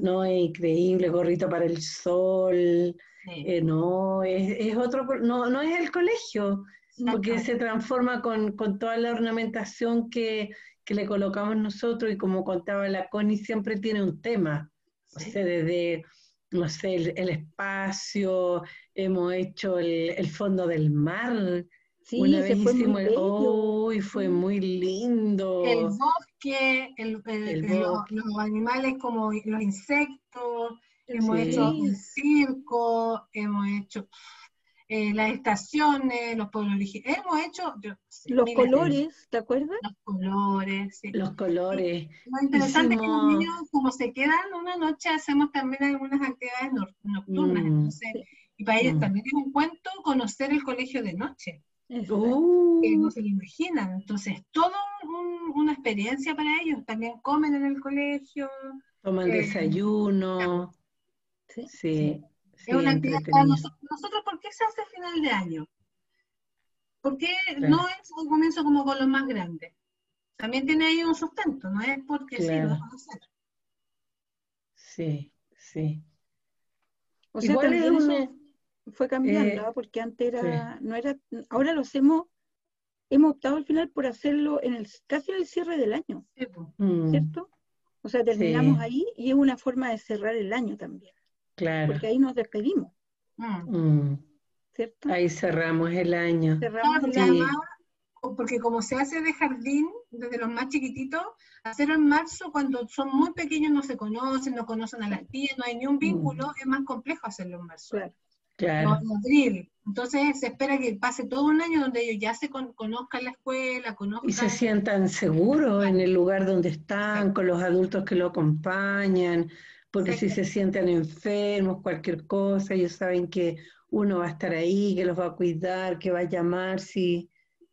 [SPEAKER 3] ¿no? Es increíble, gorrito para el sol. Eh, no, es, otro, no, no es el colegio, porque se transforma con, toda la ornamentación que, le colocamos nosotros y como contaba la Connie, siempre tiene un tema. O sea, desde no sé, el, espacio, hemos hecho el, fondo del mar.
[SPEAKER 2] Sí, Una vez fue hicimos
[SPEAKER 3] el, oh, y fue muy lindo.
[SPEAKER 1] El bosque, el, Los, animales como los insectos, hemos hecho el circo, hemos hecho eh, las estaciones, los pueblos originales. Hemos hecho.
[SPEAKER 2] los colores, ¿te acuerdas?
[SPEAKER 1] Los colores, sí.
[SPEAKER 3] Los colores.
[SPEAKER 1] Lo interesante es que los niños, como se quedan una noche, hacemos también algunas actividades nocturnas. Mm. y para ellos mm. también es un cuento conocer el colegio de noche. Uh. Que no se lo imaginan. Entonces, todo una experiencia para ellos. También comen en el colegio.
[SPEAKER 3] Toman eh, desayuno. sí
[SPEAKER 1] es una actividad para nosotros, nosotros, ¿por qué se hace a final de año? Porque no es un comienzo como con los más grandes. También tiene ahí un sustento, no es porque sí, lo vamos a hacer.
[SPEAKER 3] Sí, sí.
[SPEAKER 2] O sea, también fue cambiando, eh, porque antes era, no era, ahora lo hacemos, hemos optado al final por hacerlo en el casi el cierre del año, mm. ¿cierto? O sea, terminamos ahí y es una forma de cerrar el año también.
[SPEAKER 3] Claro.
[SPEAKER 2] Porque ahí nos despedimos.
[SPEAKER 3] Mm. ¿Cierto? Ahí cerramos el año.
[SPEAKER 1] Cerramos el año. Porque como se hace de jardín, desde los más chiquititos, hacerlo en marzo, cuando son muy pequeños, no se conocen, no conocen a las tías, no hay ni un vínculo, mm. es más complejo hacerlo en marzo.
[SPEAKER 3] Claro. Claro.
[SPEAKER 1] Entonces se espera que pase todo un año donde ellos ya se conozcan la escuela, conozcan...
[SPEAKER 3] Y se sientan seguros en el lugar donde están, con los adultos que lo acompañan, porque si se sienten enfermos, cualquier cosa, ellos saben que uno va a estar ahí, que los va a cuidar, que va a llamar si,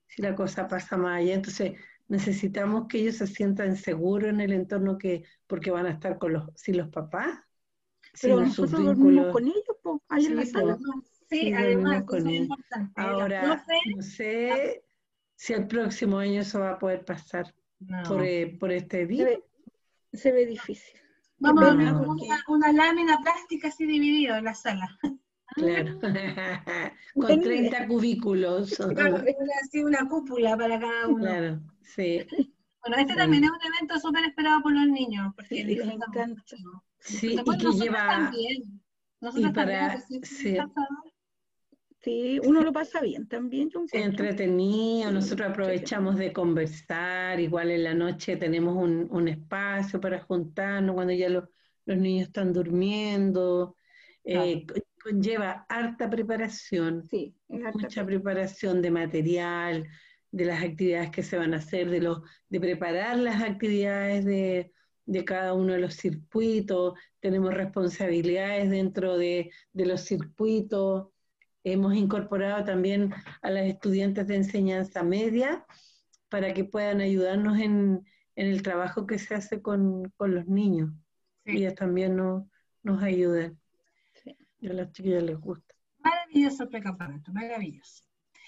[SPEAKER 3] si la cosa pasa mal allá. Entonces, necesitamos que ellos se sientan seguros en el entorno que, porque van a estar con los, sin los papás.
[SPEAKER 2] Pero nosotros dormimos con ellos, ahí en la sala.
[SPEAKER 1] Sí, además,
[SPEAKER 3] con él. Ahora, no sé si el próximo año eso va a poder pasar por, eh, por, este
[SPEAKER 2] día. Se ve, difícil.
[SPEAKER 1] Vamos a ver una, lámina plástica así dividida en la sala.
[SPEAKER 3] Claro, con 30 cubículos.
[SPEAKER 1] Claro, así una cúpula para cada uno.
[SPEAKER 3] Claro, sí.
[SPEAKER 1] Bueno, este también es un evento súper esperado por los niños, porque
[SPEAKER 2] sí, les encanta.
[SPEAKER 3] Sí, y que lleva...
[SPEAKER 1] También. Nosotros y para...
[SPEAKER 2] sí. Sí, uno lo pasa bien también.
[SPEAKER 3] Entretenido, nosotros aprovechamos de conversar, igual en la noche tenemos un, espacio para juntarnos cuando ya los, niños están durmiendo. Eh, conlleva harta preparación,
[SPEAKER 2] sí,
[SPEAKER 3] mucha preparación de material, de las actividades que se van a hacer, de, los, de preparar las actividades de, de cada uno de los circuitos, tenemos responsabilidades dentro de, de los circuitos Hemos incorporado también a las estudiantes de enseñanza media para que puedan ayudarnos en, el trabajo que se hace con, los niños. y Ellas también nos, nos ayudan. Y a las chiquillas les gusta.
[SPEAKER 1] Maravilloso el precampamento, maravilloso.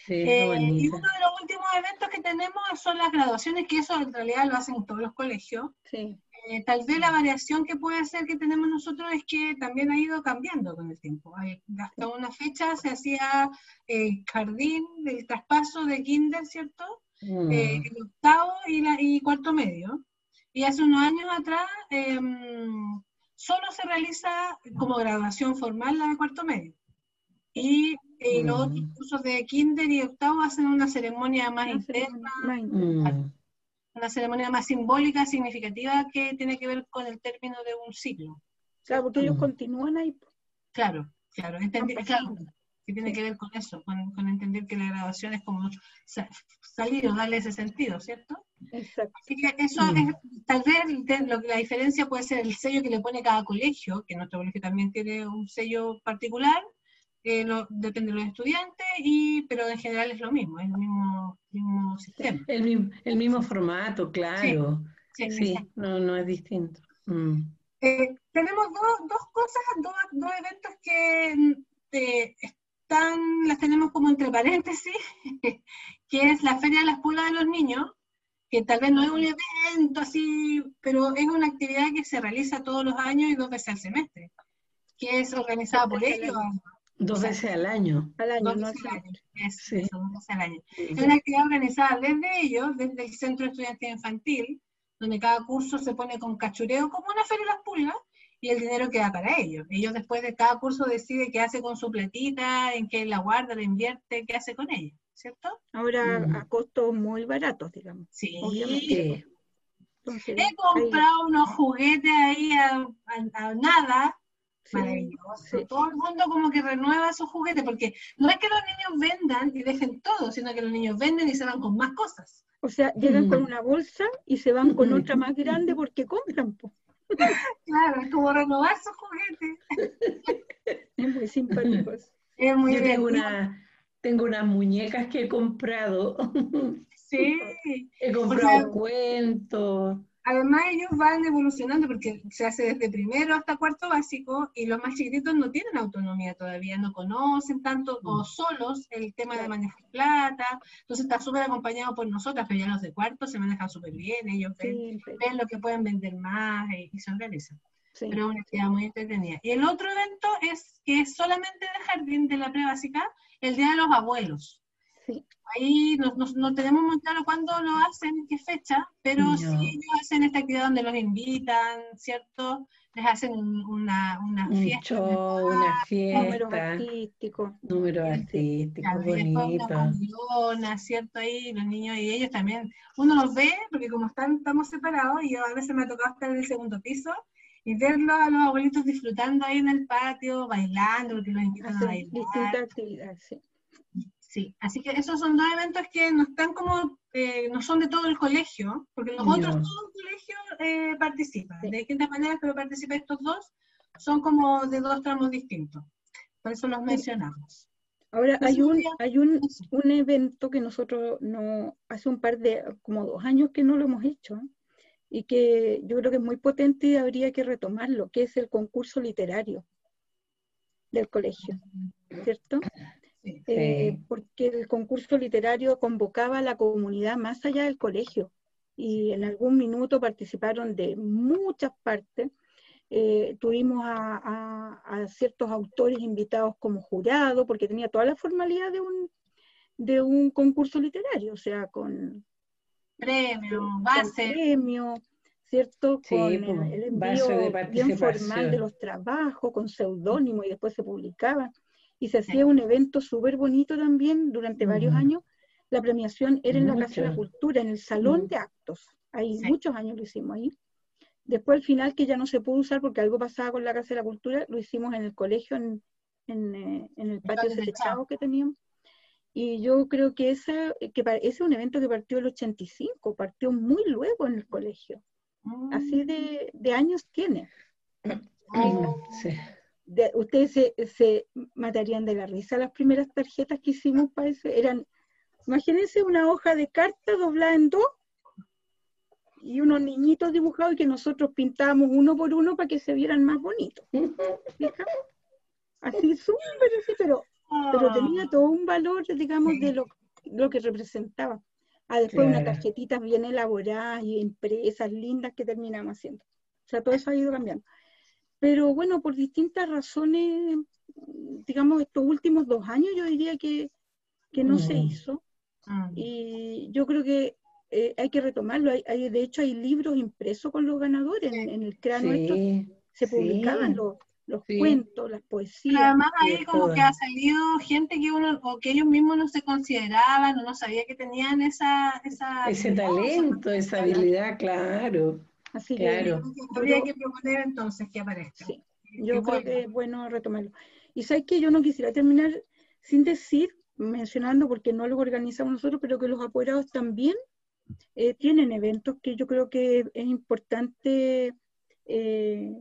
[SPEAKER 1] Eh, y uno de los últimos eventos que tenemos son las graduaciones, que eso en realidad lo hacen todos los colegios.
[SPEAKER 2] Sí.
[SPEAKER 1] Eh, tal vez la variación que puede ser que tenemos nosotros es que también ha ido cambiando con el tiempo. hasta una fecha se hacía el jardín del traspaso de kinder, ¿cierto? Mm. Eh, el octavo y, la, y cuarto medio. Y hace unos años atrás em, solo se realiza como graduación formal la de cuarto medio. Y los otros mm. cursos de kinder y octavo hacen una ceremonia más interna una ceremonia más simbólica, significativa, que tiene que ver con el término de un ciclo.
[SPEAKER 2] Claro, porque ellos continúan ahí.
[SPEAKER 1] Claro, claro, claro, que tiene que ver con eso, con, entender que la grabación es como salir o darle ese sentido, ¿cierto?
[SPEAKER 2] Exacto.
[SPEAKER 1] Así que eso mm. es, tal vez lo que la diferencia puede ser el sello que le pone cada colegio, que nuestro colegio también tiene un sello particular, depende de los estudiantes, y, pero en general es lo mismo, es el mismo, mismo sistema.
[SPEAKER 3] El, mismo formato, claro. Sí, no, no es distinto. Mm.
[SPEAKER 1] Eh, tenemos dos, dos cosas, dos, dos eventos que eh, están, las tenemos como entre paréntesis, que es la Feria de las Pulas de los Niños, que tal vez no es un evento así, pero es una actividad que se realiza todos los años y dos veces al semestre, que es organizada por ellos.
[SPEAKER 3] Dos veces al año.
[SPEAKER 1] Al año, no al año. Es, dos veces al año. Es una actividad organizada desde ellos, desde el Centro de Estudiantes Infantil, donde cada curso se pone con cachureo como una feria de las pulgas y el dinero queda para ellos. Ellos después de cada curso deciden qué hace con su platita, en qué la guarda, la invierte, qué hace con ella, ¿cierto?
[SPEAKER 2] Ahora a costos muy baratos, digamos.
[SPEAKER 1] Sí. He comprado unos juguetes ahí a nada Maravilloso. Todo el mundo como que renueva sus juguetes, porque no es que los niños vendan y dejen todo, sino que los niños venden y se van con más cosas.
[SPEAKER 2] O sea, llegan con mm. una bolsa y se van con otra más grande porque compran.
[SPEAKER 1] Claro, es como renovar sus juguetes.
[SPEAKER 2] es muy simpático.
[SPEAKER 1] Es muy
[SPEAKER 3] Yo tengo, una, tengo unas muñecas que he comprado.
[SPEAKER 1] Sí.
[SPEAKER 3] he comprado cuentos.
[SPEAKER 1] Además ellos van evolucionando porque se hace desde primero hasta cuarto básico y los más chiquititos no tienen autonomía todavía, no conocen tanto o mm. solos el tema de manejar plata, entonces está súper acompañado por nosotras, pero ya los de cuarto se manejan súper bien, ellos ven, lo que pueden vender más y, se organizan. Pero es una actividad muy entretenida. Y el otro evento es que es solamente de jardín de la pre-básica, el Día de los Abuelos. Ahí no, tenemos muy claro cuándo lo hacen, qué fecha, pero sí ellos hacen esta actividad donde los invitan, ¿cierto? Les hacen una, una fiesta.
[SPEAKER 3] una fiesta.
[SPEAKER 2] Número artístico.
[SPEAKER 3] Número artístico, bonito.
[SPEAKER 1] ¿cierto? Ahí los niños y ellos también. Uno los ve, porque como están, estamos separados, y yo a veces me ha tocado estar en el segundo piso, y verlos a los abuelitos disfrutando ahí en el patio, bailando, porque los invitan a bailar.
[SPEAKER 2] Distintas actividades, sí.
[SPEAKER 1] Sí, así que esos son dos eventos que no están como, eh, no son de todo el colegio, porque los otros todo el colegio eh, participa, de distintas maneras, pero participan estos dos, son como de dos tramos distintos. Por eso los mencionamos.
[SPEAKER 2] Ahora, hay un, hay un, un evento que nosotros no, hace un par de, como dos años que no lo hemos hecho, y que yo creo que es muy potente y habría que retomarlo, que es el concurso literario del colegio. ¿cierto? Eh, porque el concurso literario convocaba a la comunidad más allá del colegio y en algún minuto participaron de muchas partes. Eh, tuvimos a, ciertos autores invitados como jurado, porque tenía toda la formalidad de un, de un concurso literario, o sea, con
[SPEAKER 1] premio, base.
[SPEAKER 2] premio, ¿cierto? con el envío bien formal de los trabajos, con seudónimo y después se publicaba y se hacía un evento súper bonito también durante varios mm. años. La premiación era en la Casa de la Cultura, en el Salón mm. de Actos. Ahí muchos años lo hicimos ahí. Después al final, que ya no se pudo usar porque algo pasaba con la Casa de la Cultura, lo hicimos en el colegio, en, en, eh, el patio techado que teníamos. Y yo creo que, esa, que ese es un evento que partió el 85, partió muy luego en el colegio. Así mm. de, de años tiene. Oh. Sí ustedes se, matarían de la risa. Las primeras tarjetas que hicimos para eso eran, imagínense una hoja de carta doblada en dos y unos niñitos dibujados y que nosotros pintábamos uno por uno para que se vieran más bonitos. Así súper así, pero, pero tenía ah. todo un valor, digamos, de lo, lo que representaba. Ah, después unas tarjetitas bien elaboradas y empresas lindas que terminamos haciendo. O sea, todo eso ha ido cambiando. Pero bueno, por distintas razones, digamos, estos últimos dos años yo diría que, no se mm. hizo. Mm. Y yo creo que eh, hay que retomarlo. Hay, de hecho, hay libros impresos con los ganadores. En, el CRA nuestro se publicaban los, cuentos, las poesías.
[SPEAKER 1] además ahí como que ha salido gente que uno, o que ellos mismos no se consideraban o no sabía que tenían esa... esa
[SPEAKER 3] Ese talento, esa habilidad, claro.
[SPEAKER 1] Así que habría que proponer entonces que aparezca. Sí,
[SPEAKER 2] yo creo que es bueno retomarlo. Y sabes que yo no quisiera terminar sin decir, mencionando, porque no lo organizamos nosotros, pero que los apoderados también eh, tienen eventos que yo creo que es importante eh,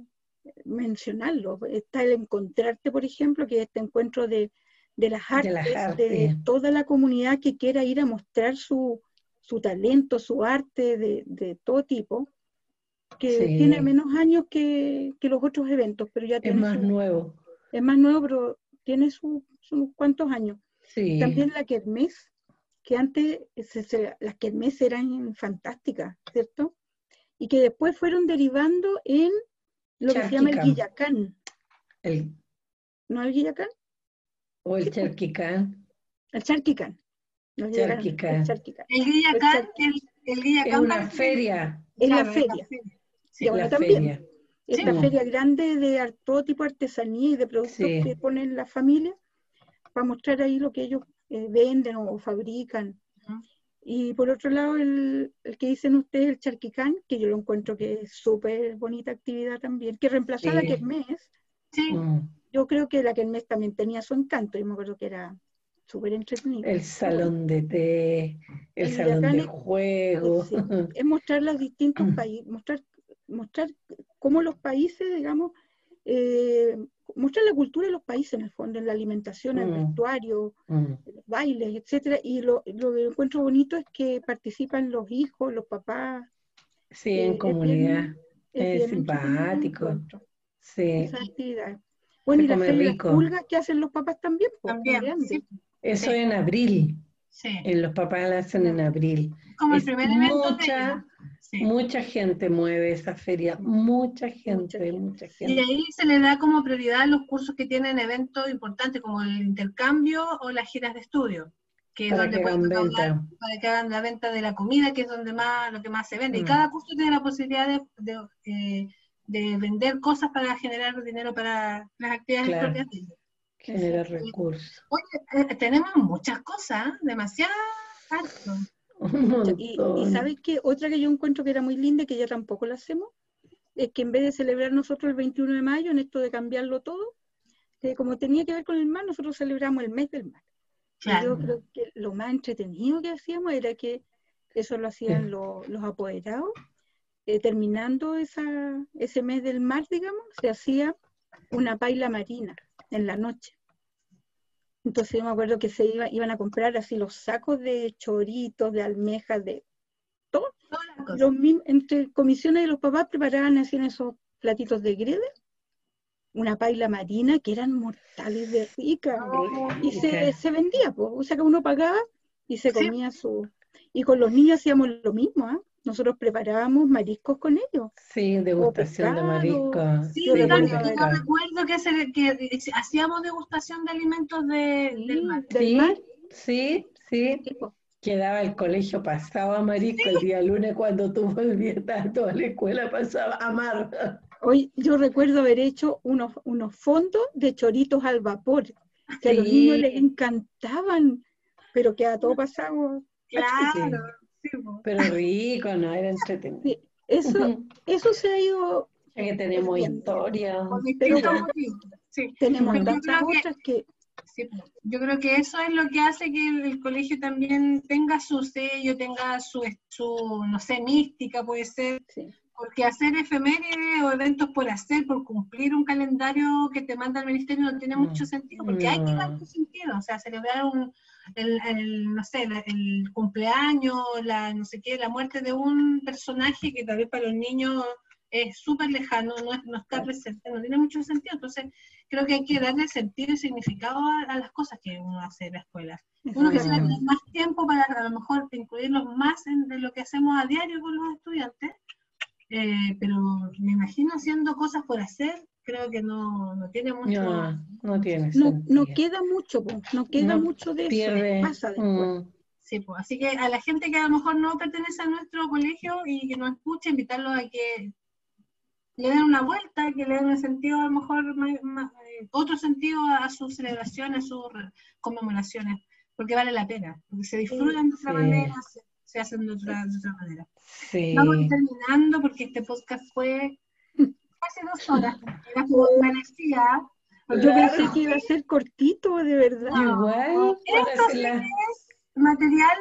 [SPEAKER 2] mencionarlo. Está el encontrarte, por ejemplo, que es este encuentro de, las artes, de, toda la comunidad que quiera ir a mostrar su, su talento, su arte de, de todo tipo que tiene menos años que, los otros eventos, pero ya tiene...
[SPEAKER 3] Es más nuevo.
[SPEAKER 2] Es más nuevo, pero tiene sus cuantos años. También la Kermés, que antes las Kermés eran fantásticas, ¿cierto? Y que después fueron derivando en lo que se llama el Guillacán.
[SPEAKER 3] El...
[SPEAKER 2] ¿No el Guillacán?
[SPEAKER 3] O el Charquicán.
[SPEAKER 2] El Charquicán.
[SPEAKER 1] El Charquicán. El, Guillacán, el, Guillacán
[SPEAKER 3] es una feria.
[SPEAKER 2] Es la feria también. Esta feria grande de todo tipo de artesanía y de productos que ponen la familia para mostrar ahí lo que ellos eh, venden o, fabrican. Y por otro lado, el, que dicen ustedes, el charquicán, que yo lo encuentro que es súper bonita actividad también, que reemplazó a la Kermés. Sí. Mm. Yo creo que la Kermés también tenía su encanto, yo me acuerdo que era súper entretenido.
[SPEAKER 3] El salón de té, el, salón de juego.
[SPEAKER 2] es mostrar los distintos países, mostrar mostrar cómo los países, digamos, eh, mostrar la cultura de los países en el fondo, en la alimentación, en el mm. vestuario, mm. los bailes, etcétera. Y lo, lo, que encuentro bonito es que participan los hijos, los papás.
[SPEAKER 3] Sí, en eh, comunidad. Es, simpático. Sí.
[SPEAKER 2] Esa actividad. Bueno, y las pulgas que hacen los papás también.
[SPEAKER 1] también
[SPEAKER 3] Eso en abril. Sí. En los papás la hacen en abril.
[SPEAKER 1] Como el primer evento
[SPEAKER 3] Mucha gente mueve esa feria, mucha gente, mucha gente.
[SPEAKER 1] Y ahí se le da como prioridad a los cursos que tienen eventos importantes como el intercambio o las giras de estudio, que es donde pueden para que hagan la venta de la comida, que es donde más lo que más se vende. Y mm. cada curso tiene la posibilidad de, eh, de, vender cosas para generar dinero para las actividades propias
[SPEAKER 3] Generar recursos.
[SPEAKER 1] Oye, eh, tenemos muchas cosas, demasiadas
[SPEAKER 2] y, y, sabes que otra que yo encuentro que era muy linda y que ya tampoco la hacemos, es que en vez de celebrar nosotros el 21 de mayo, en esto de cambiarlo todo, eh, como tenía que ver con el mar, nosotros celebramos el mes del mar. Yo creo que lo más entretenido que hacíamos era que eso lo hacían los, los apoderados. Eh, terminando esa, ese mes del mar, digamos, se hacía una paila marina en la noche. Entonces yo me acuerdo que se iba, iban a comprar así los sacos de choritos, de almejas, de todo. Los, entre comisiones de los papás preparaban así en esos platitos de grede una paila marina que eran mortales de rica. y se, se, vendía, pues, o sea que uno pagaba y se comía su... Y con los niños hacíamos lo mismo, ¿ah? Nosotros preparábamos mariscos con ellos.
[SPEAKER 3] Sí, degustación de mariscos.
[SPEAKER 1] Sí, yo recuerdo que, que, hacíamos degustación de alimentos de, del mar.
[SPEAKER 3] Sí, sí, sí. Quedaba el colegio pasado a marisco el día lunes cuando tú volvías, toda la escuela pasaba a mar.
[SPEAKER 2] Hoy yo recuerdo haber hecho unos, unos fondos de choritos al vapor, que a los niños les encantaban, pero que a todo pasado.
[SPEAKER 1] Claro,
[SPEAKER 3] pero rico, ¿no? Era entretenido.
[SPEAKER 2] eso, eso se ha ido.
[SPEAKER 3] que tenemos historia.
[SPEAKER 2] tenemos tantas otras que
[SPEAKER 1] yo creo que eso es lo que hace que el, colegio también tenga su sello, tenga su, su no sé, mística, puede ser. Porque hacer efemérides o eventos por hacer, por cumplir un calendario que te manda el ministerio no tiene mucho sentido, porque hay que dar sentido, o sea, celebrar un, el, no sé, el, cumpleaños, la, no sé qué, la muerte de un personaje que tal vez para los niños es súper lejano, no, no, está presente, no tiene mucho sentido. Entonces, creo que hay que darle sentido y significado a, las cosas que uno hace en la escuela. Uno quisiera tener más tiempo para a lo mejor incluirlos más en lo que hacemos a diario con los estudiantes, eh, pero me imagino haciendo cosas por hacer, creo que no, no tiene mucho.
[SPEAKER 3] No, no tiene
[SPEAKER 2] no, no, queda mucho, no queda mucho de eso.
[SPEAKER 1] Mm. Sí, pues, así que a la gente que a lo mejor no pertenece a nuestro colegio y que nos escuche, invitarlos a que le den una vuelta, que le den un sentido, a lo mejor eh, otro sentido a sus celebraciones, a sus conmemoraciones, porque vale la pena, porque se disfrutan de otra manera, se, hacen de otra, de otra manera. Vamos terminando porque este podcast fue casi dos horas, era como
[SPEAKER 2] Yo pensé que iba a ser cortito, de verdad.
[SPEAKER 1] Igual, esto es material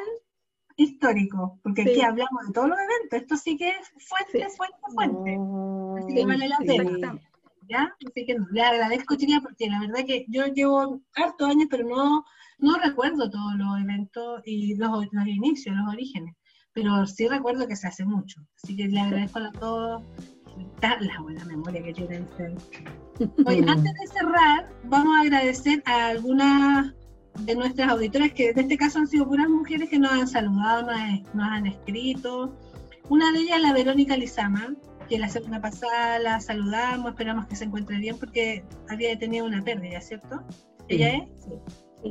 [SPEAKER 1] histórico, porque aquí hablamos de todos los eventos, esto sí que es fuente, fuente, fuente. Así que vale la pena. ¿Ya? Así que le agradezco, Chiria, porque la verdad que yo llevo hartos años, pero no, no recuerdo todos los eventos y los, los inicios, los orígenes, pero sí recuerdo que se hace mucho. Así que le agradezco a todos la buena memoria que tienen Oye, antes de cerrar, vamos a agradecer a algunas de nuestras auditoras, que en este caso han sido puras mujeres que nos han saludado, nos, han escrito. Una de ellas, la Verónica Lizama, que la semana pasada la saludamos, esperamos que se encuentre bien porque había tenido una pérdida, ¿cierto? ¿Ella es?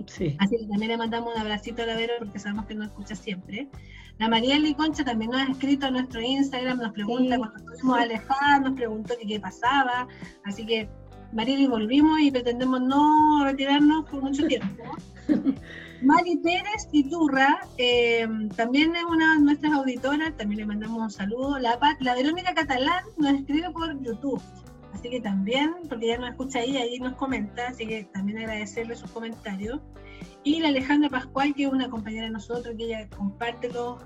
[SPEAKER 1] Sí. Así que también le mandamos un abracito a la Vero porque sabemos que nos escucha siempre. La María Concha también nos ha escrito a nuestro Instagram, nos pregunta cuando estuvimos alejados, nos preguntó qué pasaba. Así que Marieli volvimos y pretendemos no retirarnos por mucho tiempo. Mari Pérez Iturra eh, también es una de nuestras auditoras, también le mandamos un saludo. La, la Verónica Catalán nos escribe por YouTube, así que también, porque ya nos escucha ahí, ahí nos comenta, así que también agradecerle sus comentarios. Y la Alejandra Pascual, que es una compañera de nosotros, que ella comparte los,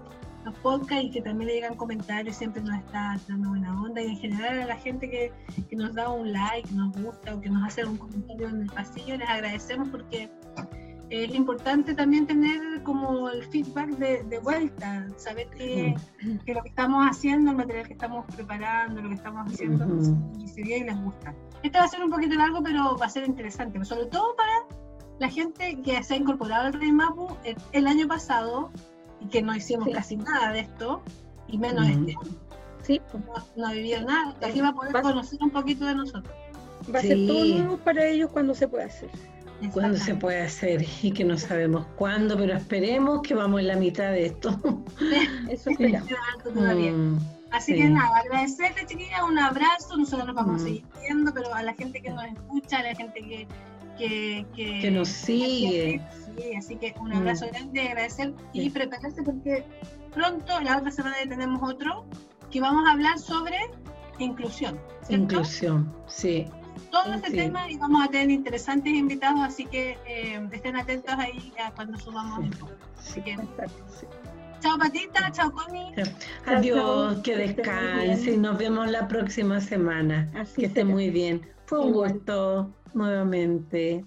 [SPEAKER 1] los podcasts y que también le llegan comentarios, siempre nos está dando buena onda. Y en general a la gente que, que nos da un like, nos gusta o que nos hace un comentario en el pasillo, les agradecemos porque es importante también tener como el feedback de, vuelta, saber que, que, lo que estamos haciendo, el material que estamos preparando, lo que estamos haciendo, uh y les gusta. Este va a ser un poquito largo, pero va a ser interesante, sobre todo para la gente que se ha incorporado al Rey Mapu el, año pasado y que no hicimos casi nada de esto, y menos este Sí. No, ha vivido nada, aquí va a poder conocer un poquito de nosotros.
[SPEAKER 2] Va a ser todo nuevo para ellos cuando se pueda hacer
[SPEAKER 3] cuándo se puede hacer y que no sabemos cuándo, pero esperemos que vamos en la mitad de esto.
[SPEAKER 1] Eso esperamos. Mm, Así que nada, agradecerle chiquilla, un abrazo, nosotros nos vamos a mm. seguir viendo, pero a la gente que nos escucha, a la gente que, que,
[SPEAKER 3] que, nos sigue.
[SPEAKER 1] Sí, así que un abrazo mm. grande, agradecer y prepararse porque pronto, la otra semana tenemos otro, que vamos a hablar sobre inclusión.
[SPEAKER 3] Inclusión, sí
[SPEAKER 1] todo este tema y vamos a tener interesantes invitados, así que eh, estén atentos ahí a cuando subamos el Así que, Chao Patita, chao Connie.
[SPEAKER 3] Adiós, que descansen. Nos vemos la próxima semana. que esté muy bien. Fue un gusto nuevamente.